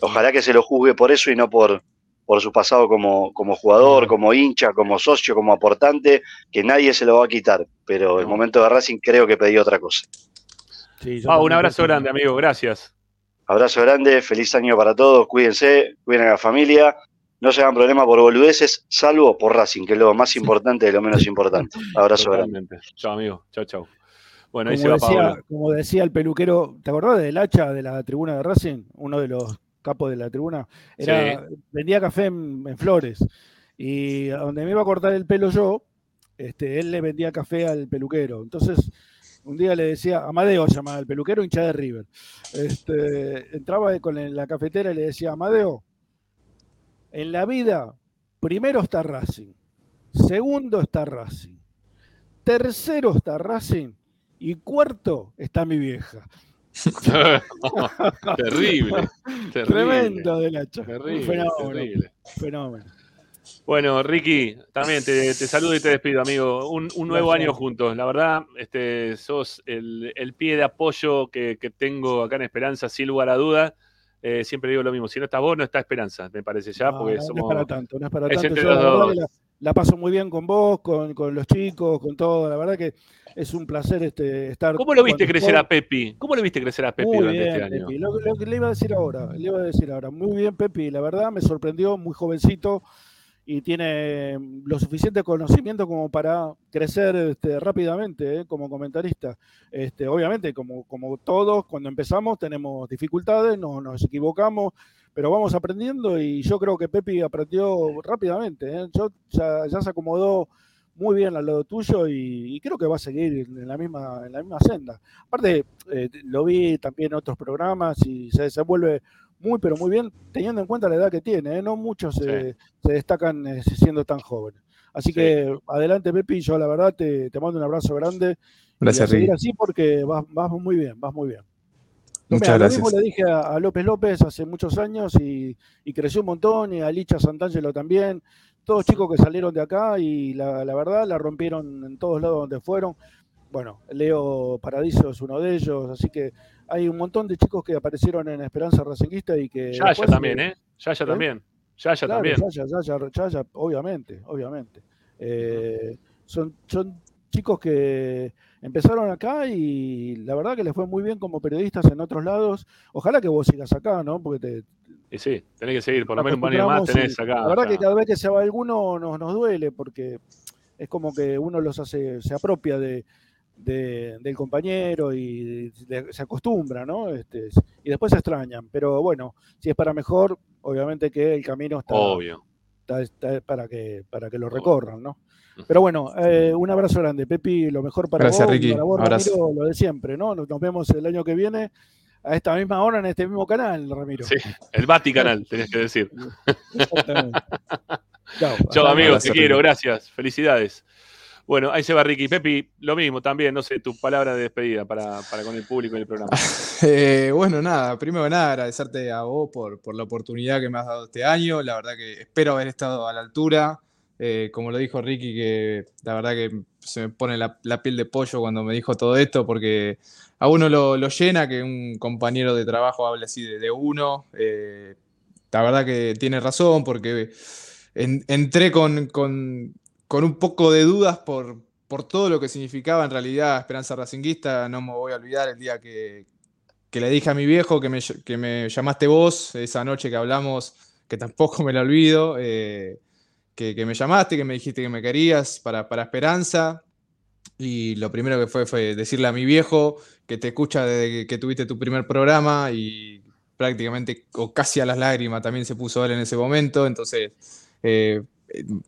Ojalá que se lo juzgue por eso y no por, por su pasado como, como jugador, como hincha, como socio, como aportante, que nadie se lo va a quitar, pero el momento de Racing creo que pedí otra cosa. Un abrazo grande, amigo. Gracias. Abrazo grande, feliz año para todos, cuídense, cuiden a la familia, no se hagan problemas por boludeces, salvo por Racing, que es lo más importante de lo menos importante. Abrazo grande. Chao, amigo. Chao, chao. Bueno, ahí Como se va decía, Paolo. como decía el peluquero, ¿te acordás del hacha de la tribuna de Racing? Uno de los capos de la tribuna. Era, Vendía café en, en Flores. Y a donde me iba a cortar el pelo yo, este, él le vendía café al peluquero. Entonces, un día le decía, Amadeo llamaba el peluquero, hincha de River. Este, entraba con en la cafetera y le decía, Amadeo, en la vida, primero está Racing, segundo está Racing, tercero está Racing y cuarto está mi vieja. terrible, terrible. Tremendo del hacha. Terrible, Un fenómeno. terrible. fenómeno. Bueno, Ricky, también te, te saludo y te despido, amigo. Un, un nuevo Gracias. año juntos. La verdad, este, sos el, el pie de apoyo que, que tengo acá en Esperanza, sin lugar a duda. Eh, siempre digo lo mismo, si no estás vos, no está Esperanza, me parece ya, No, porque no, no somos... es para tanto, no es para es tanto. Yo la verdad dos. que la, la paso muy bien con vos, con, con los chicos, con todo. La verdad que es un placer este, estar. ¿Cómo lo viste crecer a Pepi? ¿Cómo lo viste crecer a Pepi Muy durante bien, este año? Lo que le iba a decir ahora, le iba a decir ahora. Muy bien, Pepi. La verdad me sorprendió, muy jovencito y tiene lo suficiente conocimiento como para crecer este, rápidamente ¿eh? como comentarista. Este, obviamente, como, como todos, cuando empezamos tenemos dificultades, no, nos equivocamos, pero vamos aprendiendo y yo creo que Pepi aprendió rápidamente. ¿eh? Yo, ya, ya se acomodó muy bien al lado tuyo y, y creo que va a seguir en la misma, en la misma senda. Aparte, eh, lo vi también en otros programas y se desenvuelve muy, pero muy bien, teniendo en cuenta la edad que tiene. ¿eh? No muchos se, se destacan eh, siendo tan jóvenes. Así que adelante, Pepi. Yo, la verdad, te, te mando un abrazo grande. Gracias, Ricky. así porque vas, vas muy bien, vas muy bien. Muchas Mira, gracias. Lo mismo le dije a, a López López hace muchos años y, y creció un montón, y a Licha Santangelo también. Todos chicos que salieron de acá y la, la verdad la rompieron en todos lados donde fueron. Bueno, Leo Paradiso es uno de ellos, así que hay un montón de chicos que aparecieron en Esperanza Racinguista y que. Yaya también, eh, ¿eh? Yaya ¿eh? también. Yaya Claro, también. Yaya, Yaya, Yaya, obviamente, obviamente. Eh, son, son chicos que empezaron acá y la verdad que les fue muy bien como periodistas en otros lados. Ojalá que vos sigas acá, ¿no? Porque te, Y sí, tenés que seguir, por lo nos menos un año más tenés acá. La verdad que cada vez que se va alguno nos, nos duele porque es como que uno los hace, se apropia de, de- del compañero y de- se acostumbra, ¿no? Este, y después se extrañan. Pero bueno, si es para mejor, obviamente que el camino está, Obvio. está- está para que para que lo recorran, ¿no? Pero bueno, eh, un abrazo grande, Pepi, lo mejor para Gracias, vos, Ricky. para vos, Abrazo. Ramiro, lo de siempre, ¿no? Nos nos vemos el año que viene a esta misma hora en este mismo canal, Ramiro. Sí, el Vaticanal, tenés que decir. Exactamente. Chao. Amigos, te quiero, gracias. Felicidades. Bueno, ahí se va Ricky. Pepi, lo mismo también, no sé, tu palabra de despedida para, para con el público y el programa. Eh, bueno, nada, primero que nada, agradecerte a vos por, por la oportunidad que me has dado este año. La verdad que espero haber estado a la altura. Eh, como lo dijo Ricky, que la verdad que se me pone la, piel de pollo cuando me dijo todo esto, porque a uno lo, llena que un compañero de trabajo hable así de, uno. Eh, la verdad que tiene razón, porque en- entré con, con- con un poco de dudas por, por todo lo que significaba en realidad Esperanza Racinguista. No me voy a olvidar el día que, que le dije a mi viejo que me, que me llamaste vos, esa noche que hablamos, que tampoco me la olvido, eh, que, que me llamaste, que me dijiste que me querías para, para Esperanza. Y lo primero que fue fue decirle a mi viejo que te escucha desde que, tuviste tu primer programa y prácticamente o casi a las lágrimas también se puso él en ese momento. Entonces, eh,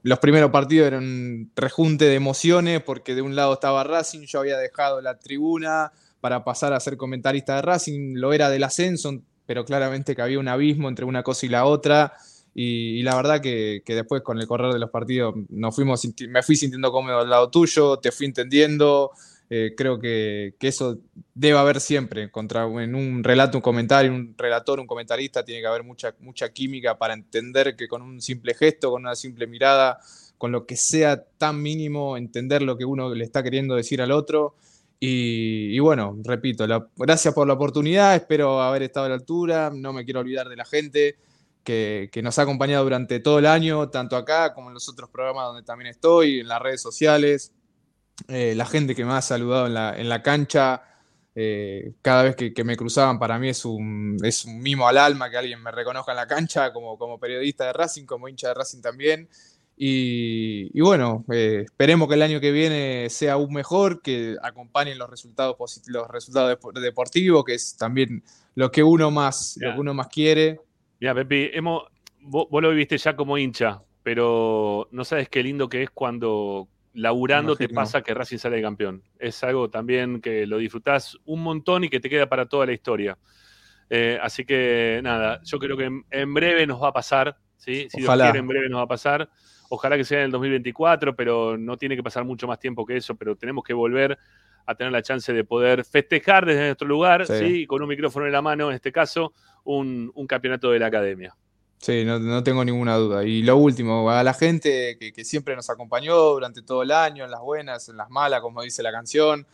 los primeros partidos eran un rejunte de emociones porque de un lado estaba Racing, yo había dejado la tribuna para pasar a ser comentarista de Racing, lo era del ascenso, pero claramente que había un abismo entre una cosa y la otra. Y, y la verdad que, que después con el correr de los partidos nos fuimos, me fui sintiendo cómodo al lado tuyo, te fui entendiendo. Eh, creo que, que eso debe haber siempre. Contra, en un relato, un comentario, un relator, un comentarista, tiene que haber mucha, mucha química para entender que con un simple gesto, con una simple mirada, con lo que sea tan mínimo, entender lo que uno le está queriendo decir al otro. Y, bueno, repito, gracias por la oportunidad, espero haber estado a la altura, no me quiero olvidar de la gente que, que nos ha acompañado durante todo el año, tanto acá como en los otros programas donde también estoy, en las redes sociales, eh, la gente que me ha saludado en la, en la cancha, eh, cada vez que, que me cruzaban para mí es un, es un mimo al alma que alguien me reconozca en la cancha como, como periodista de Racing, como hincha de Racing también. Y, y bueno, eh, esperemos que el año que viene sea aún mejor, que acompañen los resultados los resultados depo- deportivos, que es también lo que uno más, lo que uno más quiere. Mira, Pepi, hemos, vos, vos lo viviste ya como hincha, pero no sabes qué lindo que es cuando laburando te pasa que Racing sale campeón. Es algo también que lo disfrutás un montón y que te queda para toda la historia. Eh, así que nada, yo creo que en, en breve nos va a pasar, ¿sí? Si Dios Ojalá. quiere, en breve nos va a pasar. Ojalá que sea en el 2024, pero no tiene que pasar mucho más tiempo que eso, pero tenemos que volver a tener la chance de poder festejar desde nuestro lugar, Sí. ¿sí? con un micrófono en la mano, en este caso, un, un campeonato de la academia. Sí, no, no tengo ninguna duda. Y lo último, a la gente que, siempre nos acompañó durante todo el año, en las buenas, en las malas, como dice la canción,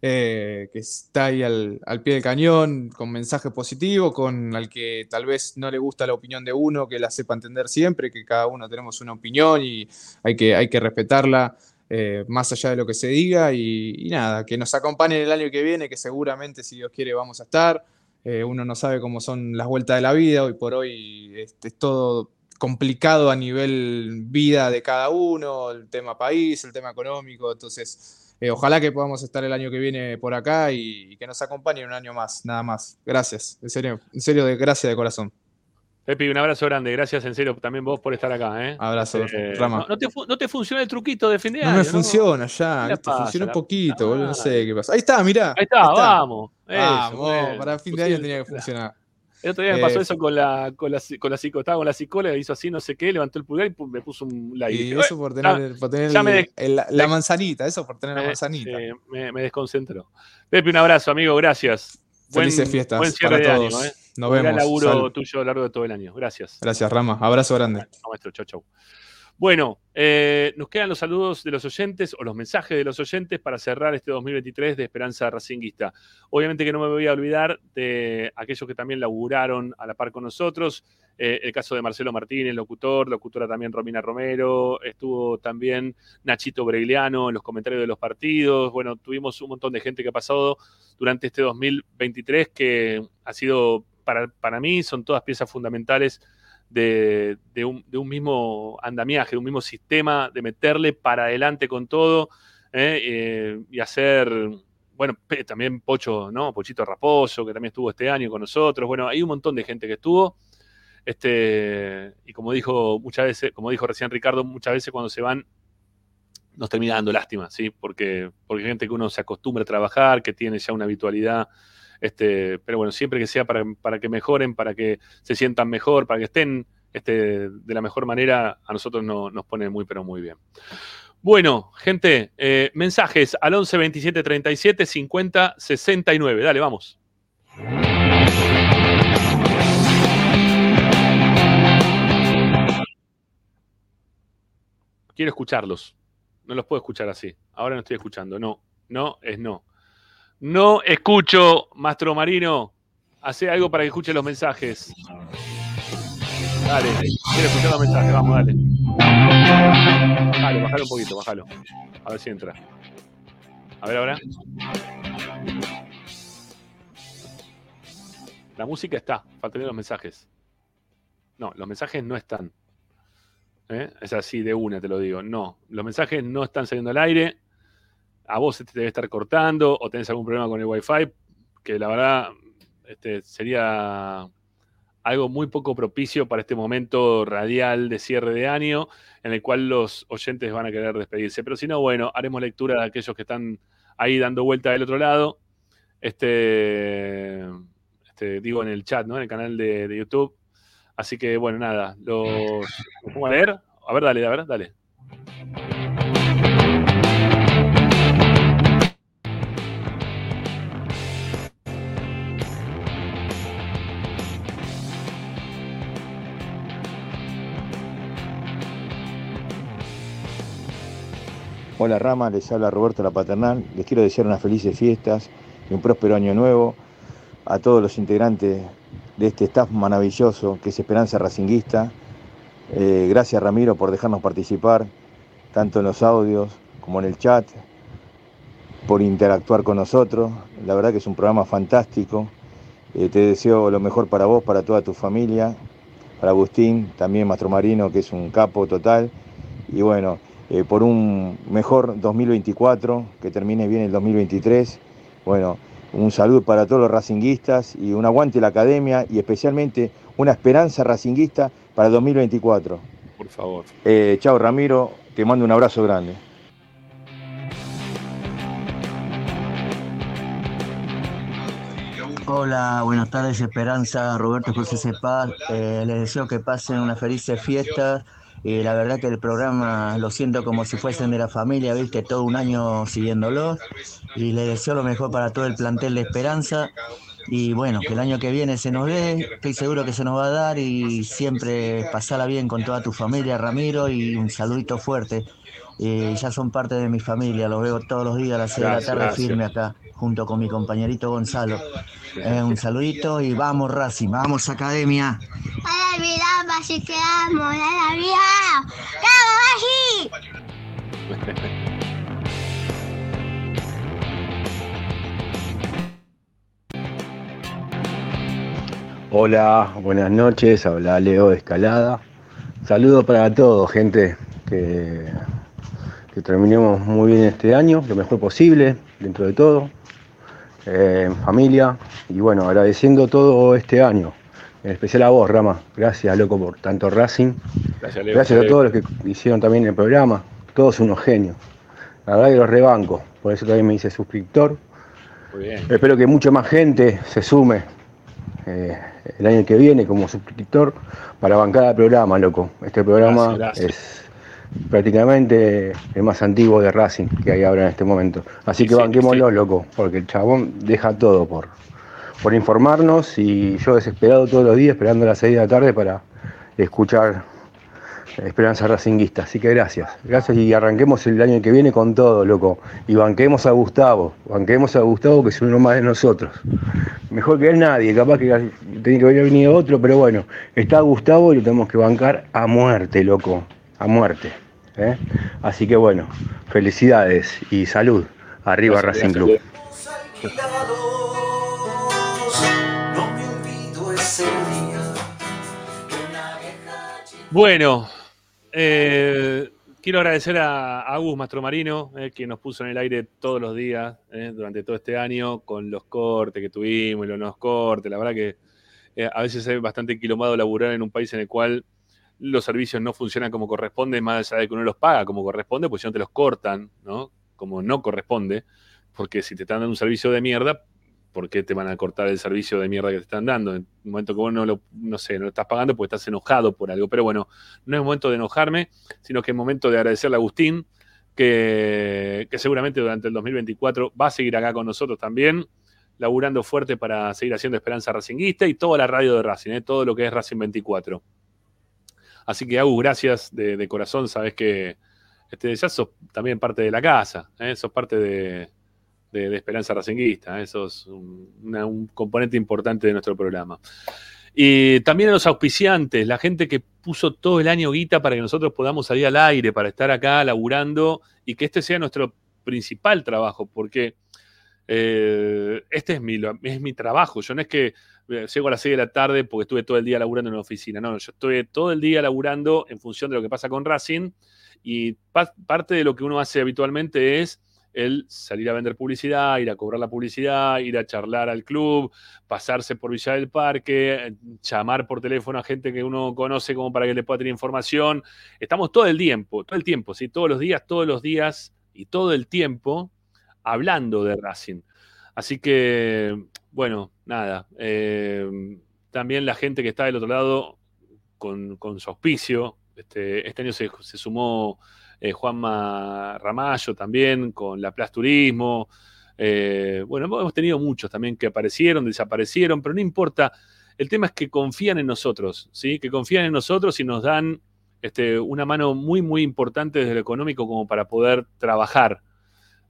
eh, que está ahí al, al pie del cañón, con mensaje positivo, con al que tal vez no le gusta la opinión de uno, que la sepa entender siempre, que cada uno tenemos una opinión y hay que, hay que respetarla. eh, más allá de lo que se diga y, y nada, que nos acompañen el año que viene, que seguramente si Dios quiere vamos a estar. Eh, uno no sabe cómo son las vueltas de la vida, hoy por hoy este, es todo complicado a nivel vida de cada uno, el tema país, el tema económico, entonces eh, ojalá que podamos estar el año que viene por acá y, y que nos acompañen un año más, nada más. Gracias, en serio, en serio, de gracias de corazón. Pepi, un abrazo grande. Gracias en serio también vos por estar acá. ¿eh? Abrazo, Eh, Rama. No, no te, no te funciona el truquito de fin de No año. me funciona ¿Qué ya, pasa, funciona un poquito, boludo, no sé qué pasa. Ahí está, mirá. Ahí está, vamos. Eso, Vamos, bueno. para fin de año tenía que funcionar. El otro día me pasó Eh, eso con la, con la, con la psico, estaba con la psicóloga, hizo así, no sé qué, levantó el pulgar y me puso un like. Y eso "Eh, por tener, por el- el- la, la manzanita, eso por tener la manzanita. me- me desconcentró. Pepe, un abrazo, amigo, gracias. Felices fiestas Buen cierre para de todos. ¿eh? Nos Un gran vemos. laburo tuyo a lo largo de todo el año. Gracias. Gracias, Rama. Abrazo grande. Chao, maestro. Chau, chau. Bueno, eh, nos quedan los saludos de los oyentes o los mensajes de los oyentes para cerrar este 2023 de Esperanza Racinguista. Obviamente que no me voy a olvidar de aquellos que también laburaron a la par con nosotros. Eh, el caso de Marcelo Martínez, locutor, locutora también Romina Romero, estuvo también Nachito Bregliano en los comentarios de los partidos. Bueno, tuvimos un montón de gente que ha pasado durante este 2023 que ha sido, para, para mí, son todas piezas fundamentales de, de un, de un mismo andamiaje, de un mismo sistema, de meterle para adelante con todo ¿eh? Eh, y hacer, bueno, también Pocho, ¿no? Pochito Raposo, que también estuvo este año con nosotros. Bueno, hay un montón de gente que estuvo. Este, y como dijo muchas veces, como dijo recién Ricardo, muchas veces cuando se van nos termina dando lástima, ¿sí? Porque, porque hay gente que uno se acostumbra a trabajar, que tiene ya una habitualidad. Este, pero bueno, siempre que sea para, que mejoren, para que se sientan mejor, para que estén este, de la mejor manera, a nosotros no- nos pone muy, pero muy bien. Bueno, gente, eh, mensajes al 11 27 37 50 69. Dale, vamos. Quiero escucharlos. No los puedo escuchar así. Ahora no estoy escuchando. No, no es no. No escucho, Mastro Marino. Hace algo para que escuche los mensajes. Dale, quiero escuchar los mensajes. Vamos, dale. Dale, bájalo un poquito, bájalo. A ver si entra. A ver ahora. La música está, faltan los mensajes. No, los mensajes no están. ¿Eh? Es así de una, te lo digo. No, los mensajes no están saliendo al aire. A vos te debe estar cortando o tenés algún problema con el Wi-Fi, que la verdad este, sería algo muy poco propicio para este momento radial de cierre de año, en el cual los oyentes van a querer despedirse. Pero si no, bueno, haremos lectura de aquellos que están ahí dando vuelta del otro lado. Este, este, digo en el chat, ¿no? En el canal de, de YouTube. Así que, bueno, nada, los, pongo a leer. A ver, dale, ver, dale. Hola Rama, les habla Roberto La Paternal. Les quiero desear unas felices fiestas y un próspero año nuevo a todos los integrantes de este staff maravilloso que es Esperanza Racinguista. Eh, gracias Ramiro por dejarnos participar, tanto en los audios como en el chat, por interactuar con nosotros. La verdad que es un programa fantástico. Eh, te deseo lo mejor para vos, para toda tu familia, para Agustín, también Mastro Marino, que es un capo total. Y bueno, eh, por un mejor 2024, que termine bien el 2023. Bueno, un saludo para todos los racinguistas y un aguante la academia y especialmente una esperanza racinguista para el 2024. Por favor. Eh, chao Ramiro, te mando un abrazo grande. Hola, buenas tardes Esperanza, Roberto José Cepaz. Eh, les deseo que pasen unas felices fiestas. Y la verdad que el programa lo siento como si fuesen de la familia, viste, todo un año siguiéndolo. Y les deseo lo mejor para todo el plantel de Esperanza. Y bueno, que el año que viene se nos dé, estoy seguro que se nos va a dar y siempre pasala bien con toda tu familia, Ramiro, y un saludito fuerte. Eh, ya son parte de mi familia, los veo todos los días a las 6 de la tarde gracias. firme acá, junto con mi compañerito Gonzalo. Eh, un saludito y vamos Racing, vamos Academia. ¡Ay, mira, así que amo! ¡La Hola, buenas noches, habla Leo de Escalada. Saludos para todos, gente, que, que terminemos muy bien este año, lo mejor posible, dentro de todo, eh, en familia, y bueno, agradeciendo todo este año, en especial a vos, Rama, gracias, loco, por tanto Racing, Gracias, Leo. gracias a todos los que hicieron también el programa, todos unos genios, la verdad que los rebanco, por eso también me hice suscriptor, Muy bien. Espero que mucha más gente se sume eh, el año que viene como suscriptor para bancar el programa, loco. Este programa Gracias, gracias. es prácticamente el más antiguo de Racing que hay ahora en este momento. Así que Sí, banquémoslo, loco, porque el chabón deja todo por, por informarnos y yo desesperado todos los días esperando las 6 de la tarde para escuchar Esperanza Racinguista. Así que gracias. Gracias y arranquemos el año que viene con todo, loco. Y banquemos a Gustavo. Banquemos a Gustavo que es uno más de nosotros. Mejor que él nadie. Capaz que tiene que haber venido otro, pero bueno. Está Gustavo y lo tenemos que bancar a muerte, loco. A muerte. ¿eh? Así que bueno, felicidades y salud. Arriba Gracias, Racing gracias, Club. No me olvido ese día. Bueno, eh, quiero agradecer a, a Agus Mastromarino, eh, que nos puso en el aire todos los días eh, durante todo este año, con los cortes que tuvimos y los no cortes. La verdad que eh, a veces es bastante quilombado laburar en un país en el cual los servicios no funcionan como corresponde, más allá de que uno los paga como corresponde, pues si no te los cortan, ¿no? Como no corresponde, porque si te están dando un servicio de mierda, ¿por qué te van a cortar el servicio de mierda que te están dando? En un momento que vos no lo, sé, no lo estás pagando porque estás enojado por algo. Pero bueno, no es momento de enojarme, sino que es momento de agradecerle a Agustín que, que seguramente durante el 2024 va a seguir acá con nosotros también, laburando fuerte para seguir haciendo Esperanza Racinguista y toda la radio de Racing, ¿eh? todo lo que es Racing 24. Así que, Agus, gracias de, corazón. Sabes que este, ya sos también parte de la casa, ¿eh? sos parte de, Esperanza Racinguista, ¿eh? sos un, un componente importante de nuestro programa. Y también a los auspiciantes, la gente que puso todo el año guita para que nosotros podamos salir al aire, para estar acá laburando y que este sea nuestro principal trabajo, porque eh, este es mi, es mi trabajo. Yo no es que eh, llego a las 6 de la tarde porque estuve todo el día laburando en una oficina. No, yo estoy todo el día laburando en función de lo que pasa con Racing y pa- parte de lo que uno hace habitualmente es el salir a vender publicidad, ir a cobrar la publicidad, ir a charlar al club, pasarse por Villa del Parque, llamar por teléfono a gente que uno conoce como para que le pueda tener información. Estamos todo el tiempo, todo el tiempo, ¿sí? todos los días, todos los días y todo el tiempo hablando de Racing. Así que, bueno, nada. eh, también la gente que está del otro lado con, su auspicio. Este, este año se, sumó eh, Juanma Ramallo también con la Plaza Turismo. Eh, bueno, hemos tenido muchos también que aparecieron, desaparecieron, pero no importa. El tema es que confían en nosotros, ¿sí? Que confían en nosotros y nos dan este, una mano muy, muy importante desde lo económico como para poder trabajar.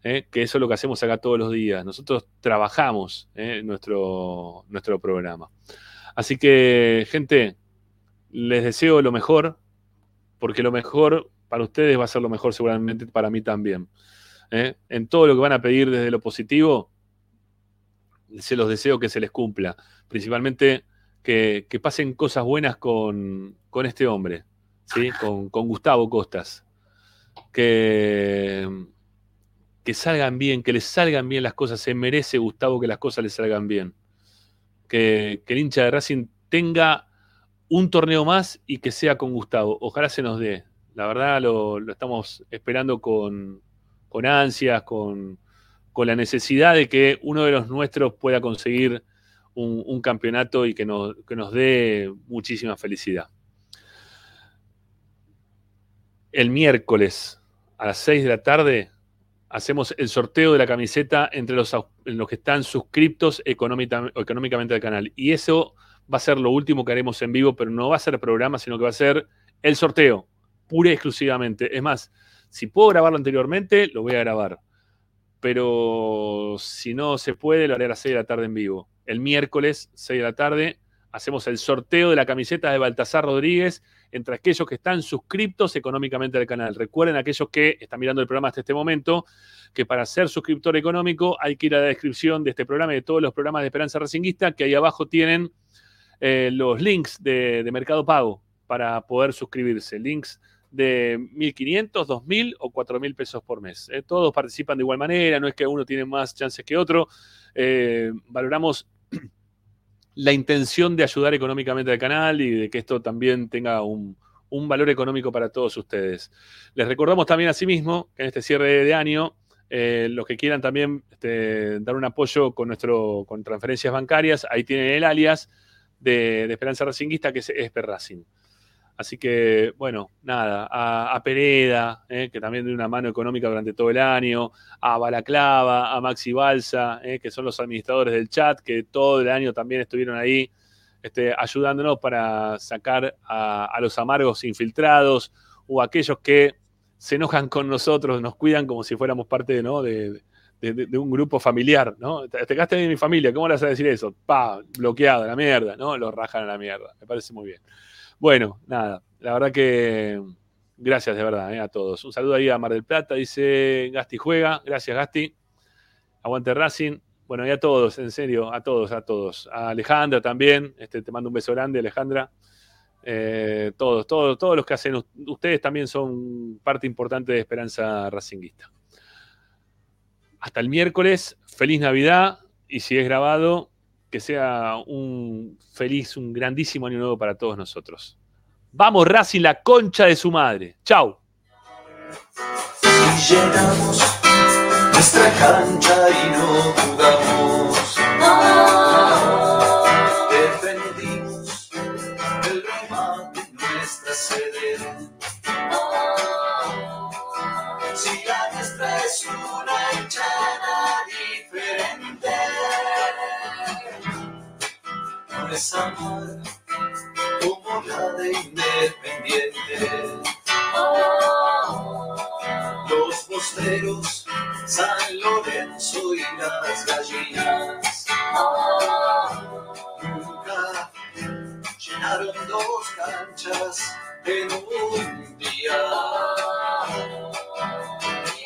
¿Eh? Que eso es lo que hacemos acá todos los días. Nosotros trabajamos ¿eh? nuestro, nuestro programa. Así que, gente, les deseo lo mejor, porque lo mejor para ustedes va a ser lo mejor seguramente para mí también. ¿eh? En todo lo que van a pedir desde lo positivo, se los deseo que se les cumpla. Principalmente que, que pasen cosas buenas con, con este hombre, ¿sí? con, con Gustavo Costas. Que, que salgan bien, que les salgan bien las cosas. Se merece Gustavo que las cosas le salgan bien. Que, que el hincha de Racing tenga un torneo más y que sea con Gustavo. Ojalá se nos dé. La verdad lo, estamos esperando con, con ansias, con, con la necesidad de que uno de los nuestros pueda conseguir un, un campeonato y que nos, que nos dé muchísima felicidad. El miércoles a las 6 de la tarde hacemos el sorteo de la camiseta entre los, que están suscriptos económica- económicamente al canal. Y eso va a ser lo último que haremos en vivo, pero no va a ser programa, sino que va a ser el sorteo, pura y exclusivamente. Es más, si puedo grabarlo anteriormente, lo voy a grabar. Pero si no se puede, lo haré a las 6 de la tarde en vivo. El miércoles, 6 de la tarde, hacemos el sorteo de la camiseta de Baltasar Rodríguez entre aquellos que están suscriptos económicamente al canal. Recuerden, aquellos que están mirando el programa hasta este momento, que para ser suscriptor económico hay que ir a la descripción de este programa y de todos los programas de Esperanza Racinguista, que ahí abajo tienen eh, los links de, Mercado Pago para poder suscribirse. Links de 1.500, 2.000 o 4.000 pesos por mes. Eh, todos participan de igual manera, no es que uno tiene más chances que otro. Eh, valoramos la intención de ayudar económicamente al canal y de que esto también tenga un, un valor económico para todos ustedes. Les recordamos también asimismo que en este cierre de año, eh, los que quieran también este, dar un apoyo con, nuestro, con transferencias bancarias, ahí tienen el alias de, Esperanza Racinguista, que es Esper Racing. Así que, bueno, nada, a, Pereda, eh, que también dio una mano económica durante todo el año, a Balaclava, a Maxi Balsa, eh, que son los administradores del chat, que todo el año también estuvieron ahí este, ayudándonos para sacar a, los amargos infiltrados o aquellos que se enojan con nosotros, nos cuidan como si fuéramos parte de, un grupo familiar, ¿no? Te, te quedaste de mi familia, ¿cómo le vas a decir eso? Pa, bloqueado, la mierda, ¿no? Lo rajan a la mierda, me parece muy bien. Bueno, nada, la verdad que gracias de verdad ¿eh? a todos. Un saludo ahí a Mar del Plata, dice Gasti Juega, gracias Gasti. Aguante Racing. Bueno, y a todos, en serio, a todos, a todos. A Alejandra también, este, te mando un beso grande, Alejandra. Eh, todos, todos, todos los que hacen, ustedes también son parte importante de Esperanza Racinguista. Hasta el miércoles, feliz Navidad y si es grabado, que sea un feliz, un grandísimo año nuevo para todos nosotros. Vamos Racing, la concha de su madre. Chau. Llenamos nuestra cancha y no dudamos. Es amar como la de Independiente. Los posteros, San Lorenzo y las gallinas. Nunca llenaron dos canchas en un día.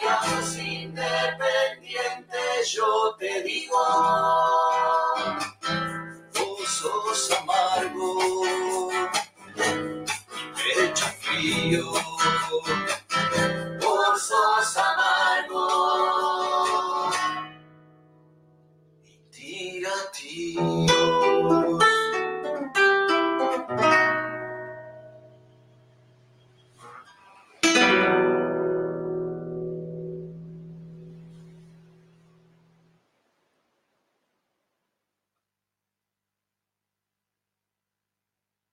Los independientes yo te digo, besos amargo mi pecho frío, por sos amargos.